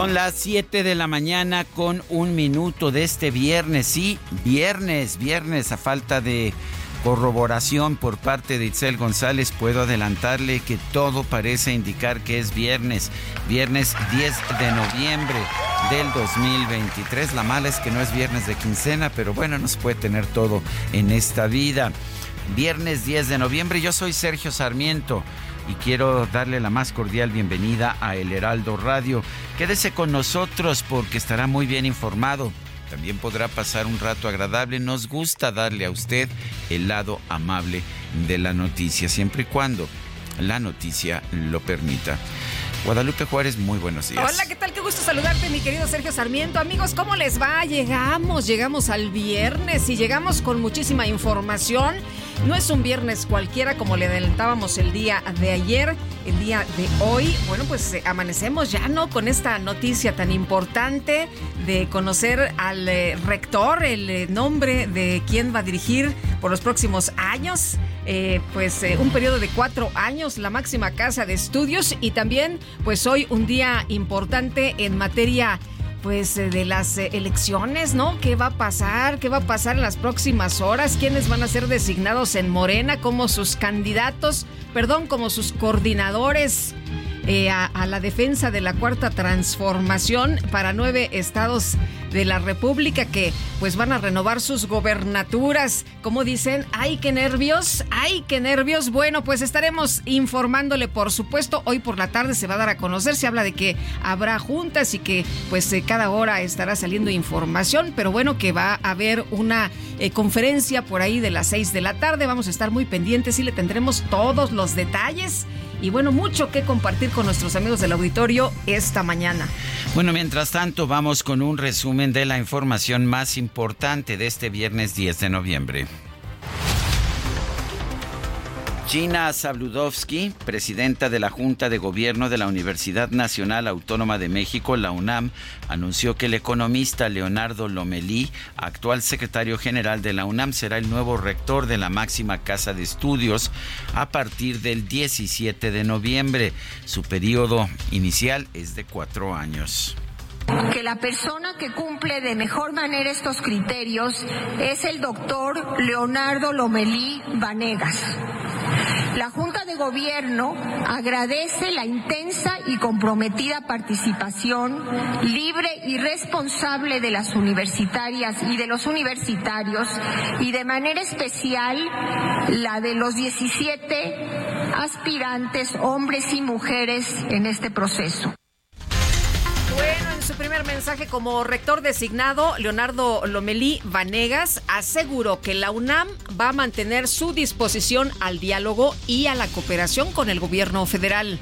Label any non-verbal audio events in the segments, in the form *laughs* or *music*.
Son las 7 de la mañana con un minuto de este viernes. Sí, viernes, viernes, a falta de corroboración por parte de Itzel González, puedo adelantarle que todo parece indicar que es viernes, viernes 10 de noviembre del 2023. La mala es que no es viernes de quincena, pero bueno, no se puede tener todo en esta vida. Viernes 10 de noviembre, yo soy Sergio Sarmiento y quiero darle la más cordial bienvenida a El Heraldo Radio. Quédese con nosotros porque estará muy bien informado. También podrá pasar un rato agradable. Nos gusta darle a usted el lado amable de la noticia, siempre y cuando la noticia lo permita. Guadalupe Juárez, muy buenos días. Hola, ¿qué tal? Qué gusto saludarte, mi querido Sergio Sarmiento. Amigos, ¿cómo les va? Llegamos, llegamos al viernes y llegamos con muchísima información. No es un viernes cualquiera como le adelantábamos el día de ayer, el día de hoy. Bueno, pues eh, amanecemos ya, ¿no? Con esta noticia tan importante de conocer al eh, rector, el eh, nombre de quién va a dirigir por los próximos años. Pues un periodo de cuatro años, la máxima casa de estudios y también pues hoy un día importante en materia pues eh, de las eh, elecciones, ¿no? ¿Qué va a pasar? ¿Qué va a pasar en las próximas horas? ¿Quiénes van a ser designados en Morena como sus candidatos, perdón, como sus coordinadores? Eh, a, la defensa de la cuarta transformación para nueve estados de la República que pues van a renovar sus gobernaturas. Como dicen, ay, qué nervios, ay, qué nervios. Bueno, pues estaremos informándole, por supuesto, hoy por la tarde se va a dar a conocer, se habla de que habrá juntas y que pues eh, cada hora estará saliendo información, pero bueno, que va a haber una eh, conferencia por ahí de las seis de la tarde, vamos a estar muy pendientes y le tendremos todos los detalles y bueno, mucho que compartir con nuestros amigos del auditorio esta mañana. Bueno, mientras tanto, vamos con un resumen de la información más importante de este viernes 10 de noviembre. Gina Zabludovsky, presidenta de la Junta de Gobierno de la Universidad Nacional Autónoma de México, la UNAM, anunció que el economista Leonardo Lomelí, actual secretario general de la UNAM, será el nuevo rector de la máxima casa de estudios a partir del 17 de noviembre. Su periodo inicial es de cuatro años que la persona que cumple de mejor manera estos criterios es el doctor Leonardo Lomelí Vanegas. La Junta de Gobierno agradece la intensa y comprometida participación libre y responsable de las universitarias y de los universitarios y de manera especial la de los 17 aspirantes hombres y mujeres en este proceso primer mensaje como rector designado, Leonardo Lomelí Vanegas aseguró que la UNAM va a mantener su disposición al diálogo y a la cooperación con el gobierno federal.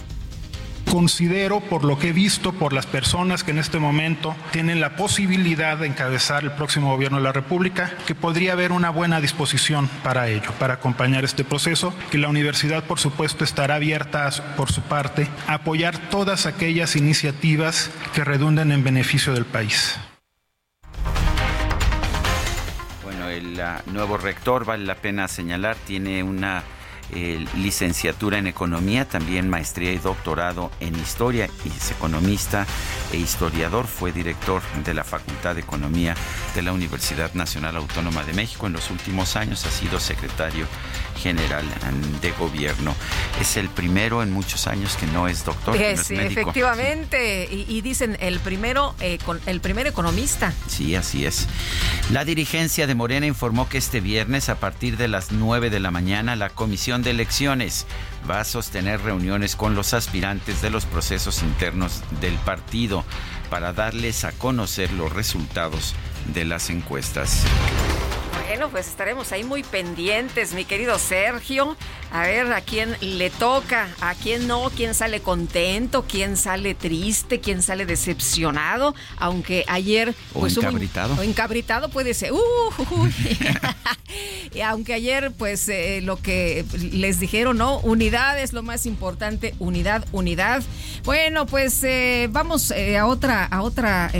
Considero, por lo que he visto, por las personas que en este momento tienen la posibilidad de encabezar el próximo gobierno de la República, que podría haber una buena disposición para ello, para acompañar este proceso, que la universidad, por supuesto, estará abierta por su parte a apoyar todas aquellas iniciativas que redunden en beneficio del país. Bueno, el nuevo rector, vale la pena señalar, tiene una licenciatura en economía, también maestría y doctorado en historia y es economista e historiador. Fue director de la Facultad de Economía de la Universidad Nacional Autónoma de México. En los últimos años ha sido secretario general de gobierno. Es el primero en muchos años que no es doctor. Efectivamente, y, dicen el primero, eh, el primer economista. Sí, así es. La dirigencia de Morena informó que este viernes a partir de las 9 de la mañana la Comisión de Elecciones va a sostener reuniones con los aspirantes de los procesos internos del partido para darles a conocer los resultados de las encuestas. Bueno, pues estaremos ahí muy pendientes, mi querido Sergio. A ver a quién le toca, a quién no, quién sale contento, quién sale triste, quién sale decepcionado. Aunque ayer. Pues, o encabritado. o encabritado puede ser. Uh, *laughs* aunque ayer, pues eh, lo que les dijeron, ¿no? Unidad es lo más importante. Unidad, unidad. Bueno, pues eh, vamos eh, a otra, a otra,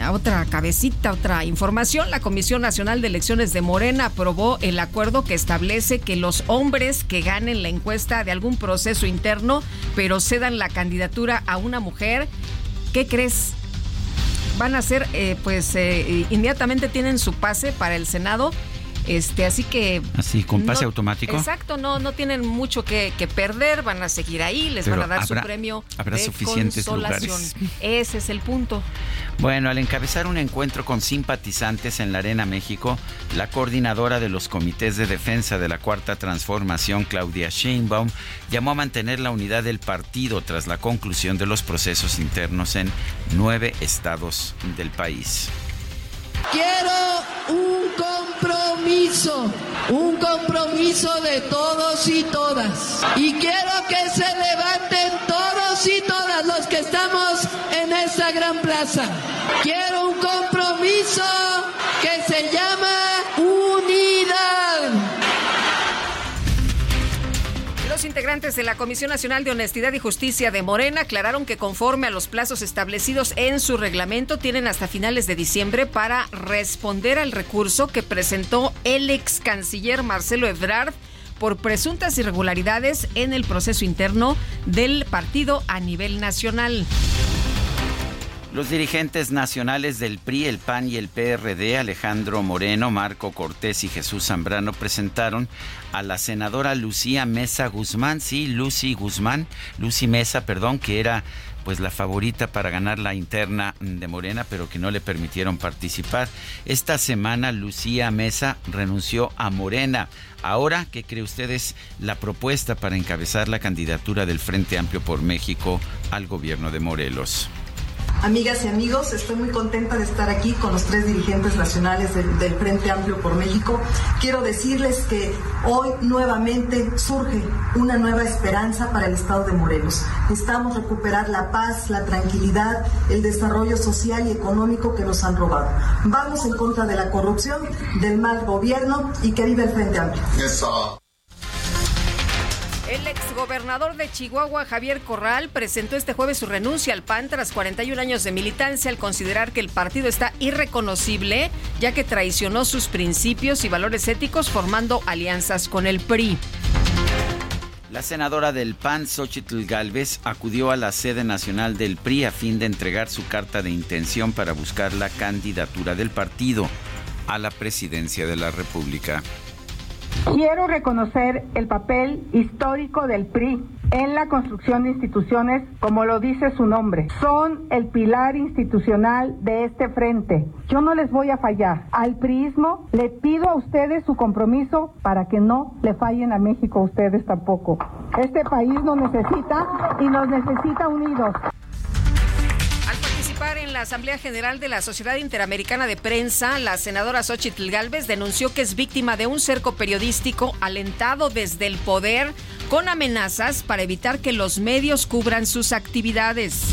a otra cabecita, otra información. La Comisión Nacional de Elecciones de Morena aprobó el acuerdo que establece que los hombres que ganen la encuesta de algún proceso interno, pero cedan la candidatura a una mujer, ¿qué crees? Van a ser, eh, pues, eh, inmediatamente tienen su pase para el Senado este, así que. Así, con pase automático. Exacto, no, no tienen mucho que, perder, van a seguir ahí, les van a dar su premio. Habrá suficientes lugares. Ese es el punto. Bueno, al encabezar un encuentro con simpatizantes en la Arena México, la coordinadora de los comités de defensa de la Cuarta Transformación, Claudia Sheinbaum, llamó a mantener la unidad del partido tras la conclusión de los procesos internos en nueve estados del país. Quiero un compromiso, un compromiso de todos y todas. Y quiero que se levanten todos y todas los que estamos en esta gran plaza. Quiero un compromiso que se llama unidad. Los integrantes de la Comisión Nacional de Honestidad y Justicia de Morena aclararon que conforme a los plazos establecidos en su reglamento tienen hasta finales de diciembre para responder al recurso que presentó el ex canciller Marcelo Ebrard por presuntas irregularidades en el proceso interno del partido a nivel nacional. Los dirigentes nacionales del PRI, el PAN y el PRD, Alejandro Moreno, Marco Cortés y Jesús Zambrano, presentaron a la senadora Lucía Mesa Guzmán, sí, Lucy Guzmán, Lucy Mesa, perdón, que era pues la favorita para ganar la interna de Morena, pero que no le permitieron participar. Esta semana Lucía Mesa renunció a Morena. Ahora, ¿qué cree ustedes la propuesta para encabezar la candidatura del Frente Amplio por México al gobierno de Morelos? Amigas y amigos, estoy muy contenta de estar aquí con los tres dirigentes nacionales del, Frente Amplio por México. Quiero decirles que hoy nuevamente surge una nueva esperanza para el Estado de Morelos. Necesitamos recuperar la paz, la tranquilidad, el desarrollo social y económico que nos han robado. Vamos en contra de la corrupción, del mal gobierno y que vive el Frente Amplio. El exgobernador de Chihuahua, Javier Corral, presentó este jueves su renuncia al PAN tras 41 años de militancia al considerar que el partido está irreconocible, ya que traicionó sus principios y valores éticos formando alianzas con el PRI. La senadora del PAN, Xochitl Galvez, acudió a la sede nacional del PRI a fin de entregar su carta de intención para buscar la candidatura del partido a la presidencia de la República. Quiero reconocer el papel histórico del PRI en la construcción de instituciones, como lo dice su nombre. Son el pilar institucional de este frente. Yo no les voy a fallar. Al priismo le pido a ustedes su compromiso para que no le fallen a México ustedes tampoco. Este país nos necesita y nos necesita unidos la Asamblea General de la Sociedad Interamericana de Prensa, la senadora Xochitl Galvez denunció que es víctima de un cerco periodístico alentado desde el poder con amenazas para evitar que los medios cubran sus actividades.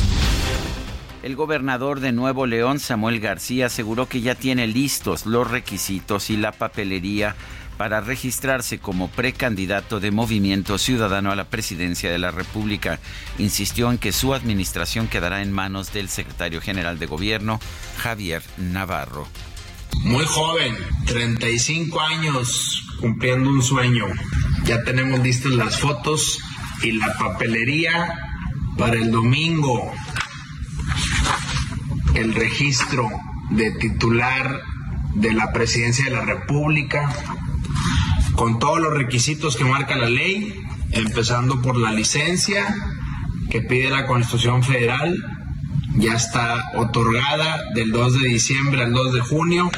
El gobernador de Nuevo León, Samuel García, aseguró que ya tiene listos los requisitos y la papelería para registrarse como precandidato de Movimiento Ciudadano a la presidencia de la República. Insistió en que su administración quedará en manos del secretario general de gobierno, Javier Navarro. Muy joven, 35 años, cumpliendo un sueño. Ya tenemos listas las fotos y la papelería para el domingo. el registro de titular de la presidencia de la República, con todos los requisitos que marca la ley, empezando por la licencia que pide la Constitución Federal, ya está otorgada del 2 de diciembre al 2 de junio.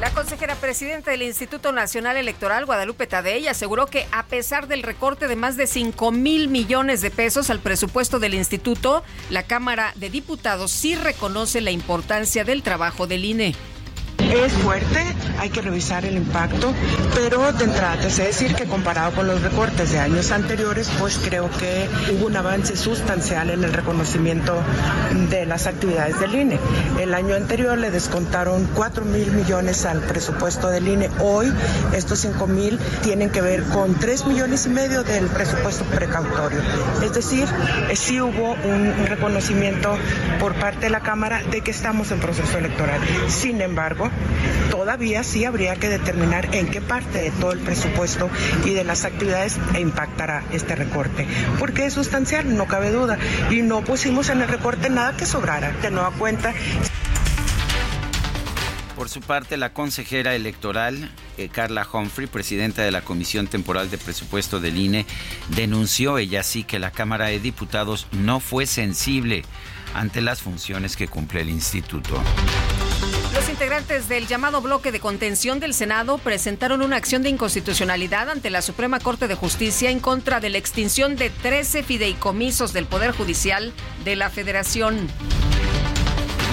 La consejera presidenta del Instituto Nacional Electoral, Guadalupe Tadei, aseguró que a pesar del recorte de más de 5 mil millones de pesos al presupuesto del instituto, la Cámara de Diputados sí reconoce la importancia del trabajo del INE. Es fuerte, hay que revisar el impacto, pero de entrada te sé decir que comparado con los recortes de años anteriores, pues creo que hubo un avance sustancial en el reconocimiento de las actividades del INE. El año anterior le descontaron 4 mil millones al presupuesto del INE. Hoy estos 5 mil tienen que ver con 3 millones y medio del presupuesto precautorio. Es decir, sí hubo un reconocimiento por parte de la Cámara de que estamos en proceso electoral. Sin embargo, todavía sí habría que determinar en qué parte de todo el presupuesto y de las actividades impactará este recorte, porque es sustancial, no cabe duda, y no pusimos en el recorte nada que sobrara. De nueva cuenta. Por su parte, la consejera electoral eh, Carla Humphrey, presidenta de la Comisión Temporal de Presupuesto del INE, denunció ella sí que la Cámara de Diputados no fue sensible ante las funciones que cumple el instituto. Los integrantes del llamado bloque de contención del Senado presentaron una acción de inconstitucionalidad ante la Suprema Corte de Justicia en contra de la extinción de 13 fideicomisos del Poder Judicial de la Federación.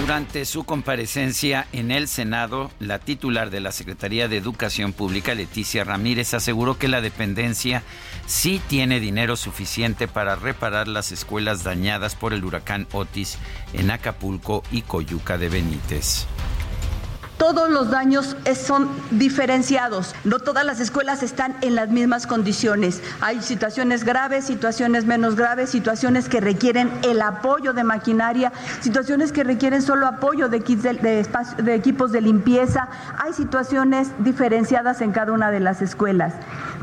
Durante su comparecencia en el Senado, la titular de la Secretaría de Educación Pública, Leticia Ramírez, aseguró que la dependencia sí tiene dinero suficiente para reparar las escuelas dañadas por el huracán Otis en Acapulco y Coyuca de Benítez todos los daños son diferenciados. No todas las escuelas están en las mismas condiciones. Hay situaciones graves, situaciones menos graves, situaciones que requieren el apoyo de maquinaria, situaciones que requieren solo apoyo de, equipos de limpieza. Hay situaciones diferenciadas en cada una de las escuelas.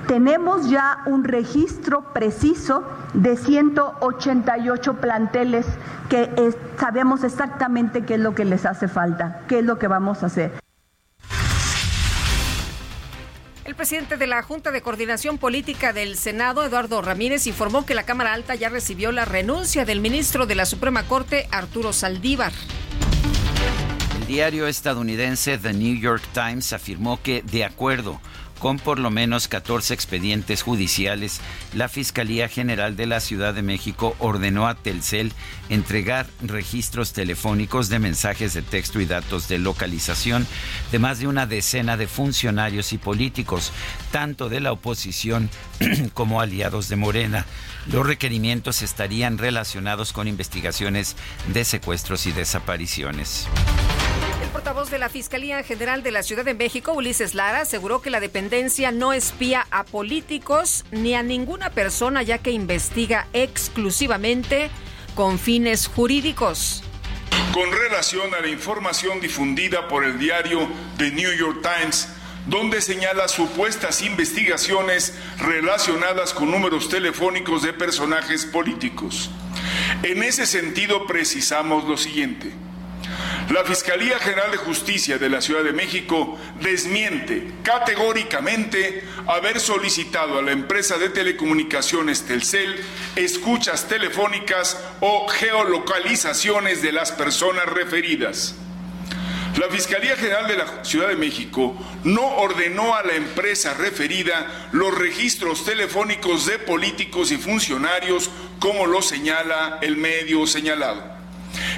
Tenemos ya un registro preciso de 188 planteles que sabemos exactamente qué es lo que les hace falta, qué es lo que vamos a hacer. El presidente de la Junta de Coordinación Política del Senado, Eduardo Ramírez, informó que la Cámara Alta ya recibió la renuncia del ministro de la Suprema Corte, Arturo Saldívar. El diario estadounidense The New York Times afirmó que, de acuerdo con por lo menos 14 expedientes judiciales, la Fiscalía General de la Ciudad de México ordenó a Telcel entregar registros telefónicos de mensajes de texto y datos de localización de más de una decena de funcionarios y políticos, tanto de la oposición *clears throat* como aliados de Morena. Los requerimientos estarían relacionados con investigaciones de secuestros y desapariciones. El portavoz de la Fiscalía General de la Ciudad de México, Ulises Lara, aseguró que la dependencia no espía a políticos ni a ninguna persona, ya que investiga exclusivamente con fines jurídicos. Con relación a la información difundida por el diario The New York Times, donde señala supuestas investigaciones relacionadas con números telefónicos de personajes políticos. En ese sentido, precisamos lo siguiente. La Fiscalía General de Justicia de la Ciudad de México desmiente categóricamente haber solicitado a la empresa de telecomunicaciones Telcel escuchas telefónicas o geolocalizaciones de las personas referidas. La Fiscalía General de la Ciudad de México no ordenó a la empresa referida los registros telefónicos de políticos y funcionarios como lo señala el medio señalado.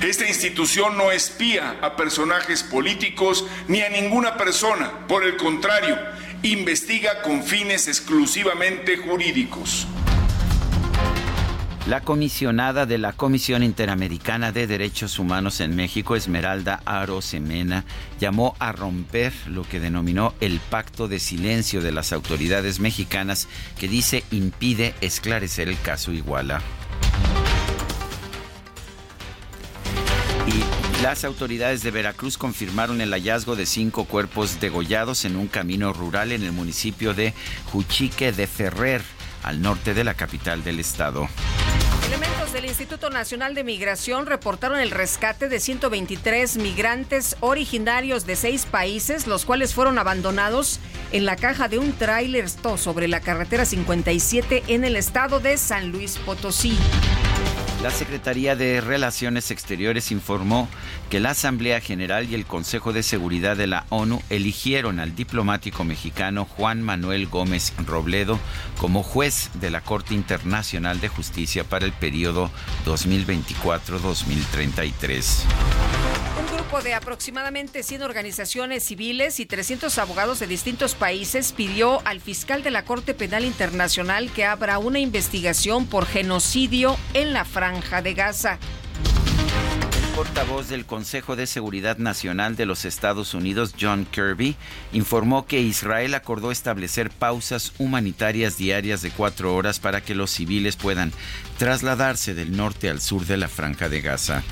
Esta institución no espía a personajes políticos ni a ninguna persona, por el contrario, investiga con fines exclusivamente jurídicos. La comisionada de la Comisión Interamericana de Derechos Humanos en México, Esmeralda Aro Semena, llamó a romper lo que denominó el pacto de silencio de las autoridades mexicanas que dice impide esclarecer el caso Iguala. Las autoridades de Veracruz confirmaron el hallazgo de cinco cuerpos degollados en un camino rural en el municipio de Juchique de Ferrer, al norte de la capital del estado. Elementos del Instituto Nacional de Migración reportaron el rescate de 123 migrantes originarios de seis países, los cuales fueron abandonados en la caja de un tráiler sobre la carretera 57 en el estado de San Luis Potosí. La Secretaría de Relaciones Exteriores informó que la Asamblea General y el Consejo de Seguridad de la ONU eligieron al diplomático mexicano Juan Manuel Gómez Robledo como juez de la Corte Internacional de Justicia para el periodo 2024-2033 de aproximadamente 100 organizaciones civiles y 300 abogados de distintos países pidió al fiscal de la Corte Penal Internacional que abra una investigación por genocidio en la franja de Gaza. El portavoz del Consejo de Seguridad Nacional de los Estados Unidos, John Kirby, informó que Israel acordó establecer pausas humanitarias diarias de cuatro horas para que los civiles puedan trasladarse del norte al sur de la franja de Gaza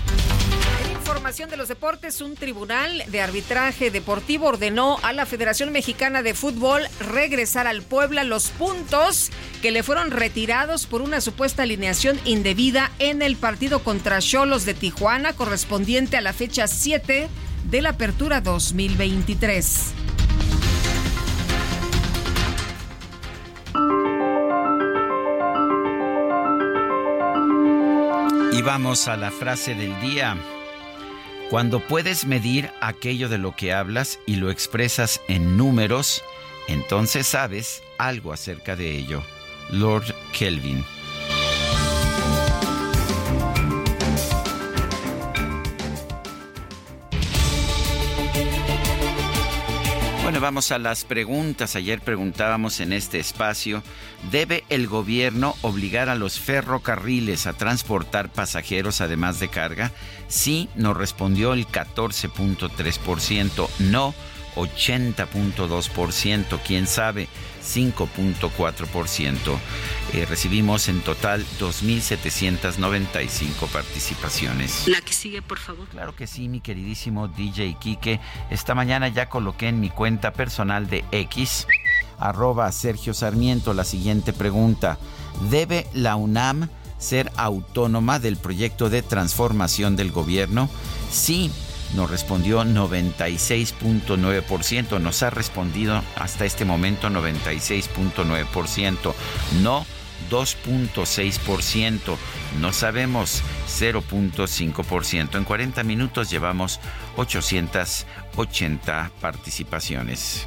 información de los deportes, un tribunal de arbitraje deportivo ordenó a la Federación Mexicana de Fútbol regresar al Puebla los puntos que le fueron retirados por una supuesta alineación indebida en el partido contra Cholos de Tijuana correspondiente a la fecha 7 de la apertura 2023. Y vamos a la frase del día. Cuando puedes medir aquello de lo que hablas y lo expresas en números, entonces sabes algo acerca de ello. Lord Kelvin. Bueno, vamos a las preguntas. Ayer preguntábamos en este espacio, ¿debe el gobierno obligar a los ferrocarriles a transportar pasajeros además de carga? Sí, nos respondió el 14.3%, no 80.2%, quién sabe, 5.4%. Eh, recibimos en total 2.795 participaciones. La que sigue, por favor. Claro que sí, mi queridísimo DJ Quique. Esta mañana ya coloqué en mi cuenta personal de X, arroba Sergio Sarmiento, la siguiente pregunta. ¿Debe la UNAM ser autónoma del proyecto de transformación del gobierno? Sí nos respondió 96.9%, nos ha respondido hasta este momento 96.9%, no 2.6%, no sabemos 0.5%. En 40 minutos llevamos 880 participaciones.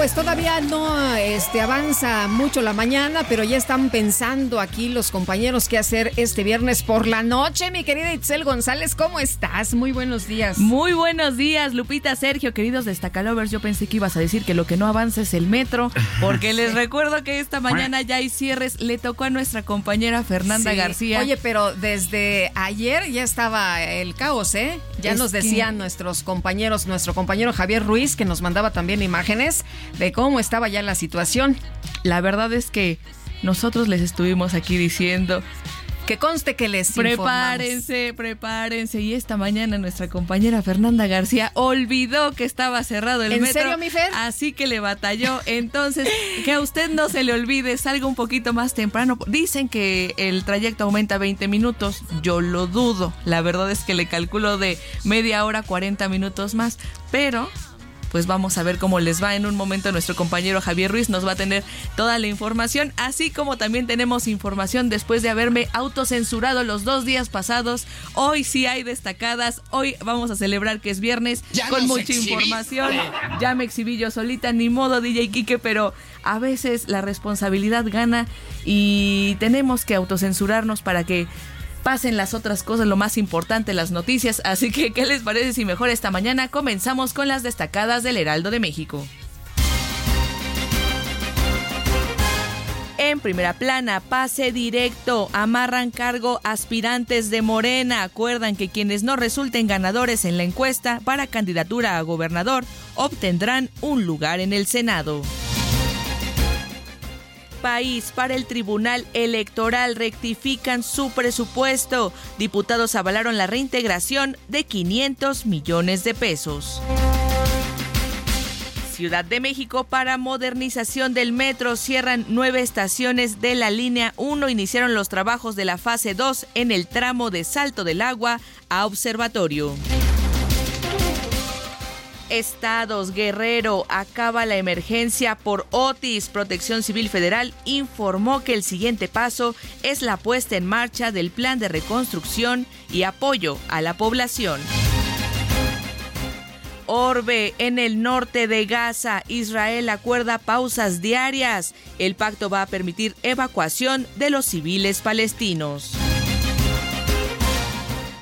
Pues todavía no este, avanza mucho la mañana, pero ya están pensando aquí los compañeros qué hacer este viernes por la noche. Mi querida Itzel González, ¿cómo estás? Muy buenos días. Muy buenos días, Lupita, Sergio, queridos destacalovers. Yo pensé que ibas a decir que lo que no avanza es el metro, *laughs* porque les recuerdo que esta mañana ya hay cierres. Le tocó a nuestra compañera Fernanda García. Oye, pero desde ayer ya estaba el caos, ¿eh? Ya nos decían nuestros compañeros, nuestro compañero Javier Ruiz, que nos mandaba también imágenes de cómo estaba ya la situación. La verdad es que nosotros les estuvimos aquí diciendo que conste que les Prepárense, prepárense. Y esta mañana nuestra compañera Fernanda García olvidó que estaba cerrado el ¿En metro. ¿En serio, mi Fer? Así que le batalló. Entonces, *laughs* que a usted no se le olvide, salga un poquito más temprano. Dicen que el trayecto aumenta 20 minutos. Yo lo dudo. La verdad es que le calculo de media hora, 40 minutos más. Pero pues vamos a ver cómo les va en un momento. Nuestro compañero Javier Ruiz nos va a tener toda la información, así como también tenemos información después de haberme autocensurado los dos días pasados. Hoy sí hay destacadas, hoy vamos a celebrar que es viernes con mucha información. Ya me exhibí yo solita, ni modo DJ Kike, pero a veces la responsabilidad gana y tenemos que autocensurarnos para que pasen las otras cosas, lo más importante, las noticias. Así que, ¿qué les parece si mejor esta mañana comenzamos con las destacadas del Heraldo de México? En primera plana, pase directo, amarran cargo aspirantes de Morena. Acuerdan que quienes no resulten ganadores en la encuesta para candidatura a gobernador obtendrán un lugar en el Senado país para el Tribunal Electoral rectifican su presupuesto. Diputados avalaron la reintegración de 500 millones de pesos. Ciudad de México para modernización del metro. Cierran nueve estaciones de la línea 1. Iniciaron los trabajos de la fase 2 en el tramo de Salto del Agua a Observatorio. Estados Guerrero acaba la emergencia por Otis. Protección Civil Federal informó que el siguiente paso es la puesta en marcha del plan de reconstrucción y apoyo a la población. Orbe, en el norte de Gaza, Israel acuerda pausas diarias. El pacto va a permitir evacuación de los civiles palestinos.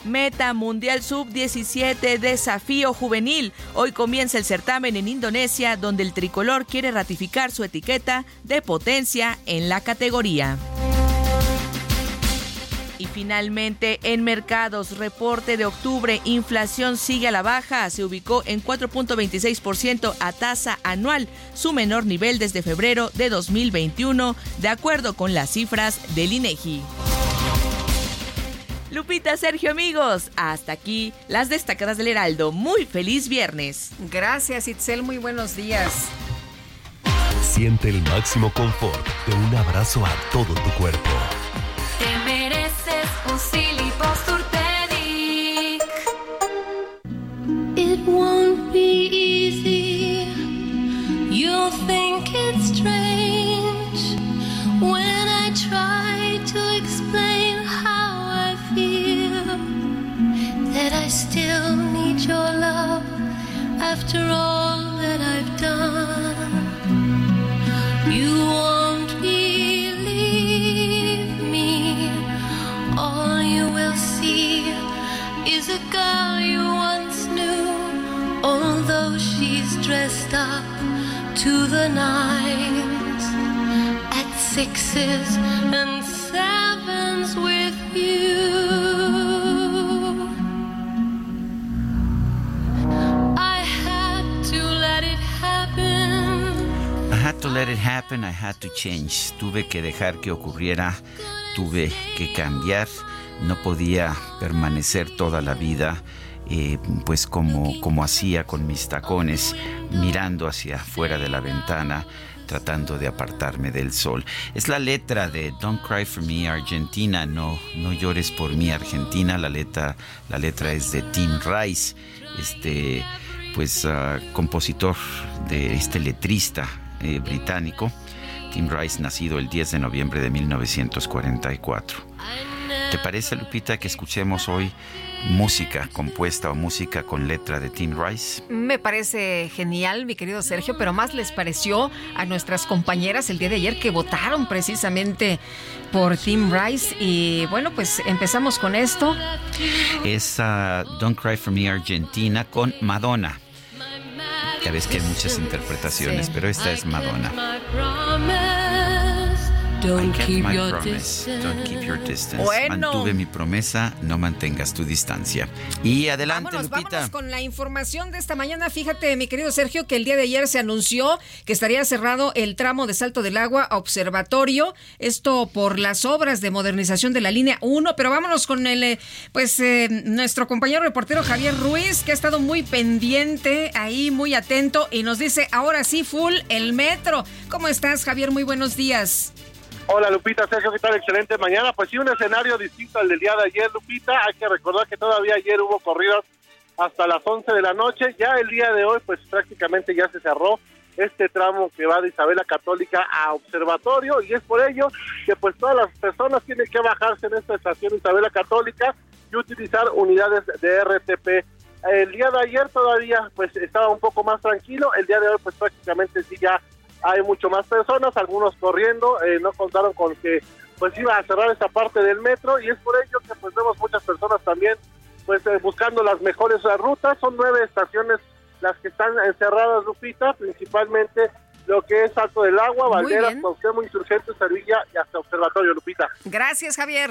Meta Mundial Sub-17 Desafío Juvenil. Hoy comienza el certamen en Indonesia donde el tricolor quiere ratificar su etiqueta de potencia en la categoría. Y finalmente, en mercados, reporte de octubre, inflación sigue a la baja, se ubicó en 4.26% a tasa anual, su menor nivel desde febrero de 2021, de acuerdo con las cifras del INEGI. Lupita, Sergio, amigos, hasta aquí las destacadas del Heraldo. Muy feliz viernes. Gracias, Itzel, muy buenos días. Siente el máximo confort de un abrazo a todo tu cuerpo. Te mereces un It won't be easy. You'll think it's strange when I try that I still need your love after all that I've done. You won't believe me. All you will see is a girl you once knew, although she's dressed up to the nines at sixes and sevens with you. Had to let it happen, I had to change. Tuve que dejar que ocurriera, tuve que cambiar. No podía permanecer toda la vida eh, pues como, como hacía con mis tacones, mirando hacia afuera de la ventana, tratando de apartarme del sol. Es la letra de Don't Cry for Me Argentina, no, no llores por mí Argentina. La letra, la letra es de Tim Rice, este pues ah, compositor de este letrista eh, británico, Tim Rice, nacido el 10 de noviembre de 1944. ¿Te parece, Lupita, que escuchemos hoy música compuesta o música con letra de Tim Rice? Me parece genial, mi querido Sergio, pero más les pareció a nuestras compañeras el día de ayer que votaron precisamente por Tim Rice. Y bueno, pues empezamos con esto. Es uh, Don't Cry for Me Argentina con Madonna. Ya ves que hay muchas interpretaciones, pero esta es Madonna. Don't keep, your Don't keep your distance. Mantuve mi promesa, no mantengas tu distancia. Y adelante, vámonos, Lupita. Vámonos con la información de esta mañana. Fíjate, mi querido Sergio, que el día de ayer se anunció que estaría cerrado el tramo de Salto del Agua a Observatorio. Esto por las obras de modernización de la línea 1. Pero vámonos con el, eh, pues, eh, nuestro compañero reportero Javier Ruiz, que ha estado muy pendiente ahí, muy atento y nos dice, ahora sí, full el metro. ¿Cómo estás, Javier? Muy buenos días. Hola Lupita, Sergio, ¿qué tal? Excelente mañana. Pues sí, un escenario distinto al del día de ayer, Lupita. Hay que recordar que todavía ayer hubo corridas hasta las 11 de la noche. Ya el día de hoy, pues prácticamente ya se cerró este tramo que va de Isabela Católica a Observatorio y es por ello que pues todas las personas tienen que bajarse en esta estación Isabela Católica y utilizar unidades de RTP. El día de ayer todavía pues estaba un poco más tranquilo, el día de hoy pues prácticamente sí ya hay mucho más personas, algunos corriendo, eh, no contaron con que pues iba a cerrar esta parte del metro y es por ello que pues vemos muchas personas también pues eh, buscando las mejores rutas, son nueve estaciones las que están encerradas, Lupita, principalmente lo que es Alto del Agua, Valderas, Cuauhtémoc, Insurgente, Servilla y hasta Observatorio, Lupita. Gracias, Javier.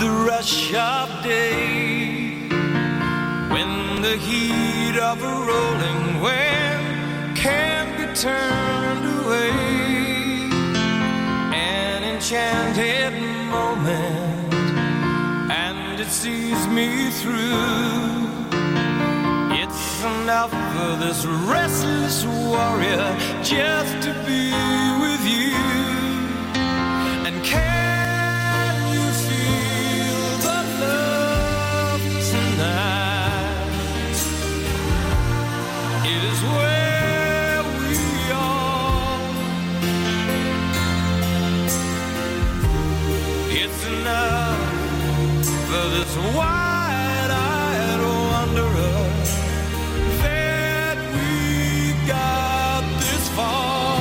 the rush of day when the heat of a rolling wind can't be turned away. An enchanted moment, and it sees me through. It's enough for this restless warrior just to be with you. This wide-eyed oh, wanderer that we got this far.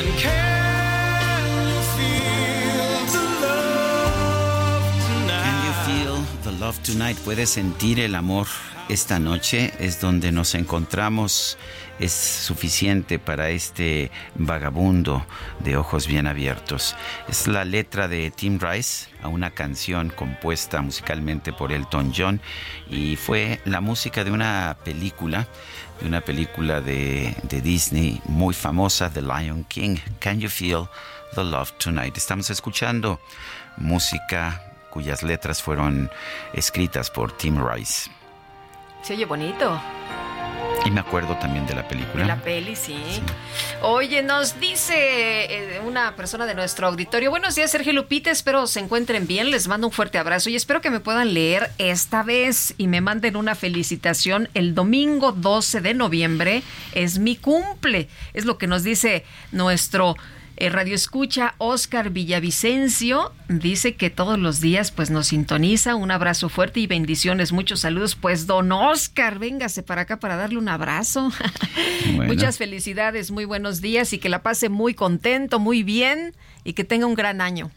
And can you feel the love Can you feel the love tonight? ¿Puedes sentir el amor esta noche? Es donde nos encontramos. Es suficiente para este vagabundo de ojos bien abiertos. Es la letra de Tim Rice a una canción compuesta musicalmente por Elton John y fue la música de una película, de una película de, Disney muy famosa, The Lion King. Can you feel the love tonight? Estamos escuchando música cuyas letras fueron escritas por Tim Rice. Se oye bonito. Y me acuerdo también de la película. De la peli, sí. Oye, nos dice eh, una persona de nuestro auditorio. Buenos días, Sergio Lupita. Espero se encuentren bien. Les mando un fuerte abrazo y espero que me puedan leer esta vez y me manden una felicitación. El domingo 12 de noviembre es mi cumple. Es lo que nos dice nuestro eh, Radio Escucha Oscar Villavicencio dice que todos los días pues nos sintoniza. Un abrazo fuerte y bendiciones. Muchos saludos. Pues don Oscar, véngase para acá para darle un abrazo. *laughs* Bueno. Muchas felicidades, muy buenos días y que la pase muy contento, muy bien y que tenga un gran año.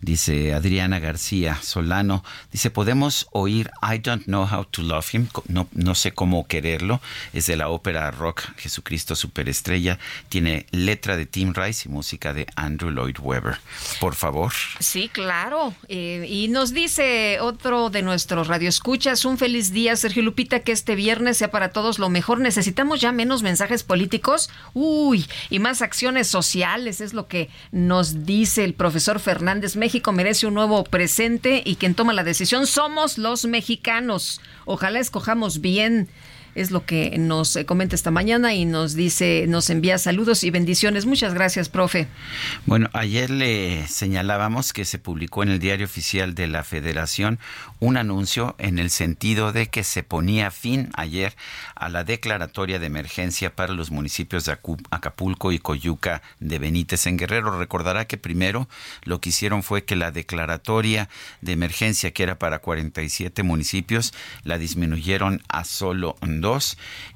Dice Adriana García Solano, dice, podemos oír I Don't Know How to Love Him, no, no sé cómo quererlo, es de la ópera rock Jesucristo Superestrella, tiene letra de Tim Rice y música de Andrew Lloyd Webber. Por favor. Sí, claro. Eh, y nos dice otro de nuestros radioescuchas, un feliz día, Sergio Lupita, que este viernes sea para todos lo mejor. Necesitamos ya menos mensajes políticos, uy, y más acciones sociales, es lo que nos dice el profesor Fernández. México merece un nuevo presente y quien toma la decisión somos los mexicanos. Ojalá escojamos bien es lo que nos eh, comenta esta mañana y nos dice, nos envía saludos y bendiciones. Muchas gracias, profe. Bueno, ayer le señalábamos que se publicó en el diario oficial de la Federación un anuncio en el sentido de que se ponía fin ayer a la declaratoria de emergencia para los municipios de Acapulco y Coyuca de Benítez en Guerrero. Recordará que primero lo que hicieron fue que la declaratoria de emergencia, que era para 47 municipios, la disminuyeron a solo dos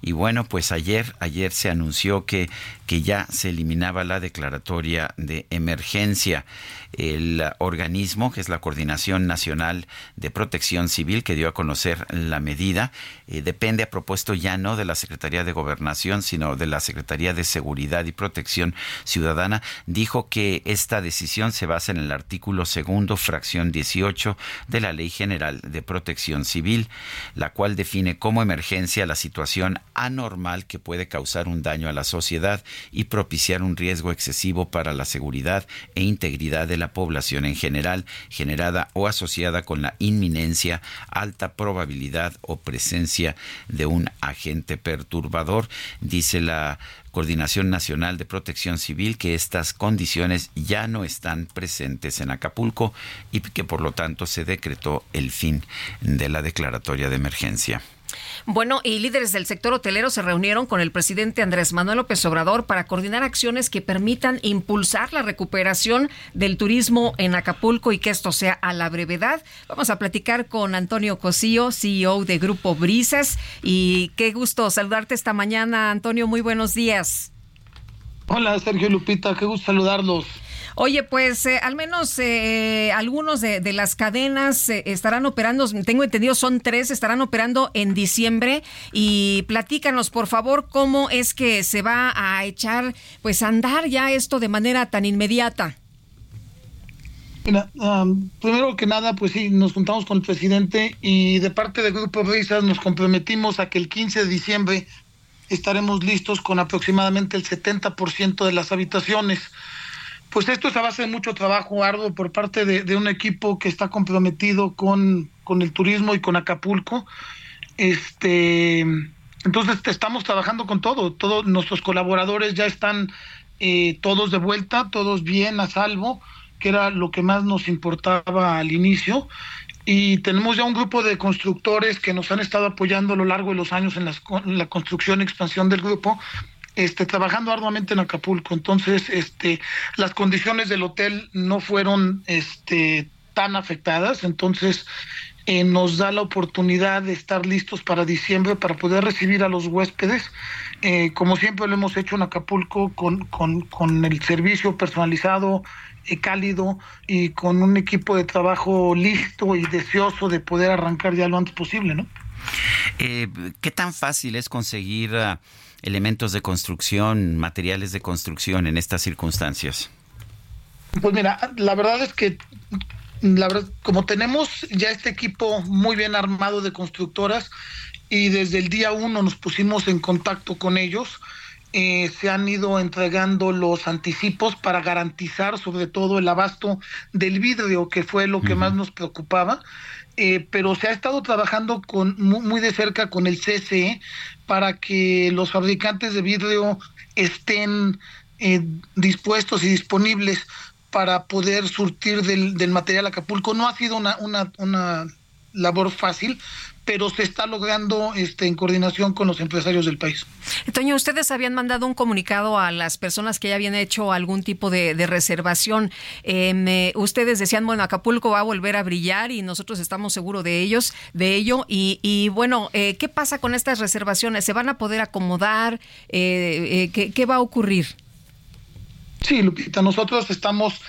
y bueno, pues ayer, ayer se anunció que, que ya se eliminaba la declaratoria de emergencia. El organismo, que es la Coordinación Nacional de Protección Civil, que dio a conocer la medida, eh, depende a propuesto ya no de la Secretaría de Gobernación, sino de la Secretaría de Seguridad y Protección Ciudadana, dijo que esta decisión se basa en el artículo segundo, fracción 18 de la Ley General de Protección Civil, la cual define como emergencia la situación anormal que puede causar un daño a la sociedad y propiciar un riesgo excesivo para la seguridad e integridad de la la población en general, generada o asociada con la inminencia, alta probabilidad o presencia de un agente perturbador, dice la Coordinación Nacional de Protección Civil que estas condiciones ya no están presentes en Acapulco y que por lo tanto se decretó el fin de la declaratoria de emergencia. Bueno, y líderes del sector hotelero se reunieron con el presidente Andrés Manuel López Obrador para coordinar acciones que permitan impulsar la recuperación del turismo en Acapulco y que esto sea a la brevedad. Vamos a platicar con Antonio Cosío, CEO de Grupo Brisas. Y qué gusto saludarte esta mañana, Antonio. Muy buenos días. Hola, Sergio Lupita. Qué gusto saludarlos. Oye, pues eh, al menos eh, algunos de, las cadenas eh, estarán operando, tengo entendido son tres, estarán operando en diciembre y platícanos por favor cómo es que se va a echar pues a andar ya esto de manera tan inmediata. Mira, primero que nada, pues sí, nos juntamos con el presidente y de parte del Grupo Risas nos comprometimos a que el 15 de diciembre estaremos listos con aproximadamente el 70% de las habitaciones. Pues esto es a base de mucho trabajo arduo por parte de, un equipo que está comprometido con, con, el turismo y con Acapulco. Este, entonces estamos trabajando con todo, todos nuestros colaboradores ya están eh, todos de vuelta, todos bien a salvo, que era lo que más nos importaba al inicio. Y tenemos ya un grupo de constructores que nos han estado apoyando a lo largo de los años en, en la construcción y expansión del grupo este, trabajando arduamente en Acapulco. Entonces, este, las condiciones del hotel no fueron este, tan afectadas. Entonces, eh, nos da la oportunidad de estar listos para diciembre para poder recibir a los huéspedes. Eh, como siempre lo hemos hecho en Acapulco, con, el servicio personalizado, eh, cálido y con un equipo de trabajo listo y deseoso de poder arrancar ya lo antes posible, ¿no? ¿Qué tan fácil es conseguir elementos de construcción, materiales de construcción en estas circunstancias? Pues mira, la verdad es que la verdad, como tenemos ya este equipo muy bien armado de constructoras y desde el día uno nos pusimos en contacto con ellos, eh, se han ido entregando los anticipos para garantizar sobre todo el abasto del vidrio, que fue lo que más nos preocupaba. Eh, pero se ha estado trabajando con muy, de cerca con el CCE para que los fabricantes de vidrio estén eh, dispuestos y disponibles para poder surtir del, del, material Acapulco. No ha sido una, una, una labor fácil, pero se está logrando este, en coordinación con los empresarios del país. Toño, ustedes habían mandado un comunicado a las personas que ya habían hecho algún tipo de, reservación. Em, eh, ustedes decían, bueno, Acapulco va a volver a brillar y nosotros estamos seguros de ellos, de ello. Y, bueno, eh, ¿qué pasa con estas reservaciones? ¿Se van a poder acomodar? Eh, ¿qué, ¿Qué va a ocurrir? Sí, Lupita, nosotros estamos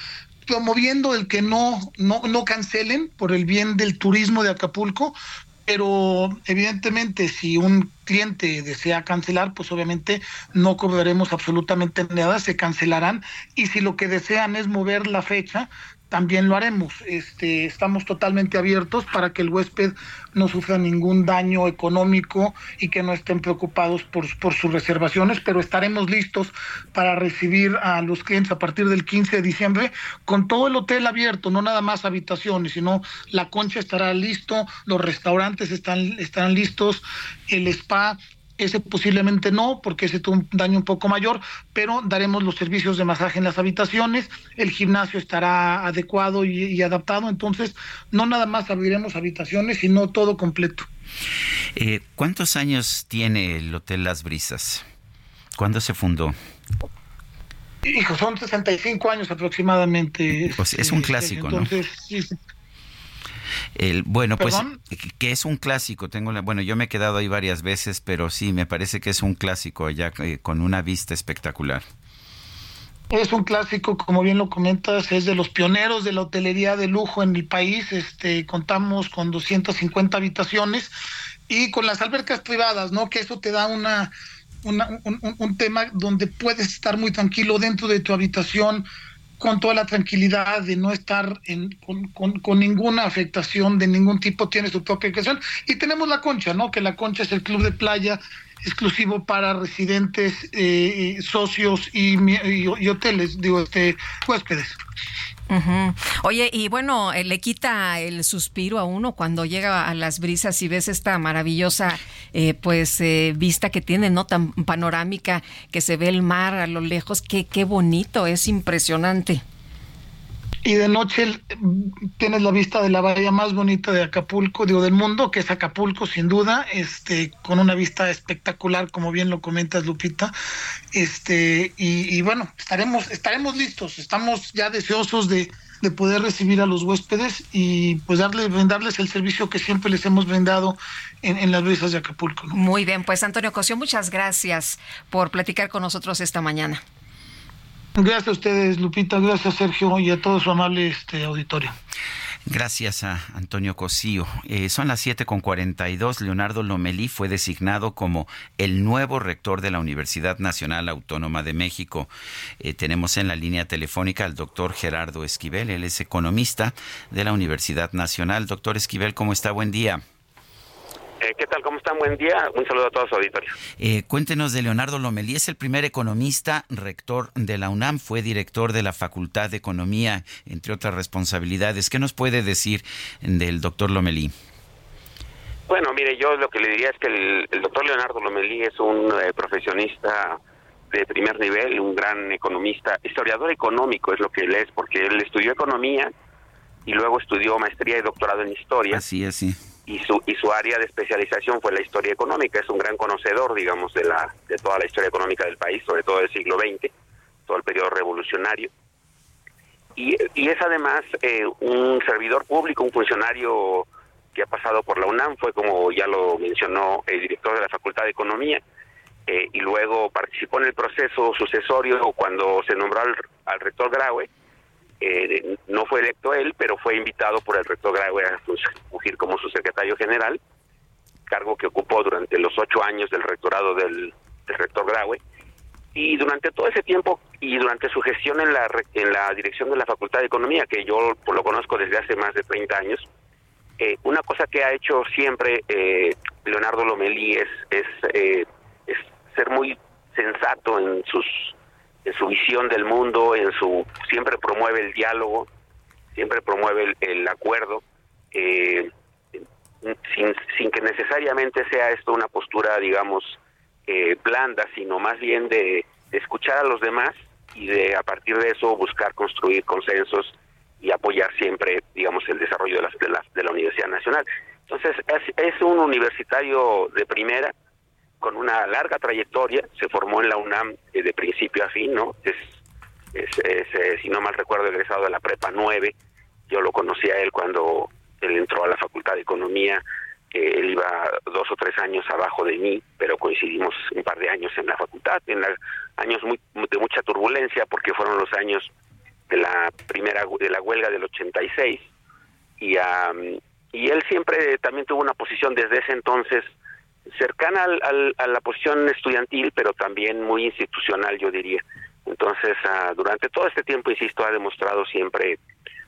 promoviendo el que no, no, no cancelen por el bien del turismo de Acapulco, pero evidentemente si un cliente desea cancelar, pues obviamente no cobraremos absolutamente nada, se cancelarán y si lo que desean es mover la fecha, también lo haremos. Este, estamos totalmente abiertos para que el huésped no sufra ningún daño económico y que no estén preocupados por, sus reservaciones, pero estaremos listos para recibir a los clientes a partir del 15 de diciembre con todo el hotel abierto, no nada más habitaciones, sino la concha estará listo, los restaurantes están, estarán listos, el spa, ese posiblemente no, porque ese tuvo un daño un poco mayor, pero daremos los servicios de masaje en las habitaciones, el gimnasio estará adecuado y, y adaptado, entonces no nada más abriremos habitaciones, sino todo completo. Eh, ¿Cuántos años tiene el Hotel Las Brisas? ¿Cuándo se fundó? Hijo, son 65 años aproximadamente. Pues es un este, clásico, entonces, sí, sí. El, bueno, ¿Perdón? pues que es un clásico. Tengo la, bueno, yo me he quedado ahí varias veces, pero sí, me parece que es un clásico ya eh, con una vista espectacular. Es un clásico, como bien lo comentas, es de los pioneros de la hotelería de lujo en el país. Este, contamos con 250 habitaciones y con las albercas privadas, ¿no? Que eso te da una, una- un, un- un tema donde puedes estar muy tranquilo dentro de tu habitación con toda la tranquilidad de no estar en- con, con- con ninguna afectación de ningún tipo, tienes tu propia habitación. Y tenemos la concha, ¿no? Que la concha es el club de playa exclusivo para residentes, eh, socios y hoteles, digo, este, huéspedes. Oye, y bueno, eh, le quita el suspiro a uno cuando llega a las brisas y ves esta maravillosa eh, pues eh, vista que tiene, ¿no? Tan panorámica, que se ve el mar a lo lejos, qué, qué bonito, es impresionante. Y de noche tienes la vista de la bahía más bonita de Acapulco, digo, del mundo, que es Acapulco, sin duda, este, con una vista espectacular, como bien lo comentas, Lupita. Este, y, bueno, estaremos, estaremos listos, estamos ya deseosos de, de poder recibir a los huéspedes y pues darles, brindarles el servicio que siempre les hemos brindado en, en las brisas de Acapulco. Muy bien, pues Antonio Cosio, muchas gracias por platicar con nosotros esta mañana. Gracias a ustedes, Lupita, gracias Sergio y a todo su amable este, auditorio. Gracias a Antonio Cosío. Eh, son las 7.42. Leonardo Lomelí fue designado como el nuevo rector de la Universidad Nacional Autónoma de México. Eh, tenemos en la línea telefónica al doctor Gerardo Esquivel. Él es economista de la Universidad Nacional. Doctor Esquivel, ¿cómo está? Buen día. Eh, ¿Qué tal? ¿Cómo están? Buen día. Un saludo a todos su auditorio. Eh, cuéntenos de Leonardo Lomelí. Es el primer economista rector de la UNAM. Fue director de la Facultad de Economía, entre otras responsabilidades. ¿Qué nos puede decir del doctor Lomelí? Bueno, mire, yo lo que le diría es que el, el doctor Leonardo Lomelí es un eh, profesionista de primer nivel, un gran economista, historiador económico es lo que él es, porque él estudió economía y luego estudió maestría y doctorado en historia. Así es, sí. Y su y su área de especialización fue la historia económica. Es un gran conocedor digamos de la de toda la historia económica del país sobre todo del siglo XX todo el periodo revolucionario. Y, y es además eh, un servidor público un funcionario que ha pasado por la UNAM fue como ya lo mencionó el director de la Facultad de Economía eh, y luego participó en el proceso sucesorio cuando se nombró al, al rector Graue eh, no fue electo él, pero fue invitado por el rector Graue a fungir como su secretario general, cargo que ocupó durante los ocho años del rectorado del, rector Graue. Y durante todo ese tiempo y durante su gestión en la, en dirección de la Facultad de Economía, que yo lo conozco desde hace más de 30 años, eh, una cosa que ha hecho siempre eh, Leonardo Lomelí es, es, eh, es ser muy sensato en sus en su visión del mundo, en su siempre promueve el diálogo, siempre promueve el, el acuerdo, eh, sin, sin que necesariamente sea esto una postura, digamos, eh, blanda, sino más bien de, escuchar a los demás y de a partir de eso buscar construir consensos y apoyar siempre, digamos, el desarrollo de, las, de, la, de la Universidad Nacional. Entonces, es, es un universitario de primera, con una larga trayectoria, se formó en la UNAM eh, de principio a fin, ¿no? Es, eh, si no mal recuerdo, egresado de la Prepa 9. Yo lo conocí a él cuando él entró a la Facultad de Economía. eh, él iba dos o tres años abajo de mí, pero coincidimos un par de años en la facultad, en la- años muy, de mucha turbulencia, porque fueron los años de la primera de la huelga del 86 y y él siempre también tuvo una posición desde ese entonces cercana al, a la posición estudiantil, pero también muy institucional, yo diría. Entonces, ah, durante todo este tiempo, insisto, ha demostrado siempre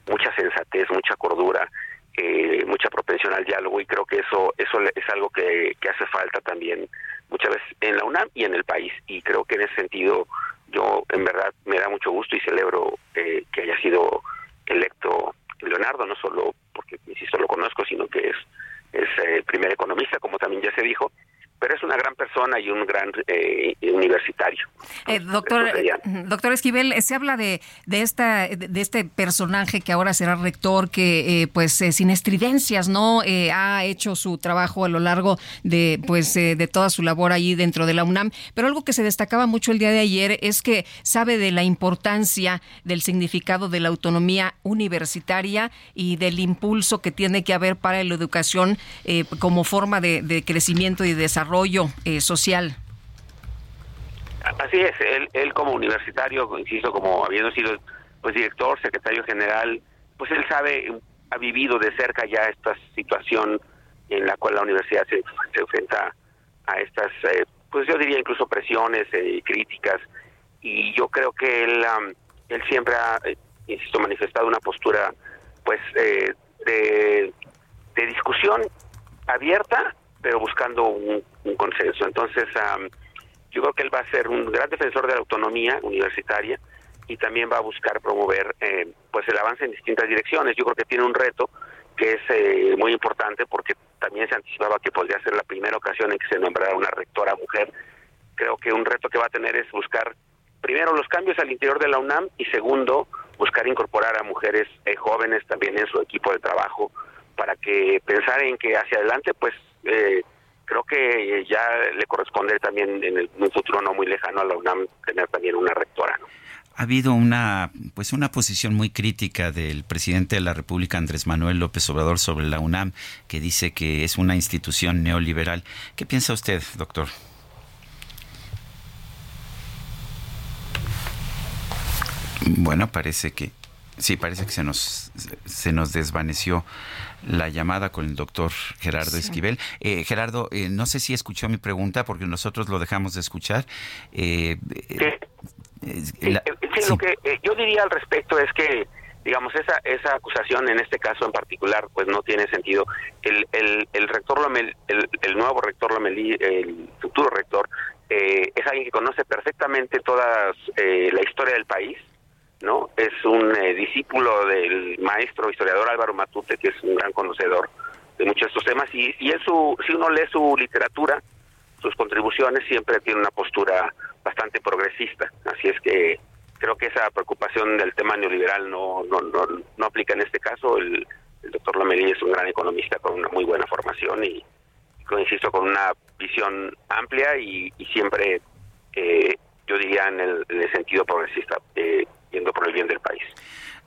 mucha sensatez, mucha cordura, eh, mucha propensión al diálogo y creo que eso eso es algo que, que hace falta también muchas veces en la UNAM y en el país y creo que en ese sentido yo en verdad me da mucho gusto y celebro eh, que haya sido electo Leonardo no solo porque insisto lo conozco sino que es es el primer economista como también ya se dijo pero es una gran persona y un gran eh, universitario. Eh, doctor, doctor Esquivel, se habla de, de esta de este personaje que ahora será rector, que eh, pues sin estridencias no ha hecho su trabajo a lo largo de pues de toda su labor ahí dentro de la UNAM. Pero algo que se destacaba mucho el día de ayer es que sabe de la importancia del significado de la autonomía universitaria y del impulso que tiene que haber para la educación como forma de, de crecimiento y desarrollo desarrollo eh, social. Así es, él, él como universitario, insisto, como habiendo sido pues director, secretario general, pues él sabe, ha vivido de cerca ya esta situación en la cual la universidad se, enfrenta a estas, eh, pues yo diría incluso presiones y eh, críticas, y yo creo que él, él siempre ha, insisto, manifestado una postura pues de, de discusión abierta pero buscando un, consenso. Entonces, yo creo que él va a ser un gran defensor de la autonomía universitaria y también va a buscar promover eh, pues el avance en distintas direcciones. Yo creo que tiene un reto que es eh, muy importante porque también se anticipaba que podría ser la primera ocasión en que se nombrara una rectora mujer. Creo que un reto que va a tener es buscar primero los cambios al interior de la UNAM y segundo buscar incorporar a mujeres eh, jóvenes también en su equipo de trabajo para que pensar en que hacia adelante pues eh, creo que ya le corresponde también en, un futuro no muy lejano a la UNAM tener también una rectora. Ha habido una pues una posición muy crítica del presidente de la República Andrés Manuel López Obrador sobre la UNAM que dice que es una institución neoliberal. ¿Qué piensa usted, doctor? Bueno, parece que sí, parece que se nos se nos desvaneció la llamada con el doctor Gerardo Esquivel. Eh, Gerardo, eh, no sé si escuchó mi pregunta porque nosotros lo dejamos de escuchar. Eh, lo que yo diría al respecto es que digamos esa esa acusación en este caso en particular pues no tiene sentido. El el, el rector Lomel, el, nuevo rector Lomelí el futuro rector es alguien que conoce perfectamente toda la historia del país ¿no? Es un eh, discípulo del maestro historiador Álvaro Matute, que es un gran conocedor de muchos de estos temas, y, y su, si uno lee su literatura, sus contribuciones, siempre tiene una postura bastante progresista. Así es que creo que esa preocupación del tema neoliberal no, no, no, aplica en este caso. El, doctor Lamelí es un gran economista con una muy buena formación y, insisto, con una visión amplia y, siempre, eh, yo diría, en el, en el sentido progresista. Eh, por el bien del país.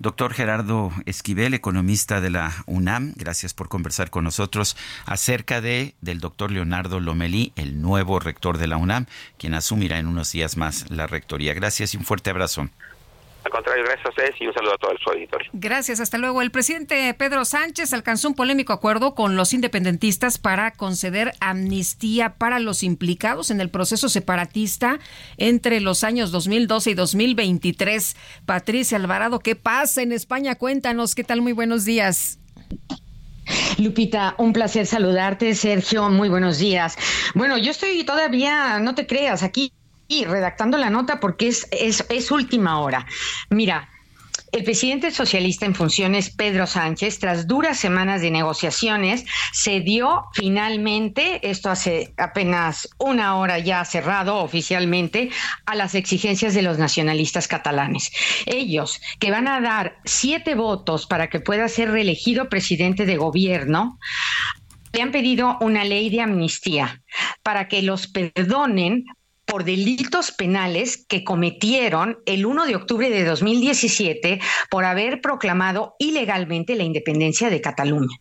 Doctor Gerardo Esquivel, economista de la UNAM, gracias por conversar con nosotros acerca de del doctor Leonardo Lomelí, el nuevo rector de la UNAM, quien asumirá en unos días más la rectoría. Gracias y un fuerte abrazo. Al contrario, gracias a ustedes y un saludo a todo el su auditorio. Gracias, hasta luego. El presidente Pedro Sánchez alcanzó un polémico acuerdo con los independentistas para conceder amnistía para los implicados en el proceso separatista entre los años 2012 y 2023. Patricia Alvarado, ¿qué pasa en España? Cuéntanos, ¿qué tal? Muy buenos días. Lupita, un placer saludarte. Sergio, muy buenos días. Bueno, yo estoy todavía, no te creas, aquí y redactando la nota porque es, es, última hora. Mira, el presidente socialista en funciones, Pedro Sánchez, tras duras semanas de negociaciones, cedió finalmente, esto hace apenas una hora ya cerrado oficialmente, a las exigencias de los nacionalistas catalanes. Ellos, que van a dar siete votos para que pueda ser reelegido presidente de gobierno, le han pedido una ley de amnistía para que los perdonen por delitos penales que cometieron el 1 de octubre de 2017 por haber proclamado ilegalmente la independencia de Cataluña.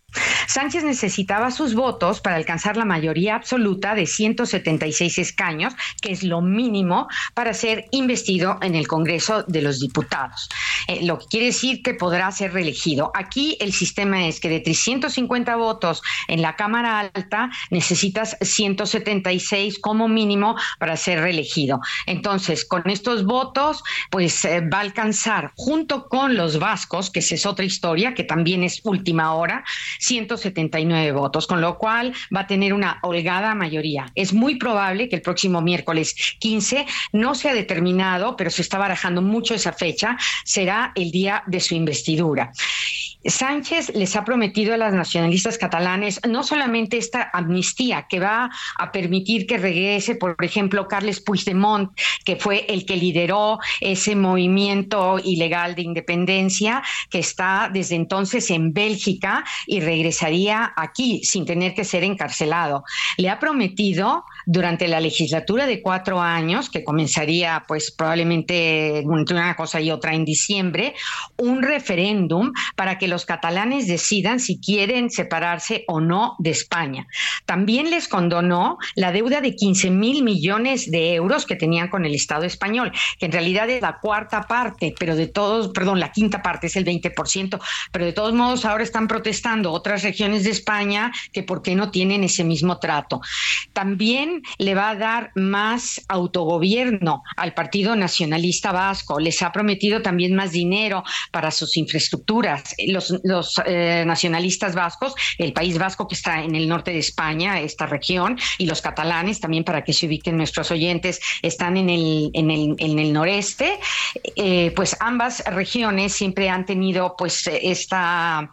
Sánchez necesitaba sus votos para alcanzar la mayoría absoluta de 176 escaños, que es lo mínimo para ser investido en el Congreso de los Diputados. Eh, lo que quiere decir que podrá ser reelegido. Aquí el sistema es que de 350 votos en la Cámara Alta necesitas 176 como mínimo para ser reelegido. Entonces, con estos votos, pues eh, va a alcanzar junto con los vascos, que esa es otra historia, que también es última hora, 179 votos, con lo cual va a tener una holgada mayoría. Es muy probable que el próximo miércoles 15 no se ha determinado, pero se está barajando mucho esa fecha, será el día de su investidura. Sánchez les ha prometido a las nacionalistas catalanes no solamente esta amnistía que va a permitir que regrese, por ejemplo, Carles Puigdemont, que fue el que lideró ese movimiento ilegal de independencia, que está desde entonces en Bélgica y regresaría aquí sin tener que ser encarcelado. Le ha prometido durante la legislatura de cuatro años, que comenzaría pues probablemente entre una cosa y otra en diciembre, un referéndum para que los catalanes decidan si quieren separarse o no de España. También les condonó la deuda de 15 mil millones de euros que tenían con el Estado español, que en realidad es la cuarta parte, pero de todos, perdón, la quinta parte es el 20%, pero de todos modos ahora están protestando otras regiones de España que por qué no tienen ese mismo trato. También le va a dar más autogobierno al Partido Nacionalista Vasco, les ha prometido también más dinero para sus infraestructuras. Los, eh, nacionalistas vascos, el País Vasco que está en el norte de España, esta región, y los catalanes también para que se ubiquen nuestros oyentes, están en el, en el, en el noreste, eh, pues ambas regiones siempre han tenido pues esta,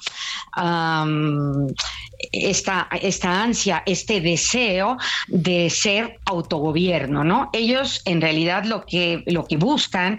esta, esta ansia, este deseo de ser autogobierno, ¿no? Ellos en realidad lo que, lo que buscan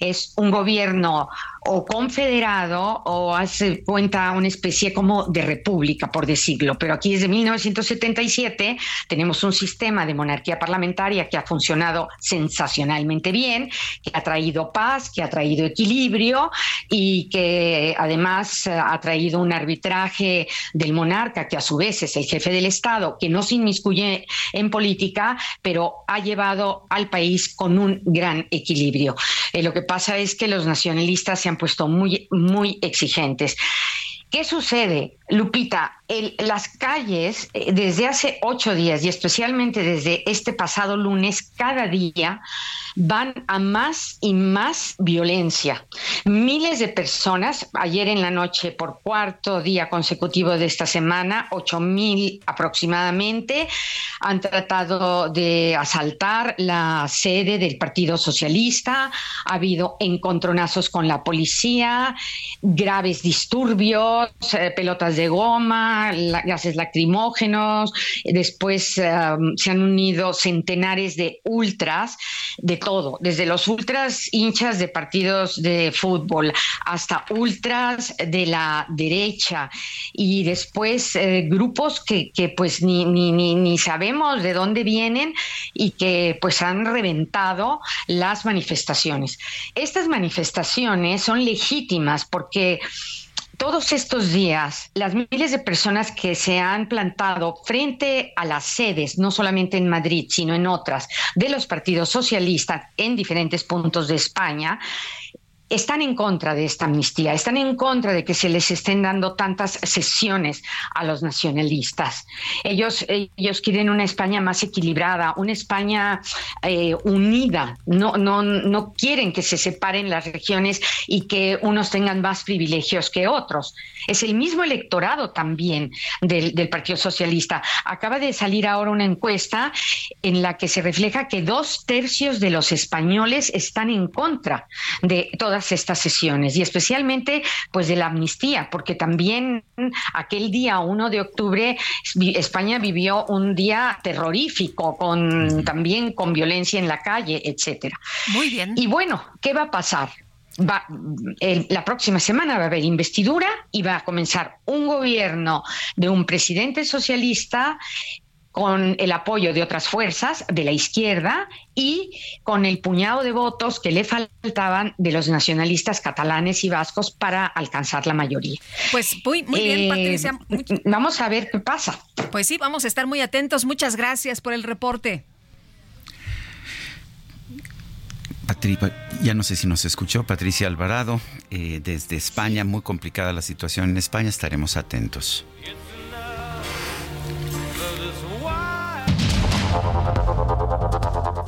es un gobierno o confederado o hace cuenta una especie como de república, por decirlo. Pero aquí desde 1977 tenemos un sistema de monarquía parlamentaria que ha funcionado sensacionalmente bien, que ha traído paz, que ha traído equilibrio y que además ha traído un arbitraje del monarca, que a su vez es el jefe del Estado, que no se inmiscuye en política, pero ha llevado al país con un gran equilibrio. Eh, lo que pasa es que los nacionalistas se han puesto muy, muy exigentes. ¿Qué sucede, Lupita? Las calles, eh, desde hace ocho días y especialmente desde este pasado lunes, cada día van a más y más violencia. Miles de personas, ayer en la noche, por cuarto día consecutivo de esta semana, ocho mil aproximadamente, han tratado de asaltar la sede del Partido Socialista. Ha habido encontronazos con la policía, graves disturbios, eh, pelotas de goma, gases lacrimógenos. Después eh, se han unido centenares de ultras de todo, desde los ultras hinchas de partidos de fútbol hasta ultras de la derecha y después eh, grupos que, pues ni, ni, ni sabemos de dónde vienen y que pues han reventado las manifestaciones. Estas manifestaciones son legítimas porque todos estos días, las miles de personas que se han plantado frente a las sedes, no solamente en Madrid, sino en otras, de los partidos socialistas en diferentes puntos de España, están en contra de esta amnistía, están en contra de que se les estén dando tantas sesiones a los nacionalistas. Ellos, quieren una España más equilibrada, una España eh, unida. No, no, no quieren que se separen las regiones y que unos tengan más privilegios que otros. Es el mismo electorado también del Partido Socialista. Acaba de salir ahora una encuesta en la que se refleja que dos tercios de los españoles están en contra de todas estas sesiones y especialmente pues de la amnistía, porque también aquel día 1 de octubre España vivió un día terrorífico con también con violencia en la calle, etcétera. Muy bien. Y bueno, ¿qué va a pasar? Va, el- la próxima semana va a haber investidura y va a comenzar un gobierno de un presidente socialista con el apoyo de otras fuerzas de la izquierda y con el puñado de votos que le faltaban de los nacionalistas catalanes y vascos para alcanzar la mayoría. Pues muy, muy bien, Eh, Patricia. Vamos a ver qué pasa. Pues sí, vamos a estar muy atentos. Muchas gracias por el reporte. Patri- ya no sé si nos escuchó Patricia Alvarado eh, desde España, muy complicada la situación en España, estaremos atentos.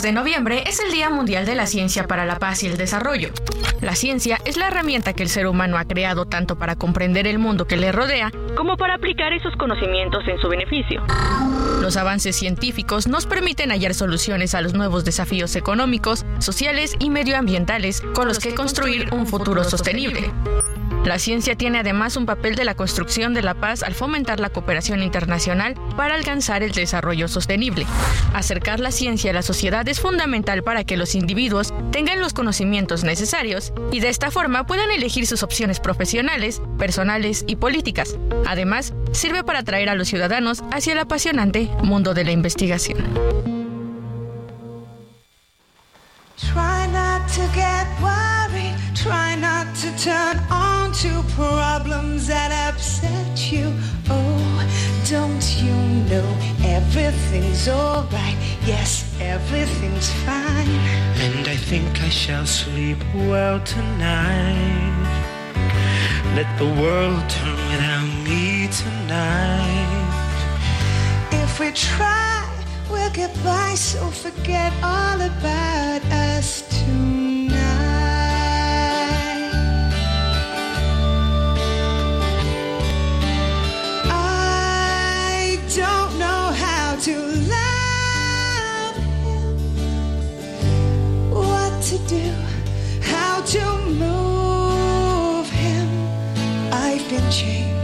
El 10 de noviembre es el Día Mundial de la Ciencia para la Paz y el Desarrollo. La ciencia es la herramienta que el ser humano ha creado tanto para comprender el mundo que le rodea como para aplicar esos conocimientos en su beneficio. Los avances científicos nos permiten hallar soluciones a los nuevos desafíos económicos, sociales y medioambientales con los que construir un futuro sostenible. La ciencia tiene además un papel de la construcción de la paz al fomentar la cooperación internacional para alcanzar el desarrollo sostenible. Acercar la ciencia a la sociedad es fundamental para que los individuos tengan los conocimientos necesarios y de esta forma puedan elegir sus opciones profesionales, personales y políticas. Además, sirve para atraer a los ciudadanos hacia el apasionante mundo de la investigación. Try not to get worried. Try not to turn on to problems that upset you. Oh, don't you know everything's alright? Yes, everything's fine. And I think I shall sleep well tonight. Let the world turn without me tonight. If we try, we'll get by, so forget all about us tonight. I don't know how to love him, what to do, how to move him. I've been changed,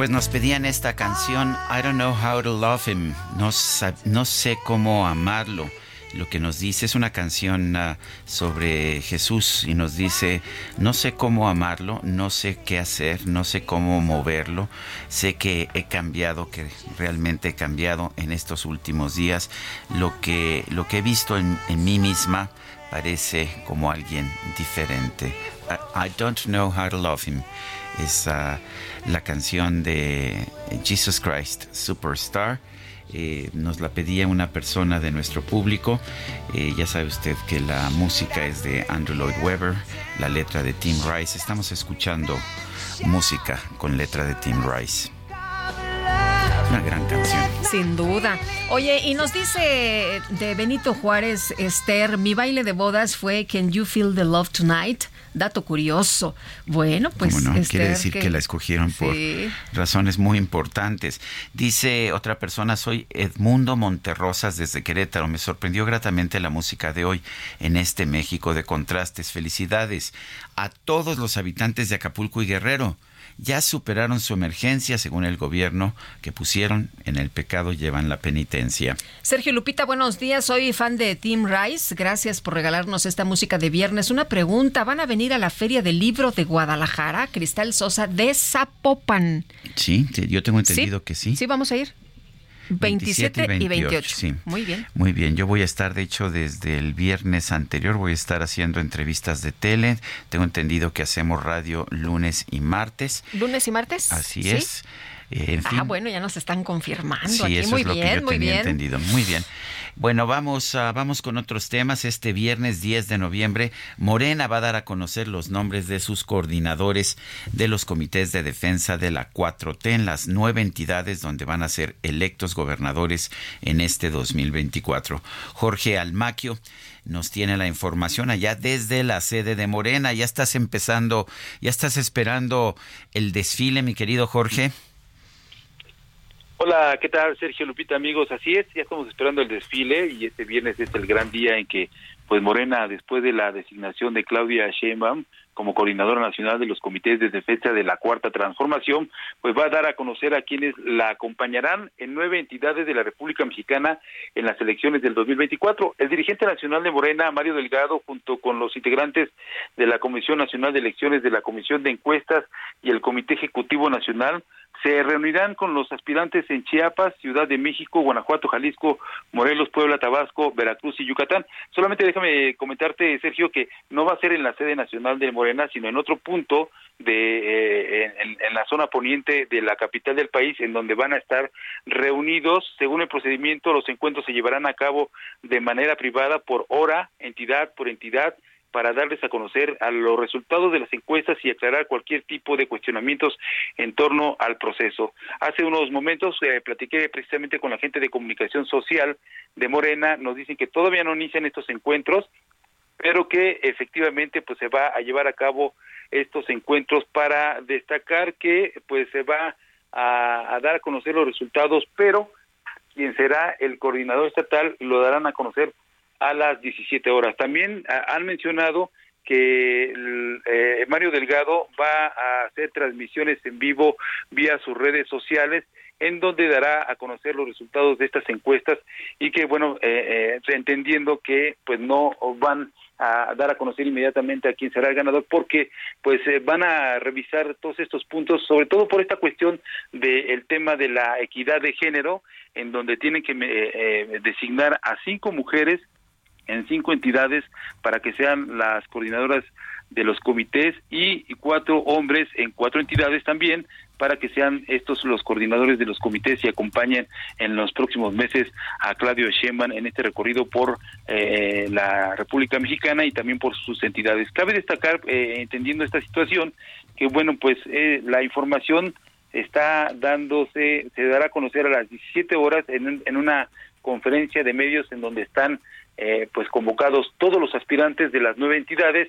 pues nos pedían esta canción, I don't know how to love him, no, no sé cómo amarlo. Lo que nos dice es una canción ah, sobre Jesús y nos dice, no sé cómo amarlo, no sé qué hacer, no sé cómo moverlo, sé que he cambiado, que realmente he cambiado en estos últimos días. Lo que, lo que he visto en, en mí misma parece como alguien diferente. I, I don't know how to love him es ah, la canción de Jesus Christ Superstar. Eh, nos la pedía una persona de nuestro público. Eh, ya sabe usted que la música es de Andrew Lloyd Webber, la letra de Tim Rice. Estamos escuchando música con letra de Tim Rice. Una gran canción. Sin duda. Oye, y nos dice de Benito Juárez, Esther, mi baile de bodas fue Can You Feel the Love Tonight? Dato curioso. Bueno, pues. Bueno, Esther, quiere decir que, la escogieron por Sí. razones muy importantes. Dice otra persona, soy Edmundo Monterrosas desde Querétaro. Me sorprendió gratamente la música de hoy en este México de contrastes. Felicidades a todos los habitantes de Acapulco y Guerrero. Ya superaron su emergencia, según el gobierno, que pusieron en el pecado llevan la penitencia. Sergio Lupita, buenos días. Soy fan de Tim Rice. Gracias por regalarnos esta música de viernes. Una pregunta: ¿van a venir a la Feria del Libro de Guadalajara? Cristal Sosa de Zapopan. Sí, sí, yo tengo entendido que sí. Sí, vamos a ir. 27, y 28. sí. Muy bien. Muy bien, yo voy a estar, de hecho, desde el viernes anterior, voy a estar haciendo entrevistas de tele. Tengo entendido que hacemos radio lunes y martes. ¿Lunes y martes? Así ¿Sí? es. Eh, en fin. Ah, bueno, ya nos están confirmando Sí, aquí. eso muy es lo bien, que yo muy tenía bien. entendido. Muy bien. Bueno, vamos, vamos con otros temas. Este viernes 10 de noviembre, Morena va a dar a conocer los nombres de sus coordinadores de los comités de defensa de la 4T en las nueve entidades donde van a ser electos gobernadores en este 2024. Jorge Almaquio nos tiene la información allá desde la sede de Morena. Ya estás empezando, ya estás esperando el desfile, mi querido Jorge. Hola, ¿qué tal Sergio Lupita amigos? Así es, ya estamos esperando el desfile y este viernes es el gran día en que pues Morena después de la designación de Claudia Sheinbaum como coordinadora nacional de los comités de defensa de la cuarta transformación, pues va a dar a conocer a quienes la acompañarán en nueve entidades de la República Mexicana en las elecciones del 2024. El dirigente nacional de Morena, Mario Delgado, junto con los integrantes de la Comisión Nacional de Elecciones, de la Comisión de Encuestas y el Comité Ejecutivo Nacional, se reunirán con los aspirantes en Chiapas, Ciudad de México, Guanajuato, Jalisco, Morelos, Puebla, Tabasco, Veracruz y Yucatán. Solamente déjame comentarte, Sergio, que no va a ser en la sede nacional de Morena, sino en otro punto de eh, en, en la zona poniente de la capital del país, en donde van a estar reunidos. Según el procedimiento, los encuentros se llevarán a cabo de manera privada por hora, entidad por entidad, para darles a conocer a los resultados de las encuestas y aclarar cualquier tipo de cuestionamientos en torno al proceso. Hace unos momentos eh, platiqué precisamente con la gente de comunicación social de Morena, nos dicen que todavía no inician estos encuentros, pero que efectivamente pues se va a llevar a cabo estos encuentros para destacar que pues se va a, dar a conocer los resultados, pero quien será el coordinador estatal lo darán a conocer a las 17 horas. También ah, han mencionado que eh, Mario Delgado va a hacer transmisiones en vivo vía sus redes sociales en donde dará a conocer los resultados de estas encuestas y que bueno eh, eh, entendiendo que pues no van a dar a conocer inmediatamente a quién será el ganador porque pues eh, van a revisar todos estos puntos sobre todo por esta cuestión del tema de la equidad de género en donde tienen que eh, eh, designar a cinco mujeres en cinco entidades para que sean las coordinadoras de los comités y cuatro hombres en cuatro entidades también para que sean estos los coordinadores de los comités y acompañen en los próximos meses a Claudio Sheinbaum en este recorrido por eh, la República Mexicana y también por sus entidades. Cabe destacar, eh, entendiendo esta situación, que bueno, pues eh, la información está dándose, se dará a conocer a las 17 horas en, en una conferencia de medios en donde están eh, pues convocados todos los aspirantes de las nueve entidades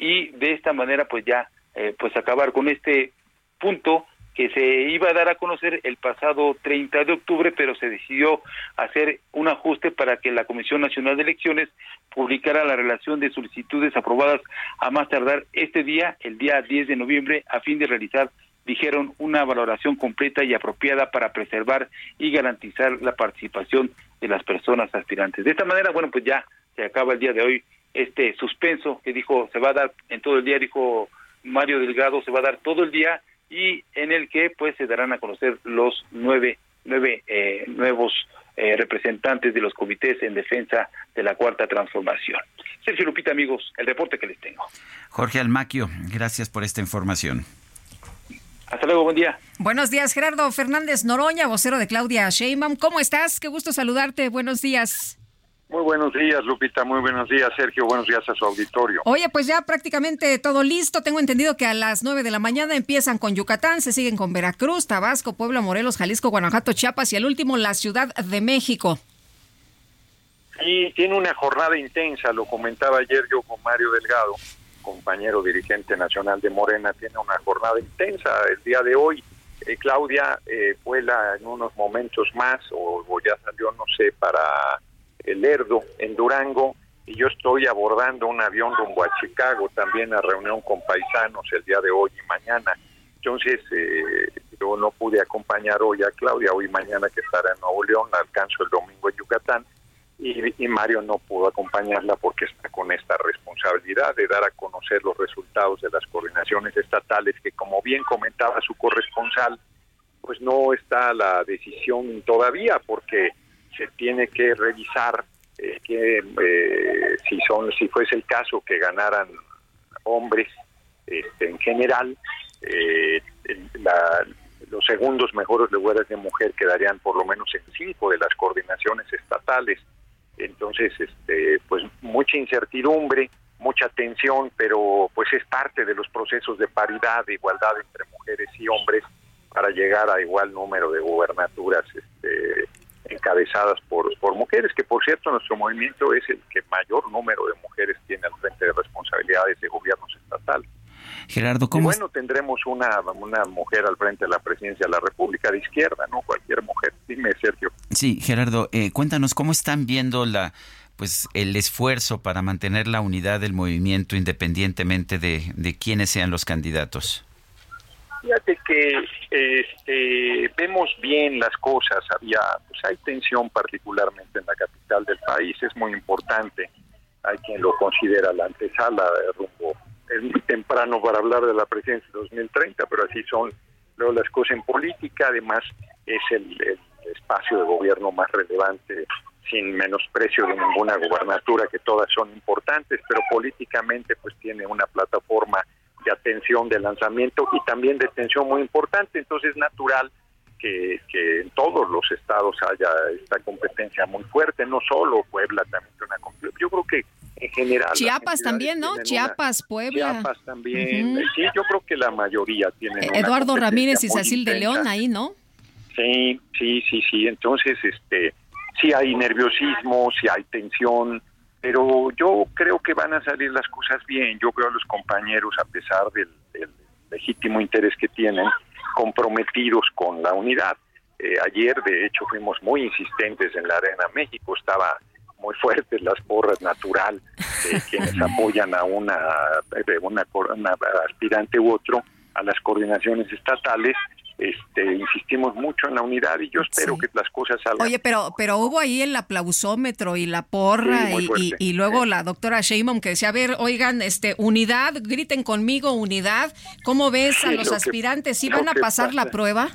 y de esta manera pues ya eh, pues acabar con este punto que se iba a dar a conocer el pasado 30 de octubre, pero se decidió hacer un ajuste para que la Comisión Nacional de Elecciones publicara la relación de solicitudes aprobadas a más tardar este día, el día 10 de noviembre, a fin de realizar dijeron una valoración completa y apropiada para preservar y garantizar la participación de las personas aspirantes. De esta manera, bueno, pues ya se acaba el día de hoy este suspenso que dijo se va a dar en todo el día, dijo Mario Delgado, se va a dar todo el día y en el que pues se darán a conocer los nueve, nueve eh, nuevos eh, representantes de los comités en defensa de la cuarta transformación. Sergio Lupita, amigos, el reporte que les tengo. Jorge Almaquio, gracias por esta información. Hasta luego, buen día. Buenos días, Gerardo Fernández Noroña, vocero de Claudia Sheinbaum. ¿Cómo estás? Qué gusto saludarte. Buenos días. Muy buenos días, Lupita. Muy buenos días, Sergio. Buenos días a su auditorio. Oye, pues ya prácticamente todo listo. Tengo entendido que a las 9 de la mañana empiezan con Yucatán, se siguen con Veracruz, Tabasco, Puebla, Morelos, Jalisco, Guanajuato, Chiapas y el último la Ciudad de México. Sí, tiene una jornada intensa, lo comentaba ayer yo con Mario Delgado, compañero dirigente nacional de Morena, tiene una jornada intensa el día de hoy. Eh, Claudia eh, vuela en unos momentos más, o, o ya salió, no sé, para el Lerdo, en Durango, y yo estoy abordando un avión rumbo a Chicago, también a reunión con paisanos el día de hoy y mañana. Entonces, eh, yo no pude acompañar hoy a Claudia, hoy y mañana que estará en Nuevo León, la alcanzo el domingo en Yucatán, y, y Mario no pudo acompañarla porque está con esta responsabilidad de dar a conocer los resultados de las coordinaciones estatales, que como bien comentaba su corresponsal, pues no está la decisión todavía, porque se tiene que revisar eh, que eh, si son si fuese el caso que ganaran hombres este, en general eh, la- los segundos mejores lugares de mujer quedarían por lo menos en cinco de las coordinaciones estatales. Entonces este pues mucha incertidumbre mucha tensión pero pues es parte de los procesos de paridad de igualdad entre mujeres y hombres para llegar a igual número de gubernaturas este, encabezadas por, por mujeres, que por cierto nuestro movimiento es el que mayor número de mujeres tiene al frente de responsabilidades de gobiernos estatales. Gerardo, ¿cómo bueno, tendremos una, una mujer al frente de la presidencia de la República de izquierda, ¿no? Cualquier mujer. Dime, Sergio. Sí, Gerardo, eh, cuéntanos cómo están viendo la pues el esfuerzo para mantener la unidad del movimiento independientemente de, de quiénes sean los candidatos. Fíjate que este, vemos bien las cosas, había, pues hay tensión particularmente en la capital del país, es muy importante, hay quien lo considera la antesala de rumbo, es muy temprano para hablar de la presidencia de 2030, pero así son luego las cosas en política, además es el, el espacio de gobierno más relevante sin menosprecio de ninguna gubernatura, que todas son importantes, pero políticamente pues tiene una plataforma de atención de lanzamiento y también de atención muy importante, entonces es natural que, que en todos los estados haya esta competencia muy fuerte, no solo Puebla también tiene una yo creo que en general... Chiapas también, ¿no? una- Chiapas, Puebla. Chiapas también, sí, yo creo que la mayoría tienen Eduardo Ramírez y Sacil de. León ahí, ¿no? Sí, sí, sí, sí. Entonces, este, sí hay nerviosismo, sí hay tensión, pero yo creo que van a salir las cosas bien. Yo veo a los compañeros, a pesar del, del legítimo interés que tienen, comprometidos con la unidad. Eh, ayer, de hecho, fuimos muy insistentes en la Arena México. Estaba muy fuertes las porras natural de *laughs* quienes apoyan a una, una, una aspirante u otro a las coordinaciones estatales. Este, insistimos mucho en la unidad y yo espero que las cosas salgan. Oye, pero pero hubo ahí el aplausómetro y la porra Sí, y, fuerte. y- y luego la doctora Sheinbaum que decía, a ver, oigan, este unidad, griten conmigo unidad. ¿Cómo ves a los lo aspirantes? ¿Sí van a pasar la prueba?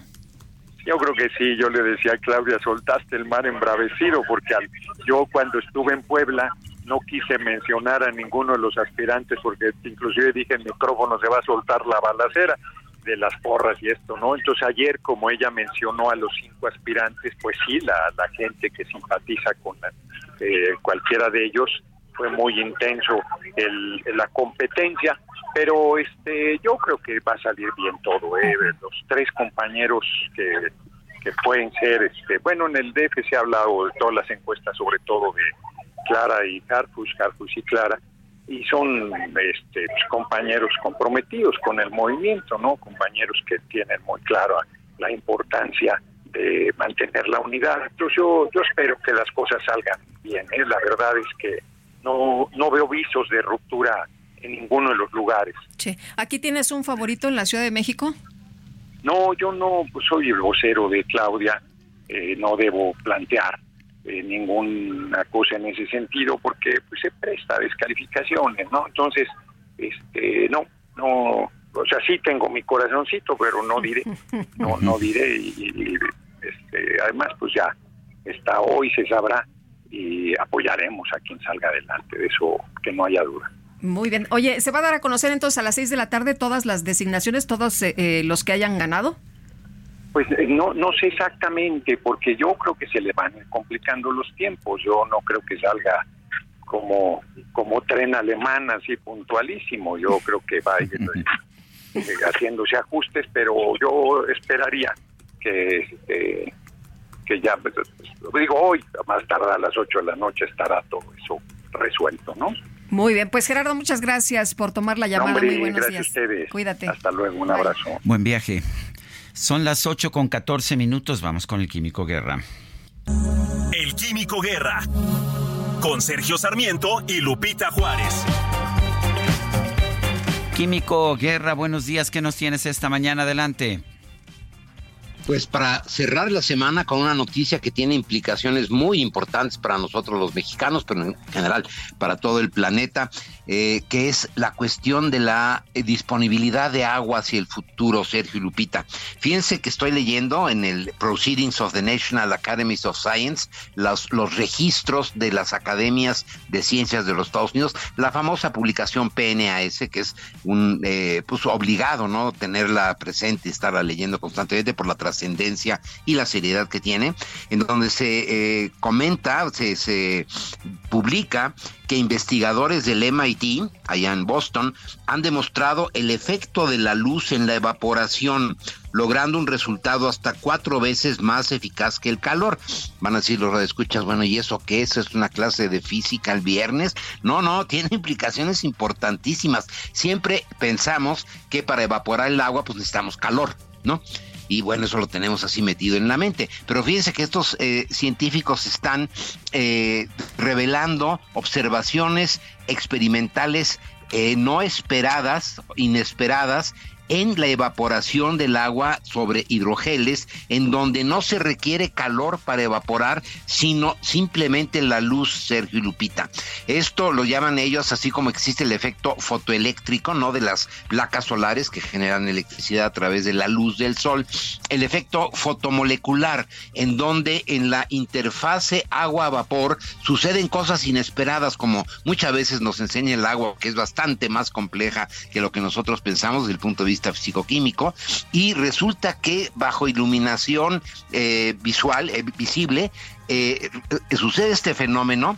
Yo creo que sí, yo le decía a Claudia, soltaste el mar embravecido, porque al- yo cuando estuve en Puebla no quise mencionar a ninguno de los aspirantes, porque inclusive dije el micrófono se va a soltar la balacera de las porras y esto, ¿no? Entonces ayer, como ella mencionó a los cinco aspirantes, pues sí, la, la gente que simpatiza con eh, cualquiera de ellos fue muy intenso el, la competencia, pero este yo creo que va a salir bien todo, ¿eh? los tres compañeros que, que pueden ser, este bueno, en el DF se ha hablado de todas las encuestas, sobre todo de Clara y Harfush, Harfush y Clara, y son este, pues, compañeros comprometidos con el movimiento, ¿no? Compañeros que tienen muy clara la importancia de mantener la unidad. Entonces yo, yo espero que las cosas salgan bien. ¿eh? La verdad es que no, no veo visos de ruptura en ninguno de los lugares. Che, ¿aquí tienes un favorito en la Ciudad de México? No, yo no pues, soy el vocero de Claudia, eh, no debo plantear eh, ninguna cosa en ese sentido porque pues, se presta a descalificaciones, ¿no? Entonces, este, no, no, o sea, sí tengo mi corazoncito, pero no diré, *laughs* no, no diré y, y, este, además pues ya está hoy, se sabrá y apoyaremos a quien salga adelante, de eso que no haya duda. Muy bien. Oye, ¿se va a dar a conocer entonces a las seis de la tarde todas las designaciones, todos eh, eh, los que hayan ganado? Pues eh, no, no sé exactamente, porque yo creo que se le van complicando los tiempos. Yo no creo que salga como, como tren alemán así puntualísimo. Yo creo que va a ir *laughs* eh, haciéndose ajustes, pero yo esperaría que, eh, que ya, pues, digo, hoy, más tarde a las 8 de la noche estará todo eso resuelto, ¿no? Muy bien, pues Gerardo, muchas gracias por tomar la llamada. Hombre, Muy buenos gracias días. a ustedes. Cuídate. Hasta luego, un abrazo. Buen viaje. Son las 8 con 14 minutos. Vamos con el Químico Guerra. El Químico Guerra. Con Sergio Sarmiento y Lupita Juárez. Químico Guerra, buenos días. ¿Qué nos tienes esta mañana? Adelante. Pues para cerrar la semana con una noticia que tiene implicaciones muy importantes para nosotros los mexicanos, pero en general para todo el planeta, eh, que es la cuestión de la eh, disponibilidad de agua hacia el futuro, Sergio Lupita. Fíjense que estoy leyendo en el Proceedings of the National Academies of Science los, los registros de las academias de ciencias de los Estados Unidos, la famosa publicación PNAS, que es un eh, pues obligado, ¿no? Tenerla presente y estarla leyendo constantemente por la trascendencia y la seriedad que tiene, en donde se eh, comenta, se, se publica que investigadores del MIT, allá en Boston, han demostrado el efecto de la luz en la evaporación, logrando un resultado hasta cuatro veces más eficaz que el calor. Van a decir los escuchas, bueno, ¿y eso qué es? ¿Es una clase de física el viernes? No, no, *laughs* tiene implicaciones importantísimas. Siempre pensamos que para evaporar el agua, pues necesitamos calor, ¿no? Y bueno, eso lo tenemos así metido en la mente. Pero fíjense que estos eh, científicos están eh, revelando observaciones experimentales eh, no esperadas, inesperadas, en la evaporación del agua sobre hidrogeles, en donde no se requiere calor para evaporar, sino simplemente la luz, Sergio y Lupita. Esto lo llaman ellos así como existe el efecto fotoeléctrico, ¿no? De las placas solares que generan electricidad a través de la luz del sol. El efecto fotomolecular, en donde en la interfase agua-vapor suceden cosas inesperadas, como muchas veces nos enseña el agua, que es bastante más compleja que lo que nosotros pensamos desde el punto de vista psicoquímico y resulta que bajo iluminación eh, visual, eh, visible, eh, sucede este fenómeno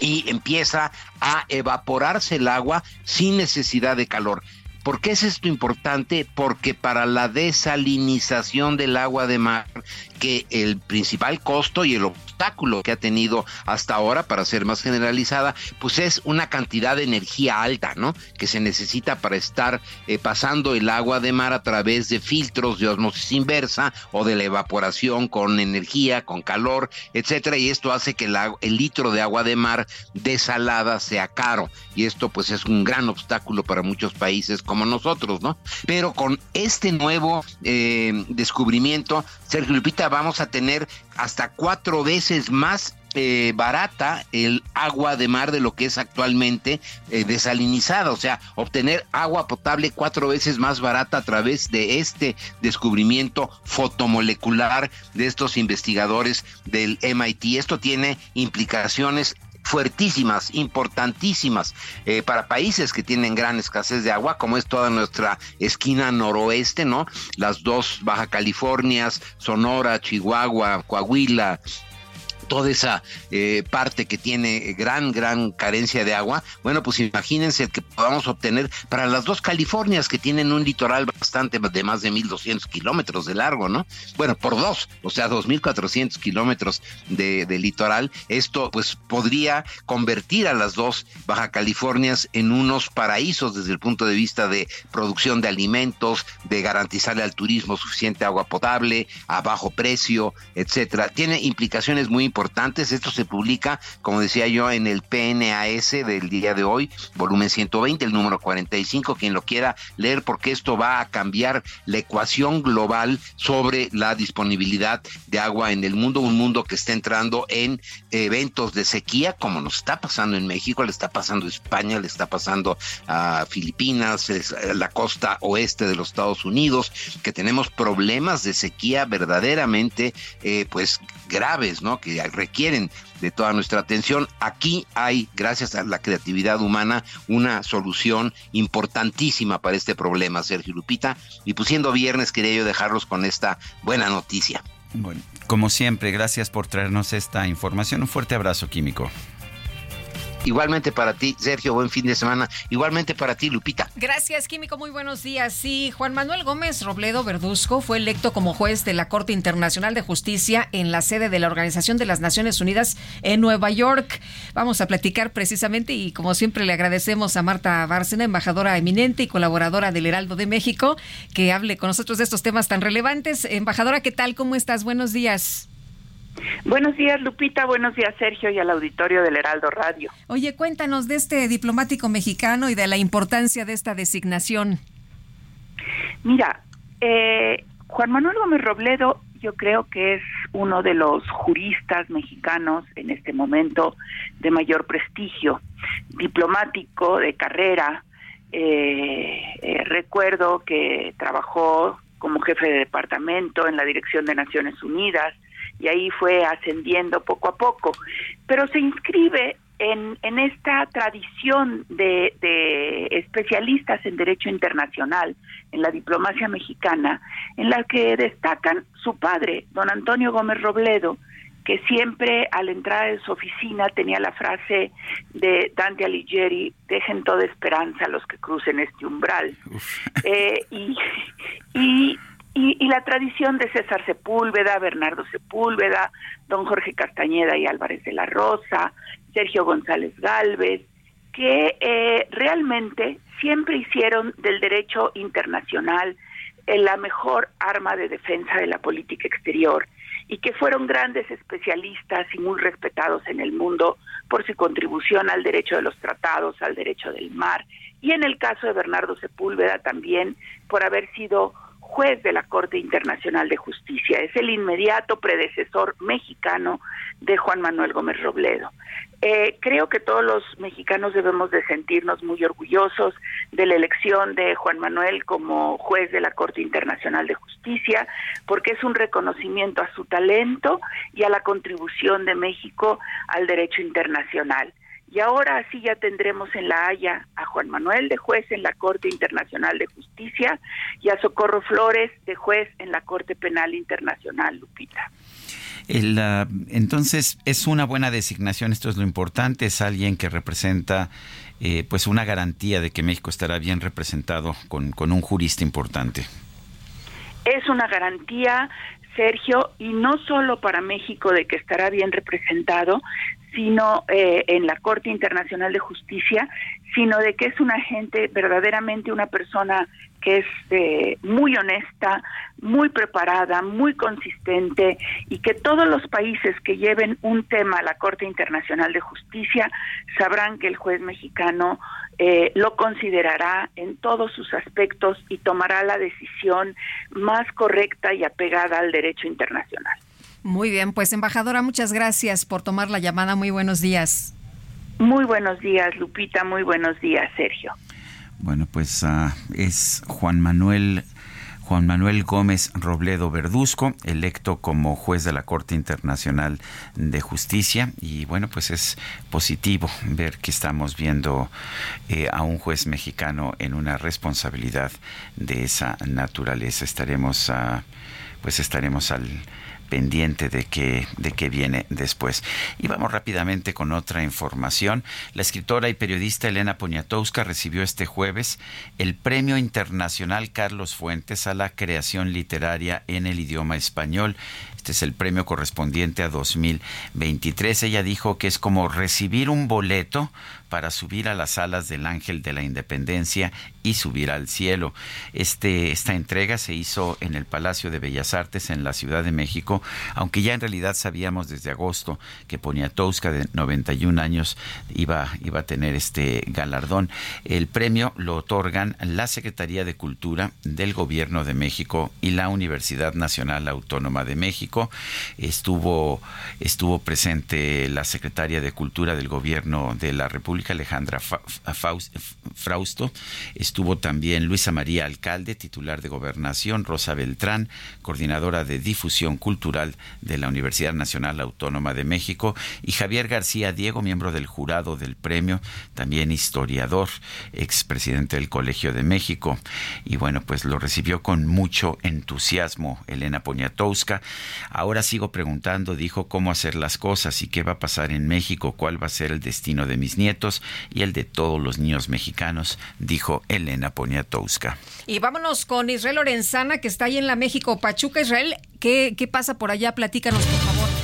y empieza a evaporarse el agua sin necesidad de calor. ¿Por qué es esto importante? Porque para la desalinización del agua de mar, el principal costo y el obstáculo que ha tenido hasta ahora, para ser más generalizada, pues es una cantidad de energía alta, ¿no? Que se necesita para estar eh, pasando el agua de mar a través de filtros de osmosis inversa o de la evaporación con energía, con calor, etcétera, y esto hace que el, litro de agua de mar desalada sea caro, y esto pues es un gran obstáculo para muchos países como nosotros, ¿no? Pero con este nuevo eh, descubrimiento, Sergio Lupita, vamos a tener hasta cuatro veces más eh, barata el agua de mar de lo que es actualmente eh, desalinizada, o sea, obtener agua potable cuatro veces más barata a través de este descubrimiento fotomolecular de estos investigadores del MIT. Esto tiene implicaciones fuertísimas, importantísimas eh, para países que tienen gran escasez de agua, como es toda nuestra esquina noroeste, ¿no? Las dos Baja Californias, Sonora, Chihuahua, Coahuila, toda esa eh, parte que tiene gran, gran carencia de agua, bueno, pues imagínense que podamos obtener para las dos Californias que tienen un litoral bastante de más de 1.200 kilómetros de largo, ¿no? Bueno, por dos, o sea, 2.400 kilómetros de, de litoral, esto pues podría convertir a las dos Baja Californias en unos paraísos desde el punto de vista de producción de alimentos, de garantizarle al turismo suficiente agua potable, a bajo precio, etcétera. Tiene implicaciones muy importantes. Esto se publica, como decía yo, en el PNAS del día de hoy, volumen 120, el número 45, quien lo quiera leer, porque esto va a cambiar la ecuación global sobre la disponibilidad de agua en el mundo, un mundo que está entrando en eventos de sequía, como nos está pasando en México, le está pasando a España, le está pasando a Filipinas, la costa oeste de los Estados Unidos, que tenemos problemas de sequía verdaderamente, eh, pues graves, ¿no? Que requieren de toda nuestra atención. Aquí hay, gracias a la creatividad humana, una solución importantísima para este problema, Sergio Lupita. Y pues siendo viernes, quería yo dejarlos con esta buena noticia. Bueno, como siempre, gracias por traernos esta información. Un fuerte abrazo, Químico. Igualmente para ti, Sergio, buen fin de semana. Igualmente para ti, Lupita. Gracias, Químico. Muy buenos días. Sí, Juan Manuel Gómez Robledo Verduzco fue electo como juez de la Corte Internacional de Justicia en la sede de la Organización de las Naciones Unidas en Nueva York. Vamos a platicar precisamente y como siempre le agradecemos a Marta Bárcena, embajadora eminente y colaboradora del Heraldo de México, que hable con nosotros de estos temas tan relevantes. Embajadora, ¿qué tal? ¿Cómo estás? Buenos días. Buenos días, Lupita. Buenos días, Sergio, y al auditorio del Heraldo Radio. Oye, cuéntanos de este diplomático mexicano y de la importancia de esta designación. Mira, eh, Juan Manuel Gómez Robledo, yo creo que es uno de los juristas mexicanos en este momento de mayor prestigio, diplomático de carrera. Eh, eh, recuerdo que trabajó como jefe de departamento en la Dirección de Naciones Unidas, y ahí fue ascendiendo poco a poco. Pero se inscribe en, en esta tradición de, de especialistas en derecho internacional, en la diplomacia mexicana, en la que destacan su padre, don Antonio Gómez Robledo, que siempre al entrar en su oficina tenía la frase de Dante Alighieri, dejen toda esperanza a los que crucen este umbral. Eh, y, y y, la tradición de César Sepúlveda, Bernardo Sepúlveda, don Jorge Castañeda y Álvarez de la Rosa, Sergio González Galvez, que eh, realmente siempre hicieron del derecho internacional eh, la mejor arma de defensa de la política exterior y que fueron grandes especialistas y muy respetados en el mundo por su contribución al derecho de los tratados, al derecho del mar, y en el caso de Bernardo Sepúlveda también por haber sido juez de la Corte Internacional de Justicia. Es el inmediato predecesor mexicano de Juan Manuel Gómez Robledo. Eh, creo que todos los mexicanos debemos de sentirnos muy orgullosos de la elección de Juan Manuel como juez de la Corte Internacional de Justicia, porque es un reconocimiento a su talento y a la contribución de México al derecho internacional. Y ahora sí ya tendremos en La Haya a Juan Manuel de juez en la Corte Internacional de Justicia y a Socorro Flores de juez en la Corte Penal Internacional, Lupita. El, ah, entonces es una buena designación, esto es lo importante, es alguien que representa eh, pues una garantía de que México estará bien representado con, con un jurista importante. Es una garantía, Sergio, y no solo para México de que estará bien representado, sino eh, en la Corte Internacional de Justicia, sino de que es una gente, verdaderamente una persona que es eh, muy honesta, muy preparada, muy consistente y que todos los países que lleven un tema a la Corte Internacional de Justicia sabrán que el juez mexicano eh, lo considerará en todos sus aspectos y tomará la decisión más correcta y apegada al derecho internacional. Muy bien, pues embajadora, muchas gracias por tomar la llamada. Muy buenos días. Muy buenos días, Lupita. Muy buenos días, Sergio. Bueno, pues ah, es Juan Manuel Juan Manuel Gómez Robledo Verduzco, electo como juez de la Corte Internacional de Justicia. Y bueno, pues es positivo ver que estamos viendo eh, a un juez mexicano en una responsabilidad de esa naturaleza. Estaremos, ah, pues estaremos al pendiente de qué, de qué viene después. Y vamos rápidamente con otra información. La escritora y periodista Elena Poniatowska recibió este jueves el Premio Internacional Carlos Fuentes a la creación literaria en el idioma español. Este es el premio correspondiente a 2023. Ella dijo que es como recibir un boleto para subir a las alas del Ángel de la Independencia y subir al cielo. Este, esta entrega se hizo en el Palacio de Bellas Artes en la Ciudad de México, aunque ya en realidad sabíamos desde agosto que Poniatowska de 91 años iba, iba a tener este galardón. El premio lo otorgan la Secretaría de Cultura del Gobierno de México y la Universidad Nacional Autónoma de México. Estuvo, estuvo presente la Secretaria de Cultura del Gobierno de la República Alejandra Frausto, estuvo también Luisa María Alcalde, titular de Gobernación, Rosa Beltrán, coordinadora de Difusión Cultural, de la Universidad Nacional Autónoma de México, y Javier García Diego, miembro del jurado del premio, también historiador, expresidente del Colegio de México. Y bueno, pues lo recibió con mucho entusiasmo Elena Poniatowska. Ahora sigo preguntando, dijo, cómo hacer las cosas y qué va a pasar en México, cuál va a ser el destino de mis nietos y el de todos los niños mexicanos, dijo Elena Poniatowska. Y vámonos con Israel Lorenzana, que está ahí en la México Pachuca. Israel, ¿qué, qué pasa por allá? Platícanos, por favor.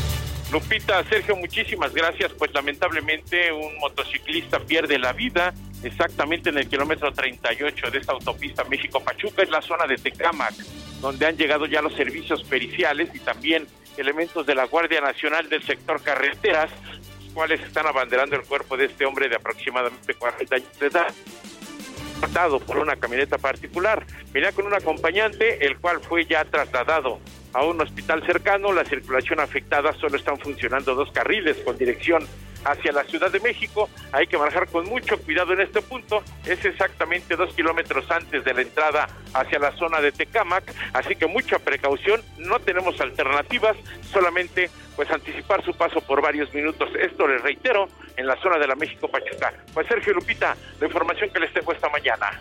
Lupita, Sergio, muchísimas gracias. Pues lamentablemente un motociclista pierde la vida exactamente en el kilómetro 38 de esta autopista México-Pachuca, es la zona de Tecámac, donde han llegado ya los servicios periciales y también elementos de la Guardia Nacional del sector carreteras, los cuales están abanderando el cuerpo de este hombre de aproximadamente 40 años de edad por una camioneta particular. Venía con un acompañante, el cual fue ya trasladado a un hospital cercano. La circulación afectada solo están funcionando dos carriles con dirección hacia la Ciudad de México. Hay que manejar con mucho cuidado en este punto. Es exactamente dos kilómetros antes de la entrada hacia la zona de Tecámac, así que mucha precaución. No tenemos alternativas, solamente pues anticipar su paso por varios minutos. Esto les reitero en la zona de la México Pachuca. Pues Sergio Lupita, la información que les tengo esta mañana.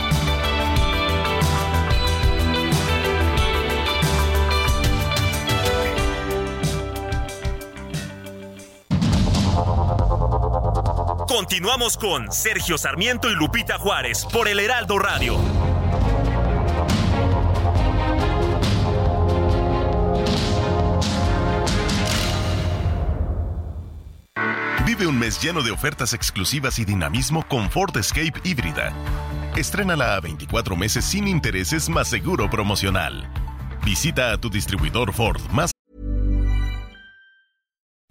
Continuamos con Sergio Sarmiento y Lupita Juárez por el Heraldo Radio. Vive un mes lleno de ofertas exclusivas y dinamismo con Ford Escape híbrida. Estrénala a 24 meses sin intereses más seguro promocional. Visita a tu distribuidor Ford más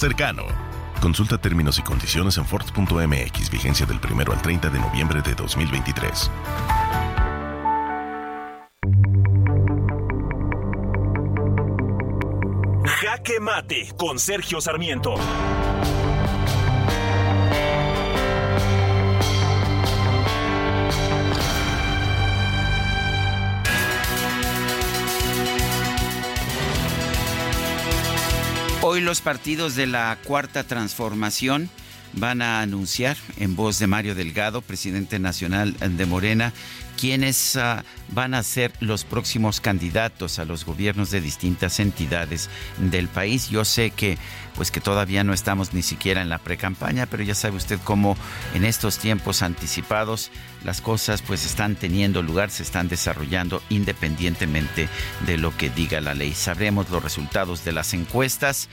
Cercano. Consulta términos y condiciones en Ford.mx, vigencia del 1 al 30 de noviembre de 2023. Jaque Mate con Sergio Sarmiento. Hoy los partidos de la Cuarta Transformación van a anunciar en voz de Mario Delgado, presidente nacional de Morena, quiénes ah, van a ser los próximos candidatos a los gobiernos de distintas entidades del país. Yo sé que pues que todavía no estamos ni siquiera en la precampaña, pero ya sabe usted cómo en estos tiempos anticipados las cosas pues están teniendo lugar, se están desarrollando independientemente de lo que diga la ley. Sabremos los resultados de las encuestas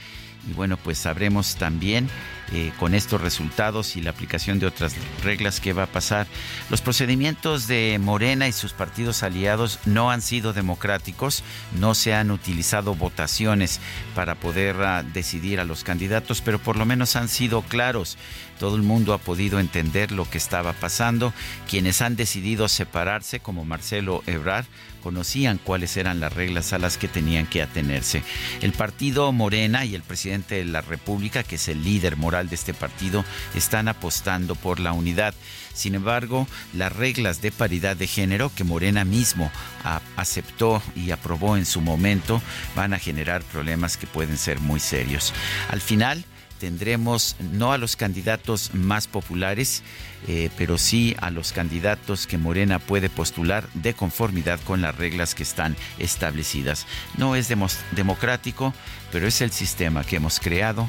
y bueno, pues sabremos también eh, con estos resultados y la aplicación de otras reglas qué va a pasar. Los procedimientos de Morena y sus partidos aliados no han sido democráticos, no se han utilizado votaciones para poder ah, decidir a los candidatos, pero por lo menos han sido claros. Todo el mundo ha podido entender lo que estaba pasando. Quienes han decidido separarse, como Marcelo Ebrard, conocían cuáles eran las reglas a las que tenían que atenerse. El partido Morena y el presidente de la República, que es el líder moral de este partido, están apostando por la unidad. Sin embargo, las reglas de paridad de género que Morena mismo aceptó y aprobó en su momento van a generar problemas que pueden ser muy serios. Al final, tendremos no a los candidatos más populares, eh, pero sí a los candidatos que Morena puede postular de conformidad con las reglas que están establecidas. No es democrático, pero es el sistema que hemos creado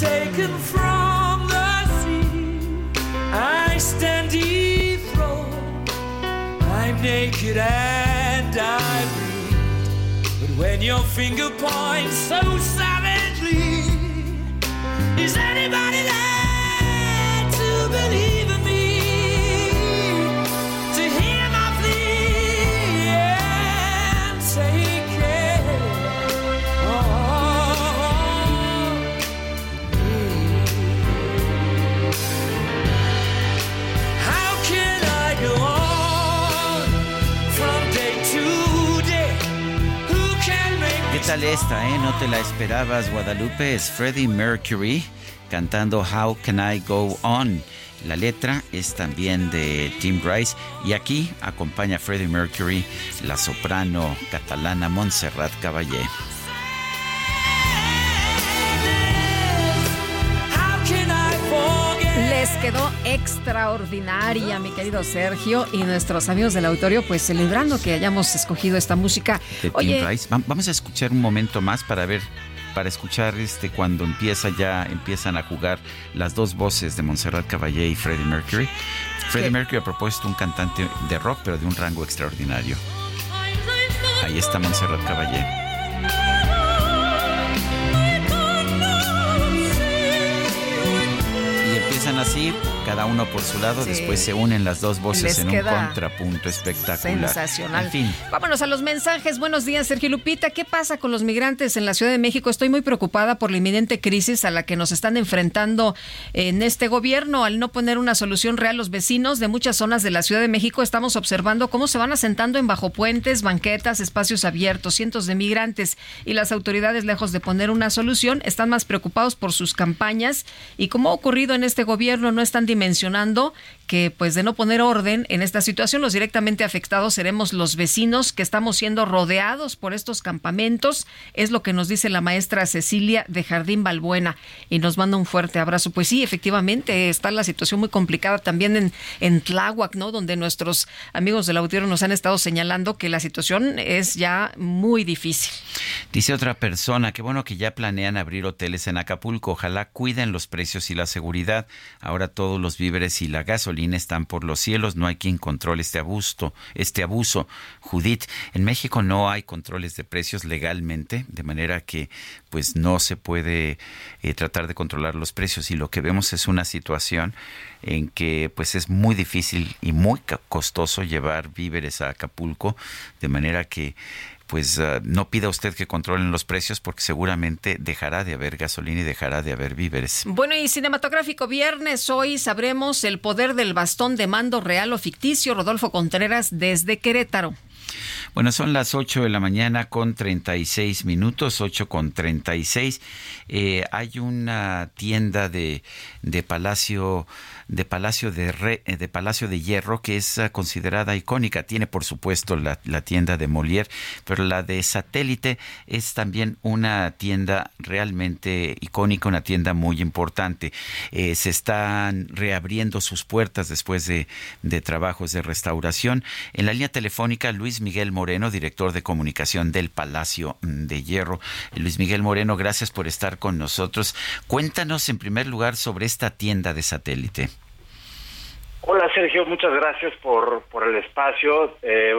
Taken from the sea. I stand dethroned. I'm naked and I bleed. But when your finger points so savagely, is anybody there tal esta, eh? No te la esperabas, Guadalupe. Es Freddie Mercury cantando How Can I Go On. La letra es también de Tim Rice y aquí acompaña a Freddie Mercury la soprano catalana Montserrat Caballé. Quedó extraordinaria, mi querido Sergio, y nuestros amigos del auditorio, pues celebrando que hayamos escogido esta música. de Tim Rice. Va- Vamos a escuchar un momento más para ver, para escuchar este cuando empieza ya empiezan a jugar las dos voces de Montserrat Caballé y Freddie Mercury. Freddie ¿Qué? Mercury ha propuesto un cantante de rock, pero de un rango extraordinario. Ahí está Montserrat Caballé. Empiezan así, cada uno por su lado, Sí. después se unen las dos voces Les en un contrapunto espectacular. Sensacional. En fin, Vámonos a los mensajes. Buenos días, Sergio Lupita. ¿Qué pasa con los migrantes en la Ciudad de México? Estoy muy preocupada por la inminente crisis a la que nos están enfrentando en este gobierno. Al no poner una solución real, los vecinos de muchas zonas de la Ciudad de México estamos observando cómo se van asentando en bajo puentes, banquetas, espacios abiertos, cientos de migrantes y las autoridades, lejos de poner una solución, están más preocupados por sus campañas y como ha ocurrido en este gobierno, no están dimensionando que pues de no poner orden en esta situación, los directamente afectados seremos los vecinos que estamos siendo rodeados por estos campamentos, es lo que nos dice la maestra Cecilia de Jardín Balbuena y nos manda un fuerte abrazo. Pues sí, efectivamente está la situación muy complicada también en, en Tláhuac, ¿no? Donde nuestros amigos del auditorio nos han estado señalando que la situación es ya muy difícil. Dice otra persona, que bueno que ya planean abrir hoteles en Acapulco, ojalá cuiden los precios y la seguridad. Ahora todos los víveres y la gasolina están por los cielos, no hay quien controle este abuso, este abuso. Judith, en México no hay controles de precios legalmente, de manera que pues no se puede eh, tratar de controlar los precios y lo que vemos es una situación en que pues es muy difícil y muy costoso llevar víveres a Acapulco, de manera que pues ah, no pida usted que controlen los precios porque seguramente dejará de haber gasolina y dejará de haber víveres. Bueno, y cinematográfico viernes, hoy sabremos el poder del bastón de mando real o ficticio. Rodolfo Contreras desde Querétaro. Bueno, son las 8 de la mañana con 36 minutos, 8 con 36. Eh, hay una tienda de, de Palacio de Palacio de, Re- eh, de Palacio de Hierro que es ah, considerada icónica. Tiene, por supuesto, la, la tienda de Molière, pero la de Satélite es también una tienda realmente icónica, una tienda muy importante. Eh, se están reabriendo sus puertas después de, de trabajos de restauración. En la línea telefónica, Luis Miguel Moreno, director de comunicación del Palacio mm, de Hierro. Luis Miguel Moreno, gracias por estar con nosotros. Cuéntanos en primer lugar sobre esta tienda de satélite. Hola Sergio, muchas gracias por, por el espacio. Eh,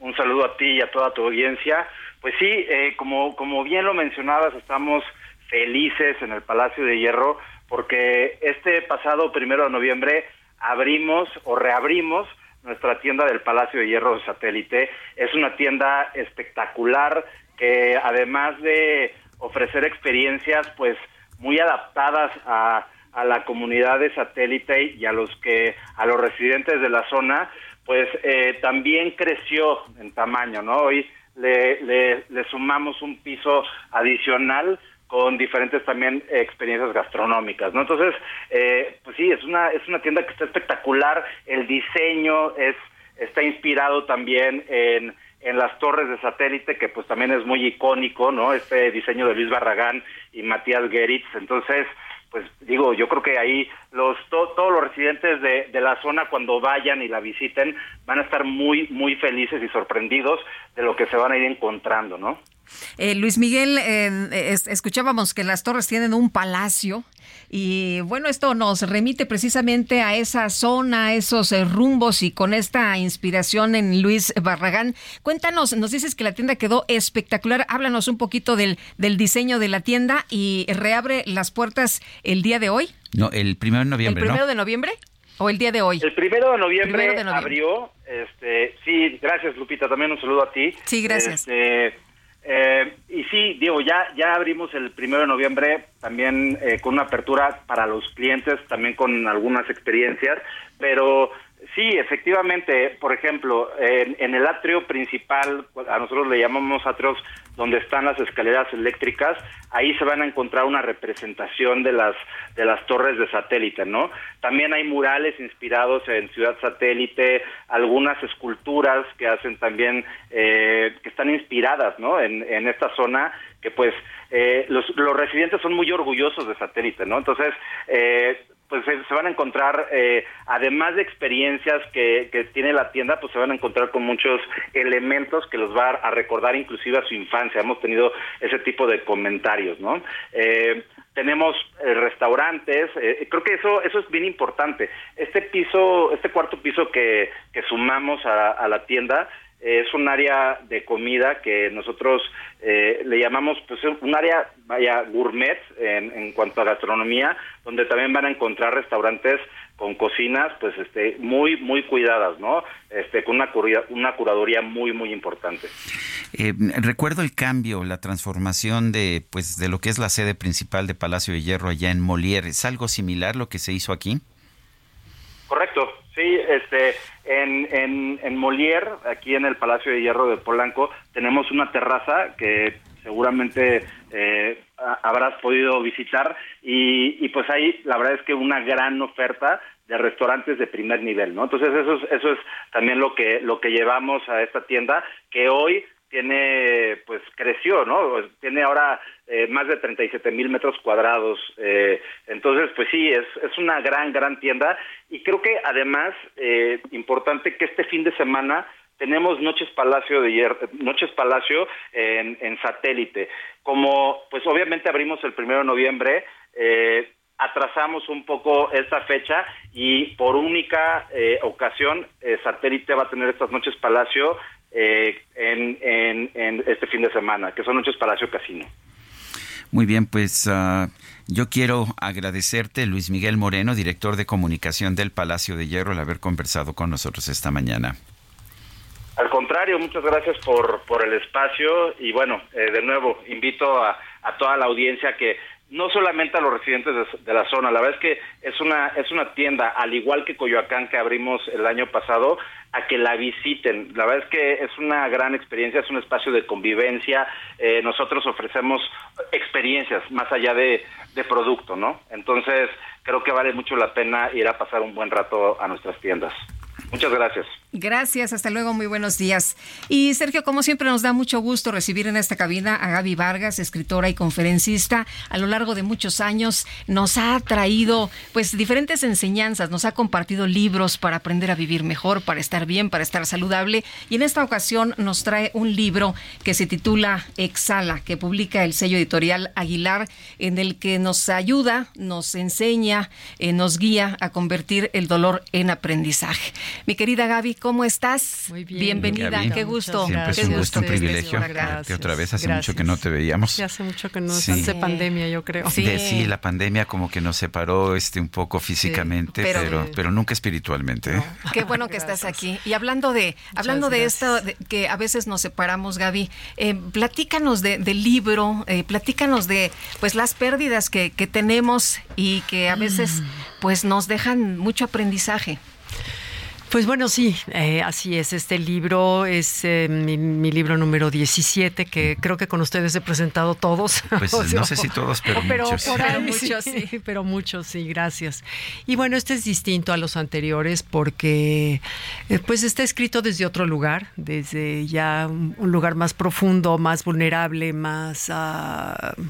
un saludo a ti y a toda tu audiencia. Pues sí, eh, como, como bien lo mencionabas, estamos felices en el Palacio de Hierro porque este pasado primero de noviembre abrimos o reabrimos nuestra tienda del Palacio de Hierro Satélite. Es una tienda espectacular que además de ofrecer experiencias pues muy adaptadas a, a la comunidad de satélite y a los que a los residentes de la zona pues eh, también creció en tamaño no hoy le, le, le sumamos un piso adicional con diferentes también experiencias gastronómicas, ¿no? Entonces, eh, pues sí, es una es una tienda que está espectacular, el diseño es está inspirado también en en las torres de satélite, que pues también es muy icónico, ¿no? Este diseño de Luis Barragán y Matías Geritz. Entonces, pues digo, yo creo que ahí los todos los residentes de, de, la zona cuando vayan y la visiten van a estar muy muy felices y sorprendidos de lo que se van a ir encontrando, ¿no? Eh, Luis Miguel, eh, escuchábamos que las torres tienen un palacio y bueno, esto nos remite precisamente a esa zona, a esos eh, rumbos y con esta inspiración en Luis Barragán. Cuéntanos, nos dices que la tienda quedó espectacular. Háblanos un poquito del, del diseño de la tienda y reabre las puertas el día de hoy. No, el primero de noviembre. ¿El primero de noviembre? ¿O el día de hoy? El primero de noviembre, abrió. Este, sí, gracias Lupita, también un saludo a ti. Sí, gracias. Este, eh, y sí, digo, ya, ya abrimos el primero de noviembre también eh, con una apertura para los clientes, también con algunas experiencias, pero Sí, efectivamente, por ejemplo, en, el atrio principal, a nosotros le llamamos atrios donde están las escaleras eléctricas, ahí se van a encontrar una representación de las de las torres de satélite, ¿no? También hay murales inspirados en Ciudad Satélite, algunas esculturas que hacen también eh, que están inspiradas, ¿no? En, en esta zona que pues eh, los, los residentes son muy orgullosos de satélite, ¿no? Entonces, eh, pues se, van a encontrar, eh, además de experiencias que, que, tiene la tienda, pues se van a encontrar con muchos elementos que los va a recordar inclusive a su infancia. Hemos tenido ese tipo de comentarios, ¿no? Eh, tenemos eh, restaurantes, creo que eso eso es bien importante. Este piso, este cuarto piso que, que sumamos a, a la tienda, es un área de comida que nosotros eh, le llamamos pues un área vaya gourmet en, en, cuanto a gastronomía donde también van a encontrar restaurantes con cocinas pues este muy muy cuidadas no este con una una curaduría muy muy importante. Eh, recuerdo el cambio la transformación de pues de lo que es la sede principal de Palacio de Hierro allá en Molière. Es algo similar lo que se hizo aquí correcto. Sí, este, en, en, en Molière, aquí en el Palacio de Hierro de Polanco, tenemos una terraza que seguramente eh, habrás podido visitar y, y pues ahí la verdad es que una gran oferta de restaurantes de primer nivel, ¿no? Entonces eso es, eso es también lo que lo que llevamos a esta tienda que hoy tiene, pues creció, ¿no? Tiene ahora eh, más de 37 mil metros cuadrados. Eh, entonces, pues sí, es, es una gran, gran tienda. Y creo que además, eh, importante que este fin de semana tenemos Noches Palacio de Noches Palacio en, en satélite. Como, pues obviamente abrimos el primero de noviembre, eh, atrasamos un poco esta fecha y por única eh, ocasión eh, satélite va a tener estas Noches Palacio eh, en, en, este fin de semana, que son Noches Palacio Casino. Muy bien, pues uh, yo quiero agradecerte, Luis Miguel Moreno, director de comunicación del Palacio de Hierro, el haber conversado con nosotros esta mañana. Al contrario, muchas gracias por, por el espacio y bueno, eh, de nuevo, invito a, a toda la audiencia que no solamente a los residentes de, la zona, la verdad es que es una es una tienda, al igual que Coyoacán que abrimos el año pasado, a que la visiten. La verdad es que es una gran experiencia, es un espacio de convivencia. Eh, nosotros ofrecemos experiencias más allá de, de producto, ¿no? Entonces creo que vale mucho la pena ir a pasar un buen rato a nuestras tiendas. Muchas gracias. Gracias, hasta luego, muy buenos días. Y Sergio, como siempre, nos da mucho gusto recibir en esta cabina a Gaby Vargas, escritora y conferencista. A lo largo de muchos años nos ha traído pues diferentes enseñanzas, nos ha compartido libros para aprender a vivir mejor, para estar bien, para estar saludable. Y en esta ocasión nos trae un libro que se titula Exhala, que publica el sello editorial Aguilar, en el que nos ayuda, nos enseña, eh, nos guía a convertir el dolor en aprendizaje. Mi querida Gaby, ¿cómo estás? Muy bien. Bienvenida, qué gusto. Siempre es un gusto, un privilegio. Gracias. otra vez, hace mucho que no te veíamos. Sí, hace mucho que no, hace pandemia, yo creo. Sí. sí, la pandemia como que nos separó este un poco físicamente, pero, pero, nunca espiritualmente. ¿eh? Qué bueno que estás aquí. Y hablando de hablando de esto, que a veces nos separamos, Gaby, eh, platícanos de, del libro, eh, platícanos de pues las pérdidas que, que tenemos y que a veces mm. pues nos dejan mucho aprendizaje. Pues bueno, sí, eh, así es. Este libro es eh, mi, libro número 17, que creo que con ustedes he presentado todos. Pues *laughs* no sé si todos, pero, muchos. pero muchos, sí. Pero muchos, sí, gracias. Y bueno, este es distinto a los anteriores porque eh, pues está escrito desde otro lugar, desde ya un lugar más profundo, más vulnerable, más... Uh,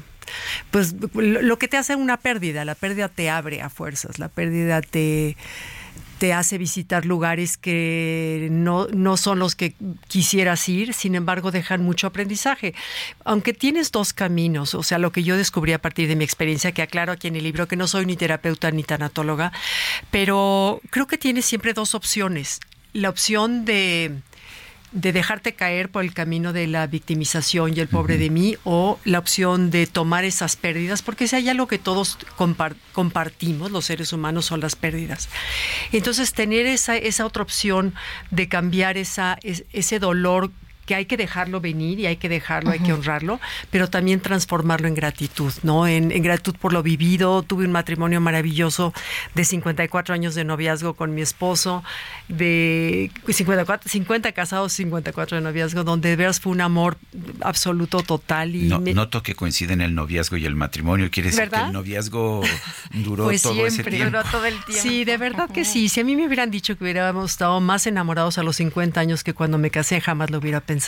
pues lo que te hace una pérdida, la pérdida te abre a fuerzas, la pérdida te te hace visitar lugares que no, no son los que quisieras ir, sin embargo dejan mucho aprendizaje. Aunque tienes dos caminos, o sea, lo que yo descubrí a partir de mi experiencia, que aclaro aquí en el libro que no soy ni terapeuta ni tanatóloga, pero creo que tienes siempre dos opciones. La opción de de dejarte caer por el camino de la victimización y el pobre de mí o la opción de tomar esas pérdidas, porque si hay algo que todos compartimos, los seres humanos, son las pérdidas. Entonces, tener esa, esa otra opción de cambiar esa, ese dolor que hay que dejarlo venir y hay que dejarlo, hay que honrarlo, pero también transformarlo en gratitud, ¿no? En, gratitud por lo vivido. Tuve un matrimonio maravilloso de 54 años de noviazgo con mi esposo, de 54, 50 casados, 54 de noviazgo, donde de veras fue un amor absoluto, total. Y Noto que coinciden el noviazgo y el matrimonio. Quiere decir que el noviazgo *laughs* duró pues todo ese tiempo. Duró todo el tiempo. Sí, de verdad que sí. Si a mí me hubieran dicho que hubiéramos estado más enamorados a los 50 años que cuando me casé, jamás lo hubiera pensado.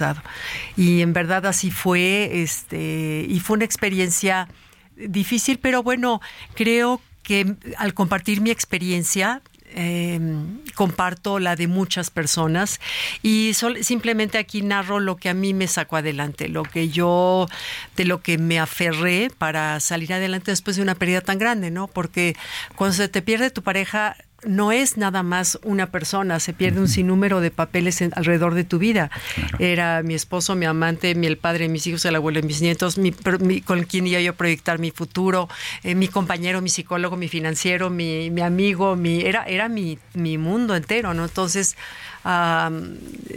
Y en verdad así fue, este, y fue una experiencia difícil, pero bueno, creo que al compartir mi experiencia, em, comparto la de muchas personas y simplemente aquí narro lo que a mí me sacó adelante, lo que yo, de lo que me aferré para salir adelante después de una pérdida tan grande, ¿no? Porque cuando se te pierde tu pareja, no es nada más una persona, se pierde un sinnúmero de papeles alrededor de tu vida. Era mi esposo, mi amante, mi el padre de mis hijos, el abuelo de mis nietos, mi, con quien iba yo a proyectar mi futuro, eh, mi compañero, mi psicólogo, mi financiero, mi, mi amigo, mi, era, era mi, mi mundo entero, ¿no? Entonces,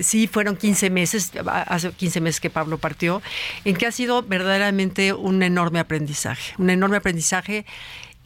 sí, fueron 15 meses, hace 15 meses que Pablo partió, en que ha sido verdaderamente un enorme aprendizaje, un enorme aprendizaje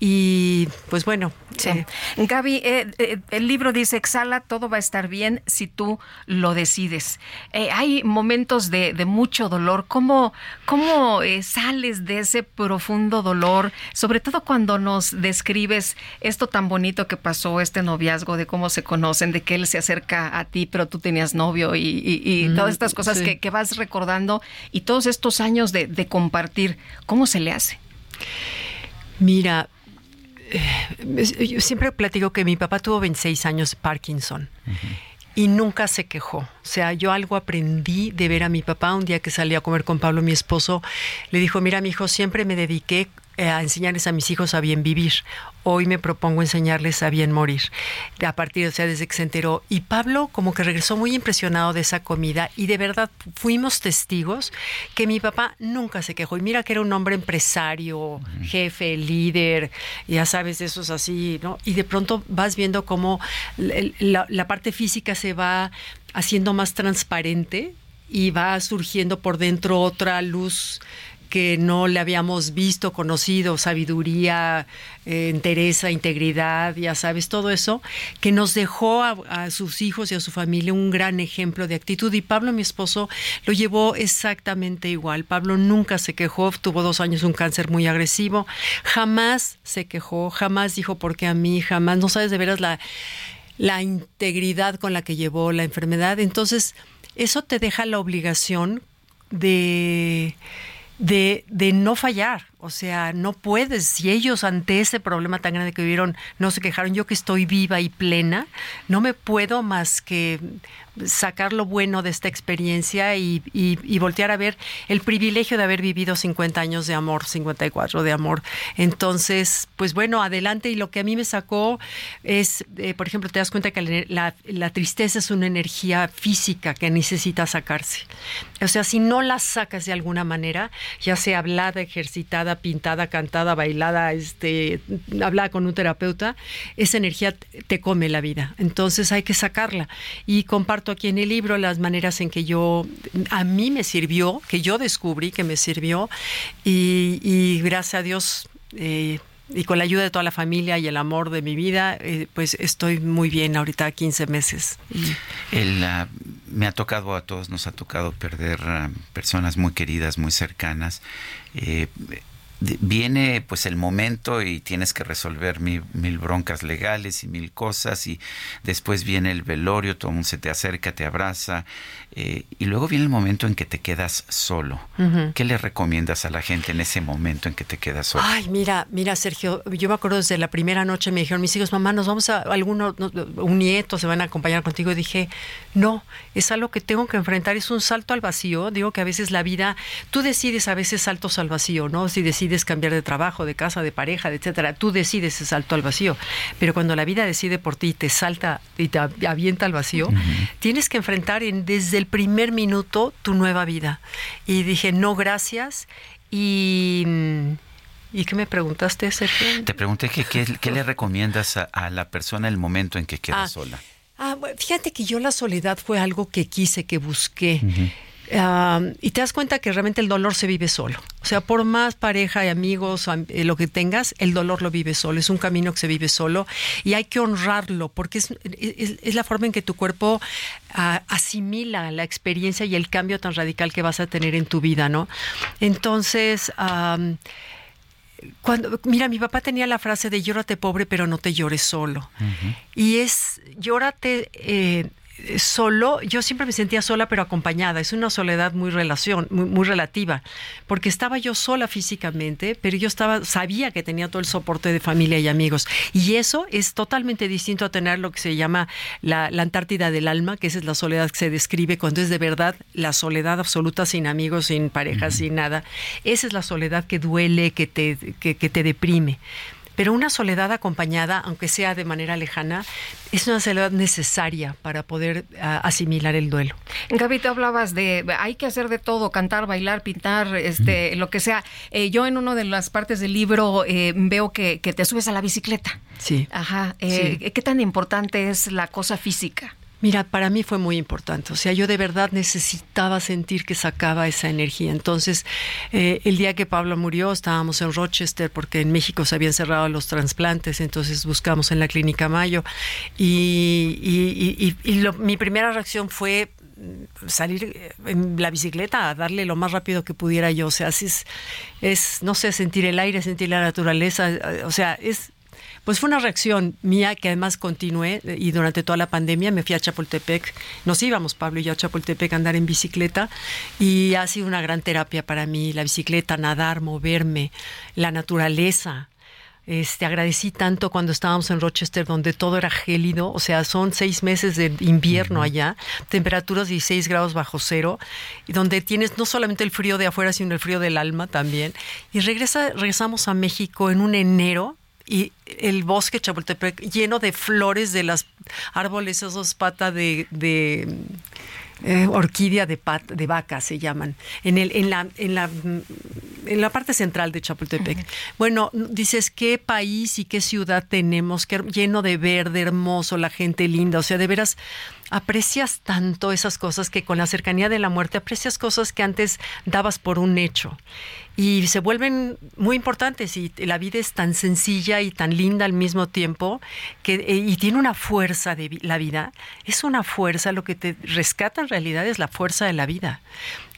y pues bueno. Sí. Eh, Gaby, eh, eh, el libro dice, exhala, todo va a estar bien si tú lo decides. hay momentos de, mucho dolor. ¿Cómo, cómo sales de ese profundo dolor? Sobre todo cuando nos describes esto tan bonito que pasó, este noviazgo, de cómo se conocen, de que él se acerca a ti, pero tú tenías novio y, todas estas cosas que, que, vas recordando y todos estos años de, de compartir. ¿Cómo se le hace? Mira, eh, yo siempre platico que mi papá tuvo 26 años de Parkinson. Y nunca se quejó. O sea, yo algo aprendí de ver a mi papá un día que salí a comer con Pablo, mi esposo. Le dijo, mira, mi hijo, siempre me dediqué eh, a enseñarles a mis hijos a bien vivir. Hoy me propongo enseñarles a bien morir. A partir, o sea, desde que se enteró. Y Pablo como que regresó muy impresionado de esa comida y de verdad fuimos testigos que mi papá nunca se quejó. Y mira que era un hombre empresario, jefe, líder, ya sabes, de esos así, ¿no? Y de pronto vas viendo cómo la, la parte física se va haciendo más transparente y va surgiendo por dentro otra luz que no le habíamos visto, conocido, sabiduría, eh, entereza, integridad, ya sabes, todo eso, que nos dejó a, sus hijos y a su familia un gran ejemplo de actitud. Y Pablo, mi esposo, lo llevó exactamente igual. Pablo nunca se quejó, tuvo dos años un cáncer muy agresivo, jamás se quejó, jamás dijo por qué a mí, jamás, no sabes de veras la, la integridad con la que llevó la enfermedad. Entonces, eso te deja la obligación de de, de no fallar. O sea, no puedes, si ellos ante ese problema tan grande que vivieron no se quejaron, yo que estoy viva y plena, no me puedo más que sacar lo bueno de esta experiencia y, y, voltear a ver el privilegio de haber vivido 50 años de amor, 54 de amor. Entonces, pues bueno, adelante. Y lo que a mí me sacó es, eh, por ejemplo, te das cuenta que la, la, tristeza es una energía física que necesita sacarse. O sea, si no la sacas de alguna manera, ya sea hablada, ejercitada, pintada, cantada, bailada, este, hablada con un terapeuta, esa energía te come la vida. Entonces hay que sacarla. Y comparto aquí en el libro las maneras en que yo, a mí me sirvió, que yo descubrí que me sirvió, y, gracias a Dios. Eh, y con la ayuda de toda la familia y el amor de mi vida, eh, pues estoy muy bien ahorita 15 meses. Ah, me ha tocado a todos, nos ha tocado perder ah, personas muy queridas, muy cercanas. Eh, viene pues el momento y tienes que resolver mil, mil broncas legales y mil cosas y después viene el velorio, todo el mundo se te acerca, te abraza eh, y luego viene el momento en que te quedas solo. ¿Qué le recomiendas a la gente en ese momento en que te quedas solo? Ay, mira, mira, Sergio, yo me acuerdo desde la primera noche me dijeron mis hijos, mamá, nos vamos a, alguno, no, un nieto se van a acompañar contigo. Y dije, no, es algo que tengo que enfrentar, es un salto al vacío. Digo que a veces la vida, tú decides a veces saltos al vacío, ¿no? Si decides cambiar de trabajo, de casa, de pareja, de etcétera, tú decides ese salto al vacío. Pero cuando la vida decide por ti y te salta y te avienta al vacío, tienes que enfrentar en, desde el primer minuto tu nueva vida. Y dije, no, gracias. Y. ¿Y qué me preguntaste, Sergio? Te pregunté que qué, qué le recomiendas a, a la persona el momento en que queda Ah. sola. Ah, fíjate que yo la soledad fue algo que quise, que busqué. Y te das cuenta que realmente el dolor se vive solo. O sea, por más pareja y amigos, am- eh, lo que tengas, el dolor lo vive solo. Es un camino que se vive solo y hay que honrarlo porque es, es- es la forma en que tu cuerpo ah, asimila la experiencia y el cambio tan radical que vas a tener en tu vida, ¿no? Entonces, cuando, mira, mi papá tenía la frase de llórate pobre, pero no te llores solo. Y es, llórate eh, solo, yo siempre me sentía sola pero acompañada, es una soledad muy relación, muy, muy relativa, porque estaba yo sola físicamente, pero yo estaba, sabía que tenía todo el soporte de familia y amigos. Y eso es totalmente distinto a tener lo que se llama la, la Antártida del alma, que esa es la soledad que se describe cuando es de verdad la soledad absoluta sin amigos, sin pareja, sin nada. Esa es la soledad que duele, que te, que, que te deprime. Pero una soledad acompañada, aunque sea de manera lejana, es una soledad necesaria para poder ah, asimilar el duelo. Gaby, tú hablabas de hay que hacer de todo, cantar, bailar, pintar, este, lo que sea. Eh, yo en una de las partes del libro eh, veo que, que te subes a la bicicleta. Sí. Ajá. Eh, Sí. ¿Qué tan importante es la cosa física? Mira, para mí fue muy importante. O sea, yo de verdad necesitaba sentir que sacaba esa energía. Entonces, eh, el día que Pablo murió, estábamos en Rochester porque en México se habían cerrado los trasplantes. Entonces buscamos en la clínica Mayo. Y, y- lo- mi primera reacción fue mm, salir eh, en la bicicleta a darle lo más rápido que pudiera yo. O sea, es, es, no sé, sentir el aire, sentir la naturaleza. eh, O sea, es, pues fue una reacción mía que además continué eh, y durante toda la pandemia me fui a Chapultepec. Nos íbamos, Pablo y yo, a Chapultepec a andar en bicicleta y ha sido una gran terapia para mí. La bicicleta, nadar, moverme, la naturaleza. Este, agradecí tanto cuando estábamos en Rochester, donde todo era gélido, o sea, son seis meses de invierno allá, temperaturas 16 grados bajo cero, y donde tienes no solamente el frío de afuera, sino el frío del alma también. Y regresa, regresamos a México en un enero y el bosque Chapultepec lleno de flores de las árboles, esos patas de, de eh, orquídea de, pat, de vaca se llaman, en, el, en, la, en, la, en la parte central de Chapultepec. Bueno, dices, ¿qué país y qué ciudad tenemos? Qué, lleno de verde, hermoso, la gente linda, o sea, de veras aprecias tanto esas cosas que con la cercanía de la muerte aprecias cosas que antes dabas por un hecho y se vuelven muy importantes y la vida es tan sencilla y tan linda al mismo tiempo que eh, y tiene una fuerza de la vida. Es una fuerza lo que te rescata en realidad es la fuerza de la vida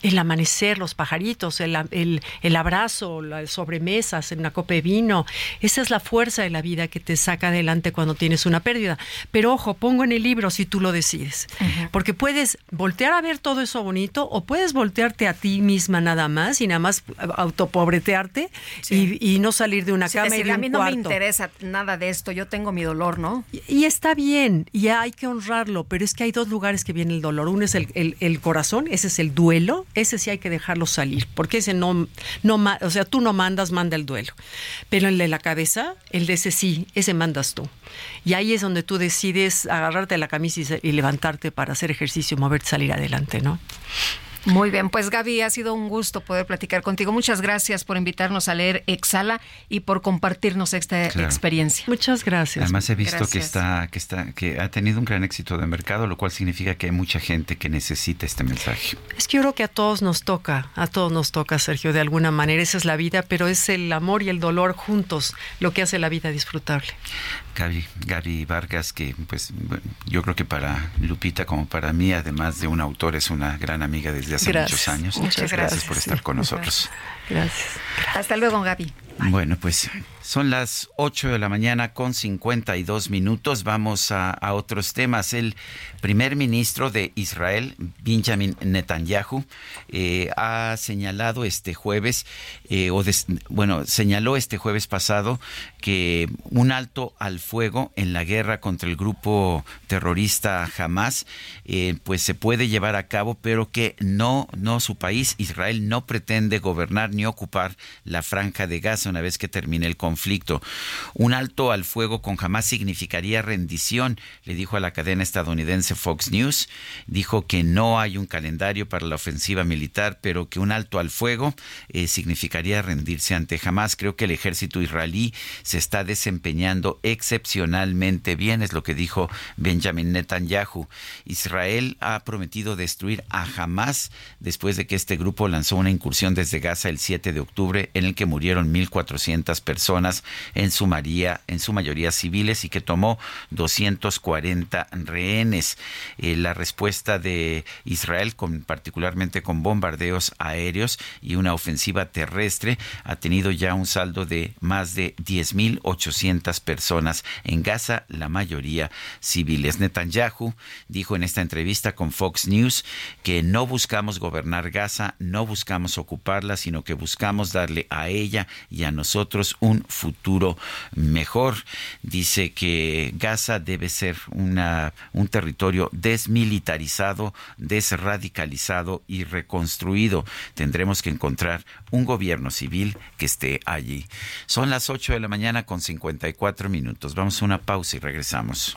el amanecer, los pajaritos, el, el, el abrazo, las sobremesas, una copa de vino. Esa es la fuerza de la vida que te saca adelante cuando tienes una pérdida. Pero ojo, pongo en el libro si tú lo decides. Porque puedes voltear a ver todo eso bonito o puedes voltearte a ti misma nada más y nada más autopobretearte y, y no salir de una Sí, cama y decir, de a un mí no me interesa nada de esto, yo tengo mi dolor, ¿no? Y- Y está bien, y hay que honrarlo, pero es que hay dos lugares que viene el dolor. Uno es el, el- el corazón, ese es el duelo, ese sí hay que dejarlo salir, porque ese no, no, o sea, tú no mandas, manda el duelo. Pero el de la cabeza, el de ese sí, ese mandas tú. Y ahí es donde tú decides agarrarte la camisa y, y levantarte para hacer ejercicio, moverte, salir adelante, ¿no? Muy bien, pues Gaby, ha sido un gusto poder platicar contigo. Muchas gracias por invitarnos a leer Exhala y por compartirnos esta experiencia. Muchas gracias. Además he visto que está, que está, que ha tenido un gran éxito de mercado, lo cual significa que hay mucha gente que necesita este mensaje. Es que yo creo que a todos nos toca, a todos nos toca, Sergio, de alguna manera. Esa es la vida, pero es el amor y el dolor juntos lo que hace la vida disfrutable. Gaby, Gaby Vargas, que pues bueno, yo creo que para Lupita como para mí, además de un autor, es una gran amiga desde hace Gracias. muchos años. Muchas gracias, por estar con nosotros. Gracias. Hasta luego, Gaby. Bueno, pues son las 8 de la mañana con 52 minutos. Vamos a, a otros temas. El primer ministro de Israel, Benjamin Netanyahu, eh, ha señalado este jueves, eh, o des- bueno, señaló este jueves pasado que un alto al fuego en la guerra contra el grupo terrorista Hamas, eh, pues se puede llevar a cabo, pero que no, no su país, Israel, no pretende gobernar ni ocupar la franja de Gaza una vez que termine el conflicto. Un alto al fuego con Hamas significaría rendición, le dijo a la cadena estadounidense Fox News. Dijo que no hay un calendario para la ofensiva militar, pero que un alto al fuego eh, significaría rendirse ante Hamas. Creo que el ejército israelí se está desempeñando excepcionalmente bien, es lo que dijo Benjamin Netanyahu. Israel ha prometido destruir a Hamas después de que este grupo lanzó una incursión desde Gaza el 7 de octubre en el que murieron 1.400 personas, en su, mayoría, en su mayoría civiles, y que tomó 240 rehenes. Eh, la respuesta de Israel, con, particularmente con bombardeos aéreos y una ofensiva terrestre, ha tenido ya un saldo de más de 10.800 personas en Gaza, la mayoría civiles. Netanyahu dijo en esta entrevista con Fox News que no buscamos gobernar Gaza, no buscamos ocuparla, sino que buscamos darle a ella y a nosotros un futuro mejor. Dice que Gaza debe ser una, un territorio desmilitarizado, desradicalizado y reconstruido. Tendremos que encontrar un gobierno civil que esté allí. Son las 8 de la mañana con 54 minutos. Vamos a una pausa y regresamos.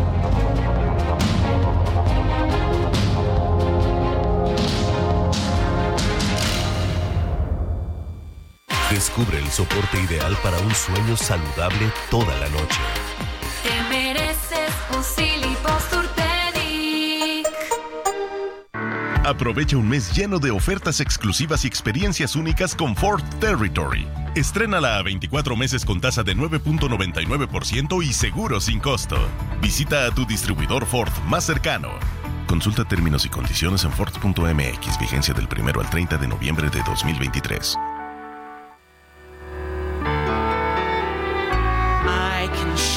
Descubre el soporte ideal para un sueño saludable toda la noche. Te mereces un Aprovecha un mes lleno de ofertas exclusivas y experiencias únicas con Ford Territory. Estrénala a 24 meses con tasa de 9.99% y seguro sin costo. Visita a tu distribuidor Ford más cercano. Consulta términos y condiciones en Ford.mx, vigencia del 1 al 30 de noviembre de 2023.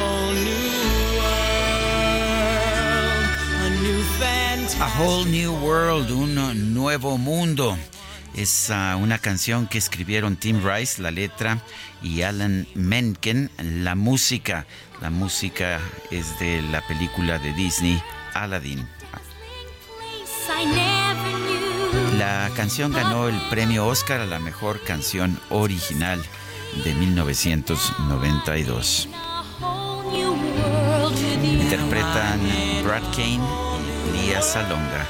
whole new world, a new fantasy. A Whole New World, un nuevo mundo. Es ah, una canción que escribieron Tim Rice, la letra, y Alan Menken, la música. La música es de la película de Disney, Aladdin. La canción ganó el premio Oscar a la mejor canción original de 1992 interpretan Brad Kane y Lía Salonga.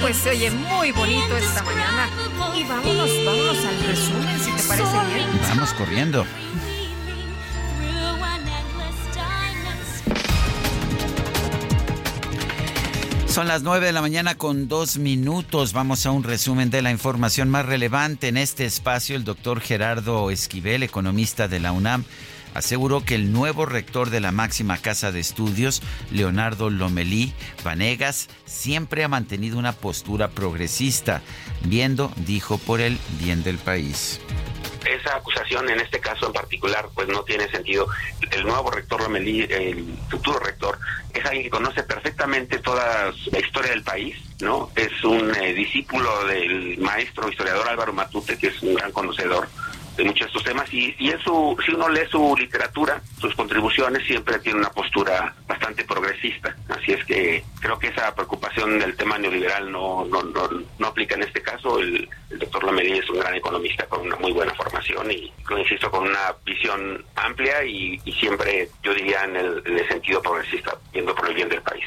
Pues se oye muy bonito esta mañana. Y vámonos, vámonos al resumen, si te parece bien. Vamos corriendo. Son las 9 de la mañana con dos minutos. Vamos a un resumen de la información más relevante en este espacio. El doctor Gerardo Esquivel, economista de la UNAM, aseguró que el nuevo rector de la máxima casa de estudios, Leonardo Lomelí Vanegas, siempre ha mantenido una postura progresista, viendo, dijo, por el bien del país esa acusación en este caso en particular pues no tiene sentido. El nuevo rector Lomelí, el futuro rector, es alguien que conoce perfectamente toda la historia del país, ¿no? Es un eh, discípulo del maestro historiador Álvaro Matute, que es un gran conocedor de muchos de estos temas y, y eso, si uno lee su literatura, sus contribuciones, siempre tiene una postura bastante progresista. Así es que creo que esa preocupación del tema neoliberal no, no, no, no aplica en este caso. El, doctor Lamelí es un gran economista con una muy buena formación y, lo insisto, con una visión amplia y, y siempre, yo diría, en el, en el sentido progresista, viendo por el bien del país.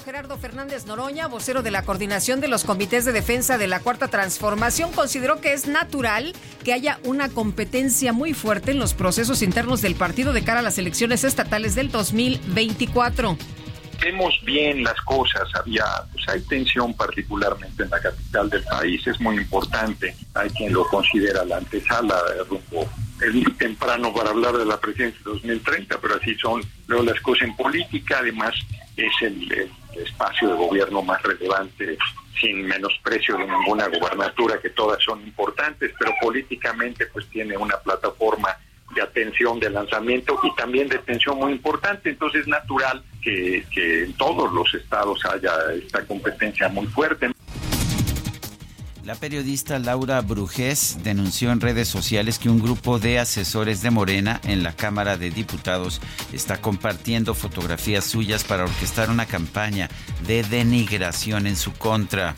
Gerardo Fernández Noroña, vocero de la coordinación de los comités de defensa de la Cuarta Transformación, consideró que es natural que haya una competencia muy fuerte en los procesos internos del partido de cara a las elecciones estatales del 2024. Vemos bien las cosas, había, pues hay tensión particularmente en la capital del país, es muy importante, hay quien lo considera la antesala de rumbo. Es muy temprano para hablar de la presidencia de 2030, pero así son luego las cosas en política, además es el espacio de gobierno más relevante sin menosprecio de ninguna gubernatura, que todas son importantes, pero políticamente pues tiene una plataforma de atención de lanzamiento y también de atención muy importante. Entonces es natural que, que en todos los estados haya esta competencia muy fuerte. La periodista Laura Brujés denunció en redes sociales que un grupo de asesores de Morena en la Cámara de Diputados está compartiendo fotografías suyas para orquestar una campaña de denigración en su contra.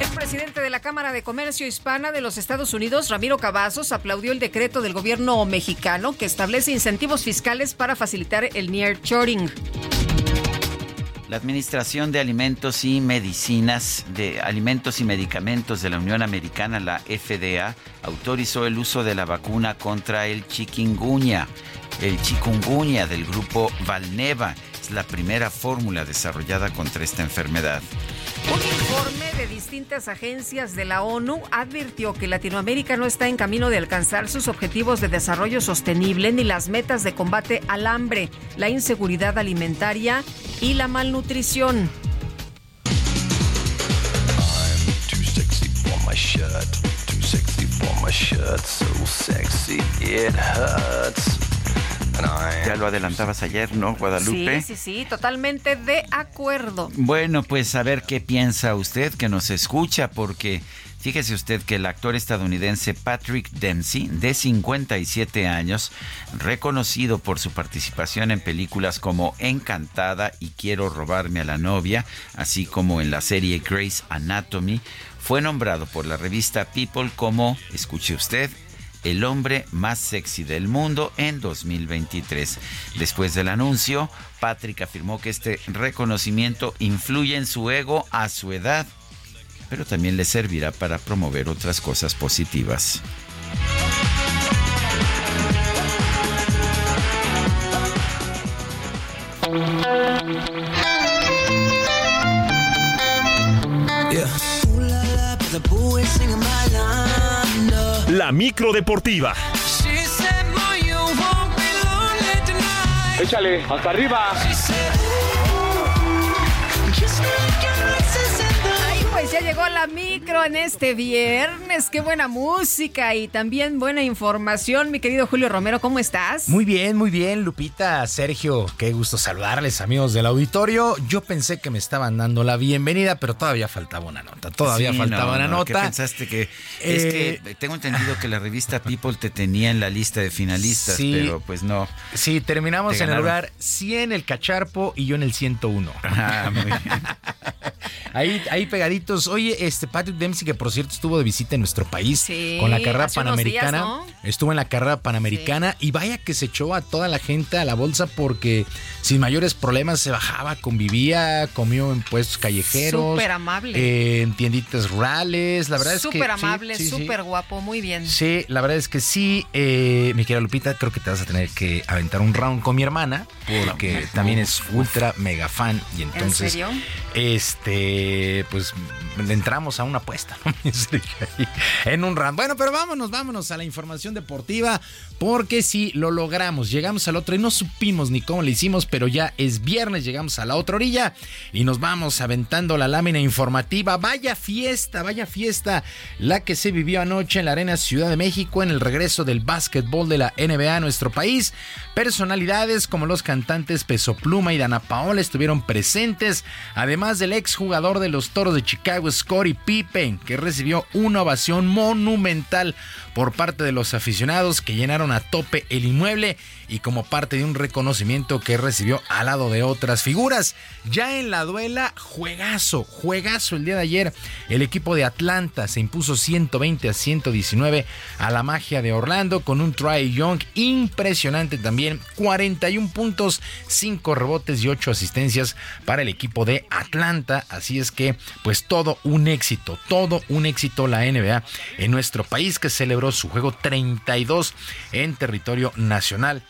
El presidente de la Cámara de Comercio Hispana de los Estados Unidos, Ramiro Cavazos, aplaudió el decreto del gobierno mexicano que establece incentivos fiscales para facilitar el nearshoring. La Administración de Alimentos y Medicinas de Alimentos y Medicamentos de la Unión Americana, la FDA, autorizó el uso de la vacuna contra el chikungunya. El chikungunya del grupo Valneva es la primera fórmula desarrollada contra esta enfermedad. Un informe de distintas agencias de la ONU advirtió que Latinoamérica no está en camino de alcanzar sus objetivos de desarrollo sostenible ni las metas de combate al hambre, la inseguridad alimentaria y la malnutrición. Ya lo adelantabas ayer, ¿no, Guadalupe? Sí, sí, sí, totalmente de acuerdo. Bueno, pues a ver qué piensa usted que nos escucha, porque fíjese usted que el actor estadounidense Patrick Dempsey, de 57 años, reconocido por su participación en películas como Encantada y Quiero robarme a la novia, así como en la serie Grey's Anatomy, fue nombrado por la revista People como, escuche usted, el hombre más sexy del mundo en 2023. Después del anuncio, Patrick afirmó que este reconocimiento influye en su ego a su edad, pero también le servirá para promover otras cosas positivas. La micro deportiva. Échale, hasta arriba. Pues ya llegó la micro en este viernes. Qué buena música y también buena información. Mi querido Julio Romero, ¿cómo estás? Muy bien, muy bien, Lupita, Sergio, qué gusto saludarles, amigos del auditorio. Yo pensé que me estaban dando la bienvenida, pero todavía faltaba una nota, todavía Sí, faltaba no, una no, ¿qué nota. pensaste que Eh, es que tengo entendido que la revista People te tenía en la lista de finalistas, Sí. pero pues no. Sí, terminamos Te en el lugar 100 el cacharpo y yo en el 101. Ah, muy bien. *laughs* Ahí, ahí Oye, este Patrick Dempsey, que por cierto estuvo de visita en nuestro país Sí, con la carrera panamericana. días, ¿no? Estuvo en la carrera panamericana y vaya que se echó a toda la gente a la bolsa porque sin mayores problemas se bajaba, convivía, comió en puestos callejeros. Súper amable. eh, en tienditas rurales. La verdad es que. Súper amable, sí, súper guapo, muy bien. Sí, la verdad es que sí. Eh, mi querida Lupita, creo que te vas a tener que aventar un round con mi hermana, porque también es ultra mega fan. Y entonces, serio? este, pues entramos a una apuesta, *laughs* en un round. Bueno, pero vámonos, vámonos a la información deportiva, porque sí, lo logramos. Llegamos al otro y no supimos ni cómo le hicimos, pero ya es viernes, llegamos a la otra orilla y nos vamos aventando la lámina informativa. Vaya fiesta, vaya fiesta, la que se vivió anoche en la Arena Ciudad de México en el regreso del básquetbol de la NBA a nuestro país. Personalidades como los cantantes Peso Pluma y Dana Paola estuvieron presentes, además del exjugador de los Toros de Chicago, Scottie Pippen, que recibió una ovación monumental por parte de los aficionados que llenaron a tope el inmueble y como parte de un reconocimiento que recibió al lado de otras figuras. Ya en la duela, juegazo, juegazo el día de ayer. El equipo de Atlanta se impuso 120 a 119 a la magia de Orlando con un try young impresionante también. 41 puntos, 5 rebotes y 8 asistencias para el equipo de Atlanta. Así es que, pues todo un éxito, todo un éxito la NBA en nuestro país que celebró su juego 32 en territorio nacional.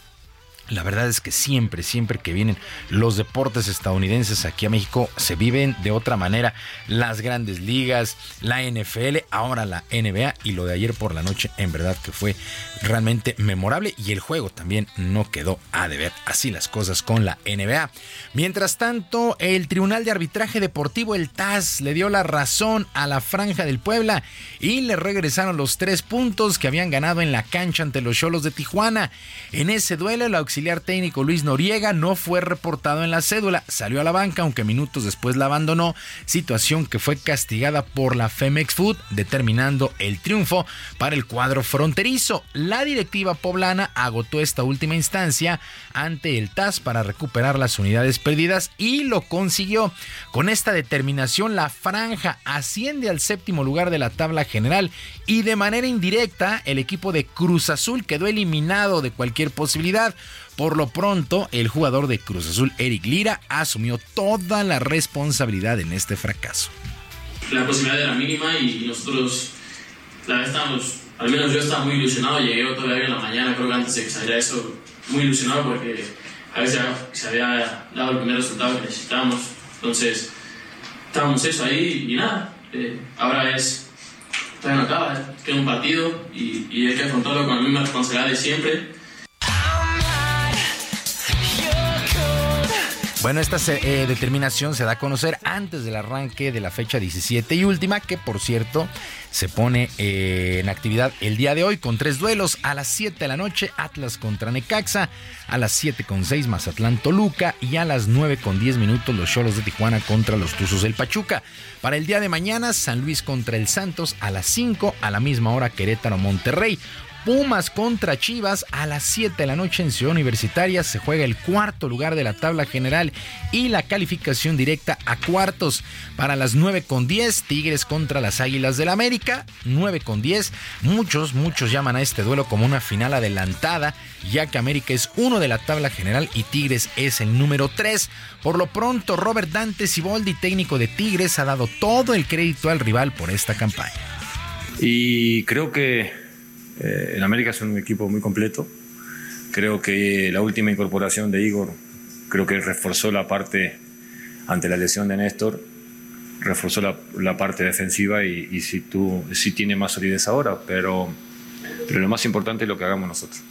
La verdad es que siempre, siempre que vienen los deportes estadounidenses aquí a México, se viven de otra manera. Las grandes ligas, la NFL, ahora la NBA y lo de ayer por la noche, en verdad que fue realmente memorable y el juego también no quedó a deber. Así las cosas con la NBA. Mientras tanto, el Tribunal de Arbitraje Deportivo, el TAS, le dio la razón a la Franja del Puebla y le regresaron los tres puntos que habían ganado en la cancha ante los Cholos de Tijuana. En ese duelo, el auxiliar técnico Luis Noriega no fue reportado en la cédula, salió a la banca, aunque minutos después la abandonó, situación que fue castigada por la Femex Food, determinando el triunfo para el cuadro fronterizo. La directiva poblana agotó esta última instancia ante el TAS para recuperar las unidades perdidas y lo consiguió. Con esta determinación, la franja asciende al séptimo lugar de la tabla general y de manera indirecta, el equipo de Cruz Azul quedó eliminado de cualquier posibilidad. Por lo pronto, el jugador de Cruz Azul, Eric Lira, asumió toda la responsabilidad en este fracaso. La posibilidad era mínima y nosotros, la verdad, estábamos, al menos yo estaba muy ilusionado. Llegué todavía en la mañana, creo que antes de que saliera eso, muy ilusionado porque a veces se había dado el primer resultado que necesitábamos. Entonces, estábamos eso ahí y nada. eh, ahora es, todavía no acaba, queda un partido y, y hay que afrontarlo con la misma responsabilidad de siempre. Bueno, esta eh, determinación se da a conocer antes del arranque de la fecha 17 y última, que por cierto se pone eh, en actividad el día de hoy con tres duelos. A las 7 de la noche, Atlas contra Necaxa. A las 7 con 6, Mazatlán Toluca. Y a las 9 con 10 minutos, los Cholos de Tijuana contra los Tuzos del Pachuca. Para el día de mañana, San Luis contra el Santos. A las 5, a la misma hora, Querétaro Monterrey. Pumas contra Chivas a las 7 de la noche en Ciudad Universitaria se juega el cuarto lugar de la tabla general y la calificación directa a cuartos. Para las 9 con 10 Tigres contra las Águilas del América, 9 con 10. Muchos, muchos llaman a este duelo como una final adelantada, ya que América es uno de la tabla general y Tigres es el número 3. Por lo pronto, Robert Dante Siboldi, técnico de Tigres, ha dado todo el crédito al rival por esta campaña. Y creo que eh, el América es un equipo muy completo. Creo que la última incorporación de Igor, creo que reforzó la parte ante la lesión de Néstor, reforzó la, parte defensiva y, y sí, tú, sí tiene más solidez ahora, pero, pero lo más importante es lo que hagamos nosotros.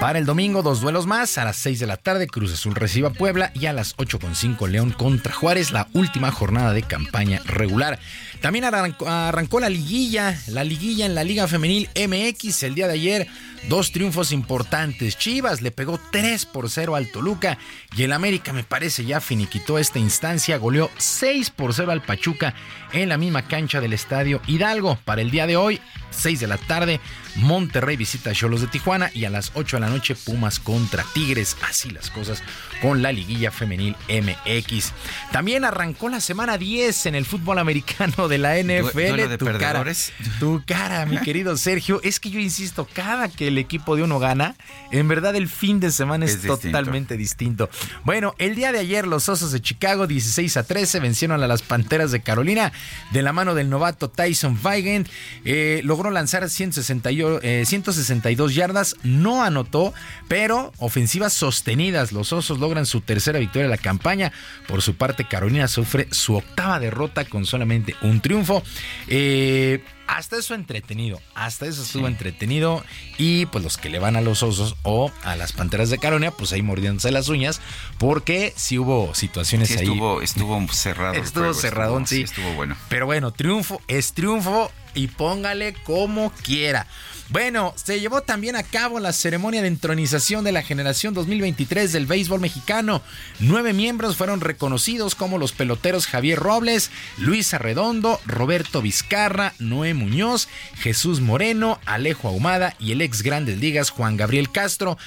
Para el domingo, dos duelos más. A las 6 de la tarde, Cruz Azul recibe a Puebla y a las 8.5 León contra Juárez, la última jornada de campaña regular. También arrancó, arrancó la liguilla, la liguilla en la Liga Femenil MX el día de ayer. Dos triunfos importantes. Chivas le pegó 3 por 0 al Toluca y el América me parece ya finiquitó esta instancia. Goleó 6 por 0 al Pachuca en la misma cancha del Estadio Hidalgo. Para el día de hoy, 6 de la tarde, Monterrey visita a Cholos de Tijuana y a las 8 de la noche Pumas contra Tigres. Así las cosas con la liguilla femenil MX. También arrancó la semana 10 en el fútbol americano de la NFL. de tu cara, perdedores. tu cara, mi querido Sergio. Es que yo insisto, cada que el equipo de uno gana, en verdad el fin de semana es, totalmente distinto. Bueno, el día de ayer los Osos de Chicago 16 a 13 vencieron a las Panteras de Carolina de la mano del novato Tyson Weigand. Eh, logró lanzar 168, eh, 162 yardas, no anotó, pero ofensivas sostenidas. Los Osos logran su tercera victoria de la campaña. Por su parte, Carolina sufre su octava derrota con solamente un triunfo. Eh, hasta eso entretenido, hasta eso estuvo entretenido y pues los que le van a los osos o a las panteras de Carolina, pues ahí mordiéndose las uñas porque sí hubo situaciones Sí, ahí. estuvo, estuvo cerrado. Estuvo juego, cerradón, estuvo- sí. Estuvo bueno. Pero bueno, triunfo es triunfo y póngale como quiera. Bueno, se llevó también a cabo la ceremonia de entronización de la generación 2023 del béisbol mexicano. Nueve miembros fueron reconocidos como los peloteros Javier Robles, Luis Arredondo, Roberto Vizcarra, Noé Muñoz, Jesús Moreno, Alejo Ahumada y el ex Grandes Ligas Juan Gabriel Castro,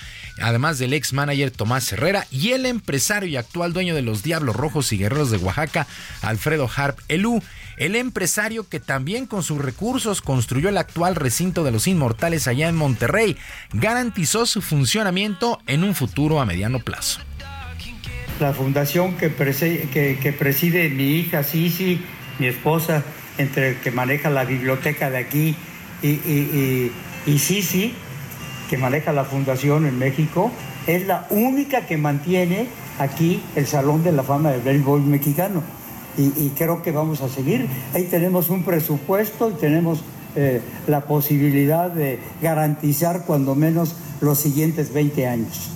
además del ex manager Tomás Herrera y el empresario y actual dueño de los Diablos Rojos y Guerreros de Oaxaca, Alfredo Harp Elú. El empresario que también con sus recursos construyó el actual recinto de los Inmortales allá en Monterrey, garantizó su funcionamiento en un futuro a mediano plazo. La fundación que, preside mi hija Sisi, mi esposa, entre el que maneja la biblioteca de aquí y Sisi, que maneja la fundación en México, es la única que mantiene aquí el Salón de la Fama del Béisbol Mexicano. Y, creo que vamos a seguir. Ahí tenemos un presupuesto y tenemos eh, la posibilidad de garantizar cuando menos los siguientes 20 años.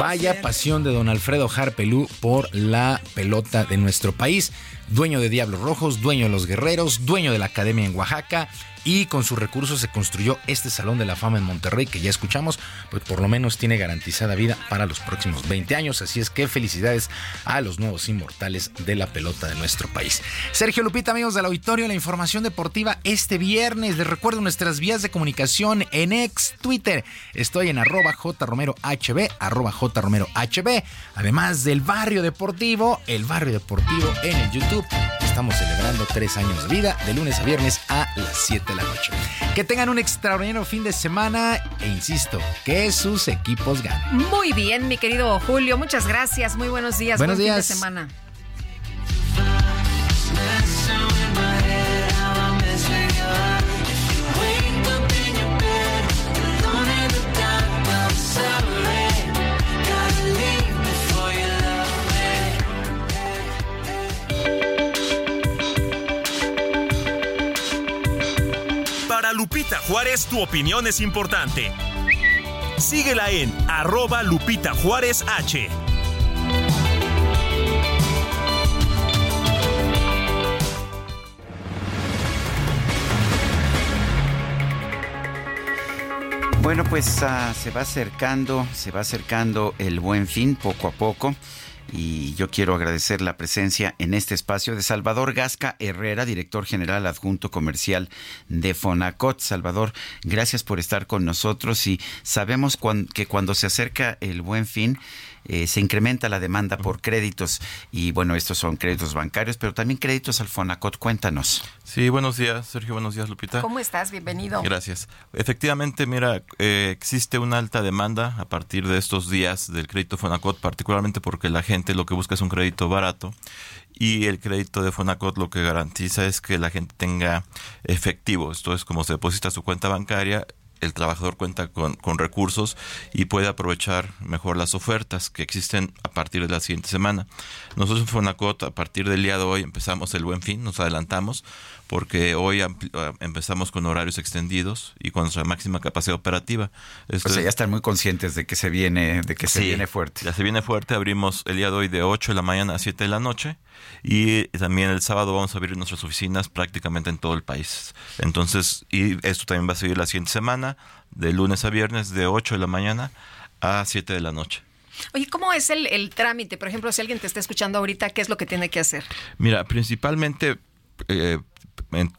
Vaya pasión de don Alfredo Harpelú por la pelota de nuestro país. Dueño de Diablos Rojos, dueño de los Guerreros, dueño de la Academia en Oaxaca y con sus recursos se construyó este Salón de la Fama en Monterrey que ya escuchamos, pues por lo menos tiene garantizada vida para los próximos 20 años. Así es que felicidades a los nuevos inmortales de la pelota de nuestro país. Sergio Lupita, amigos del auditorio, la información deportiva este viernes. Les recuerdo nuestras vías de comunicación en ex Twitter. Estoy en arroba jromerohb, arroba jromerohb. Además del barrio deportivo, el barrio deportivo en el YouTube. Estamos celebrando tres años de vida, de lunes a viernes a las 7 de la noche. Que tengan un extraordinario fin de semana e insisto, que sus equipos ganen. Muy bien, mi querido Julio. Muchas gracias. Muy buenos días. Buenos Buen días. fin de semana. Lupita Juárez, tu opinión es importante. Síguela en arroba Lupita Juárez H. Bueno, pues ah, se va acercando, se va acercando el buen fin poco a poco. Y yo quiero agradecer la presencia en este espacio de Salvador Gasca Herrera, director general adjunto comercial de Fonacot. Salvador, gracias por estar con nosotros y sabemos cuan- que cuando se acerca el buen fin, eh, se incrementa la demanda por créditos y bueno, estos son créditos bancarios, pero también créditos al Fonacot. Cuéntanos. Sí, buenos días, Sergio, buenos días, Lupita. ¿Cómo estás? Bienvenido. Gracias. Efectivamente, mira, eh, existe una alta demanda a partir de estos días del crédito Fonacot, particularmente porque la gente lo que busca es un crédito barato y el crédito de Fonacot lo que garantiza es que la gente tenga efectivo. Esto es como se deposita su cuenta bancaria, el trabajador cuenta con, recursos y puede aprovechar mejor las ofertas que existen a partir de la siguiente semana. Nosotros en Fonacot, a partir del día de hoy, empezamos el buen fin, nos adelantamos, porque hoy ah, empezamos con horarios extendidos y con nuestra máxima capacidad operativa. Esto O sea, es- ya están muy conscientes de que se viene, de que se viene fuerte. Ya se viene fuerte. Abrimos el día de hoy de 8 de la mañana a 7 de la noche. Y también el sábado vamos a abrir nuestras oficinas prácticamente en todo el país. Entonces, y esto también va a seguir la siguiente semana, de lunes a viernes, de 8 de la mañana a 7 de la noche. Oye, ¿cómo es el, el trámite? Por ejemplo, si alguien te está escuchando ahorita, ¿qué es lo que tiene que hacer? Mira, principalmente eh,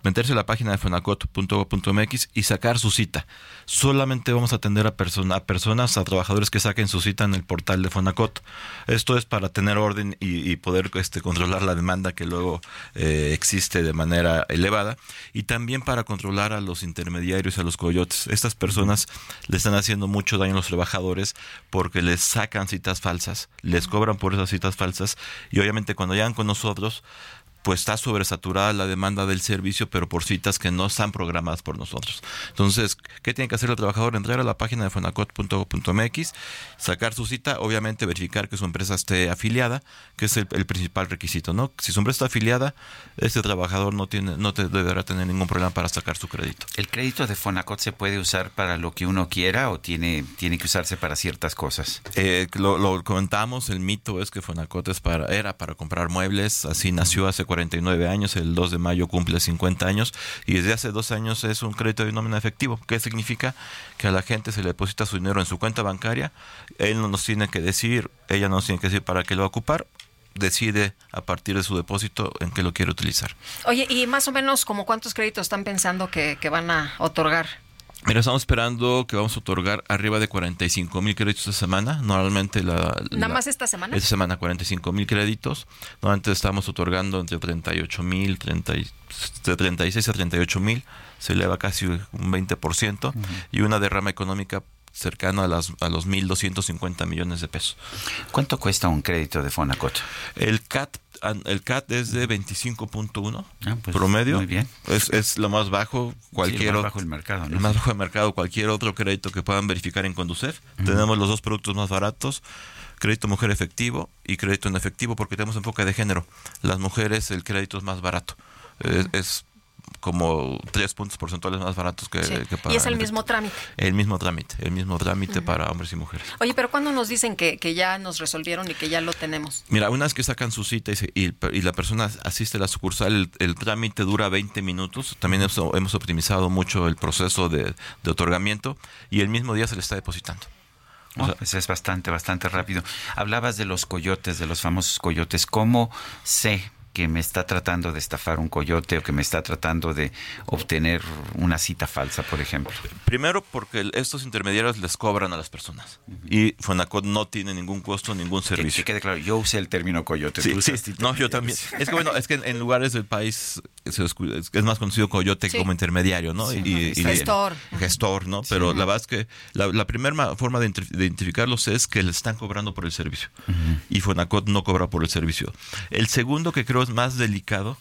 meterse a la página de fonacot.gov.mx y sacar su cita. Solamente vamos a atender a, a personas, a trabajadores que saquen su cita en el portal de Fonacot. Esto es para tener orden y, y poder este, controlar la demanda que luego eh, existe de manera elevada y también para controlar a los intermediarios y a los coyotes. Estas personas le están haciendo mucho daño a los trabajadores porque les sacan citas falsas, les cobran por esas citas falsas y obviamente cuando llegan con nosotros pues está sobresaturada la demanda del servicio, pero por citas que no están programadas por nosotros. Entonces, ¿qué tiene que hacer el trabajador? Entrar a la página de fonacot.gov.mx, sacar su cita, obviamente verificar que su empresa esté afiliada, que es el, el principal requisito, ¿no? Si su empresa está afiliada, este trabajador no tiene, no te- deberá tener ningún problema para sacar su crédito. ¿El crédito de Fonacot se puede usar para lo que uno quiera o tiene, tiene que usarse para ciertas cosas? Eh, lo, lo comentamos, el mito es que Fonacot es para, era para comprar muebles, así nació hace 49 años, el 2 de mayo cumple 50 años y desde hace dos años es un crédito de nómina efectivo. ¿Qué significa? Que a la gente se le deposita su dinero en su cuenta bancaria, él no nos tiene que decir, ella no nos tiene que decir para qué lo va a ocupar, decide a partir de su depósito en qué lo quiere utilizar. Oye, y más o menos, como cuántos créditos están pensando que, que van a otorgar? Mira, estamos esperando que vamos a otorgar arriba de 45 mil créditos esta semana. Normalmente la... ¿Nada la- más esta semana? Esta semana 45 mil créditos. Normalmente estamos otorgando entre 38 mil, 30 y- de 36 a 38 mil. Se eleva casi un 20%. Y una derrama económica cercana a, las, a los 1.250 millones de pesos. ¿Cuánto cuesta un crédito de Fonacot? El CAT, el CAT es de 25.1 pues, promedio. muy bien. Es, es lo más bajo. Cualquier más ot- bajo del mercado, ¿no? El más bajo del mercado. Cualquier otro crédito que puedan verificar en Conducef. Tenemos los dos productos más baratos. Crédito mujer efectivo y crédito en efectivo porque tenemos enfoque de género. Las mujeres el crédito es más barato. Es, es como tres puntos porcentuales más baratos que, Sí. que para Y es el mismo trámite. el mismo trámite, el mismo trámite para hombres y mujeres. Oye, pero ¿cuándo nos dicen que, que ya nos resolvieron y que ya lo tenemos? Mira, una vez que sacan su cita y, se- y el- y la persona asiste a la sucursal, el, el trámite dura 20 minutos. También eso- hemos optimizado mucho el proceso de, de otorgamiento y el mismo día se le está depositando. Oh, pues es bastante, bastante rápido. Hablabas de los coyotes, de los famosos coyotes. ¿Cómo sé que me está tratando de estafar un coyote o que me está tratando de obtener una cita falsa, por ejemplo? Primero porque estos intermediarios les cobran a las personas y Fonacot no tiene ningún costo, ningún servicio. Que quede claro, yo usé el término coyote. Sí, tú sí. No, yo también. Es que bueno, es que en, lugares del país es, más conocido coyote Sí. como intermediario, ¿no? Sí. Y, y- Gestor. gestor, ¿no? Pero la verdad es que la, la primera forma de ident- de identificarlos es que le están cobrando por el servicio. Y Fonacot no cobra por el servicio. El segundo que creo es más delicado,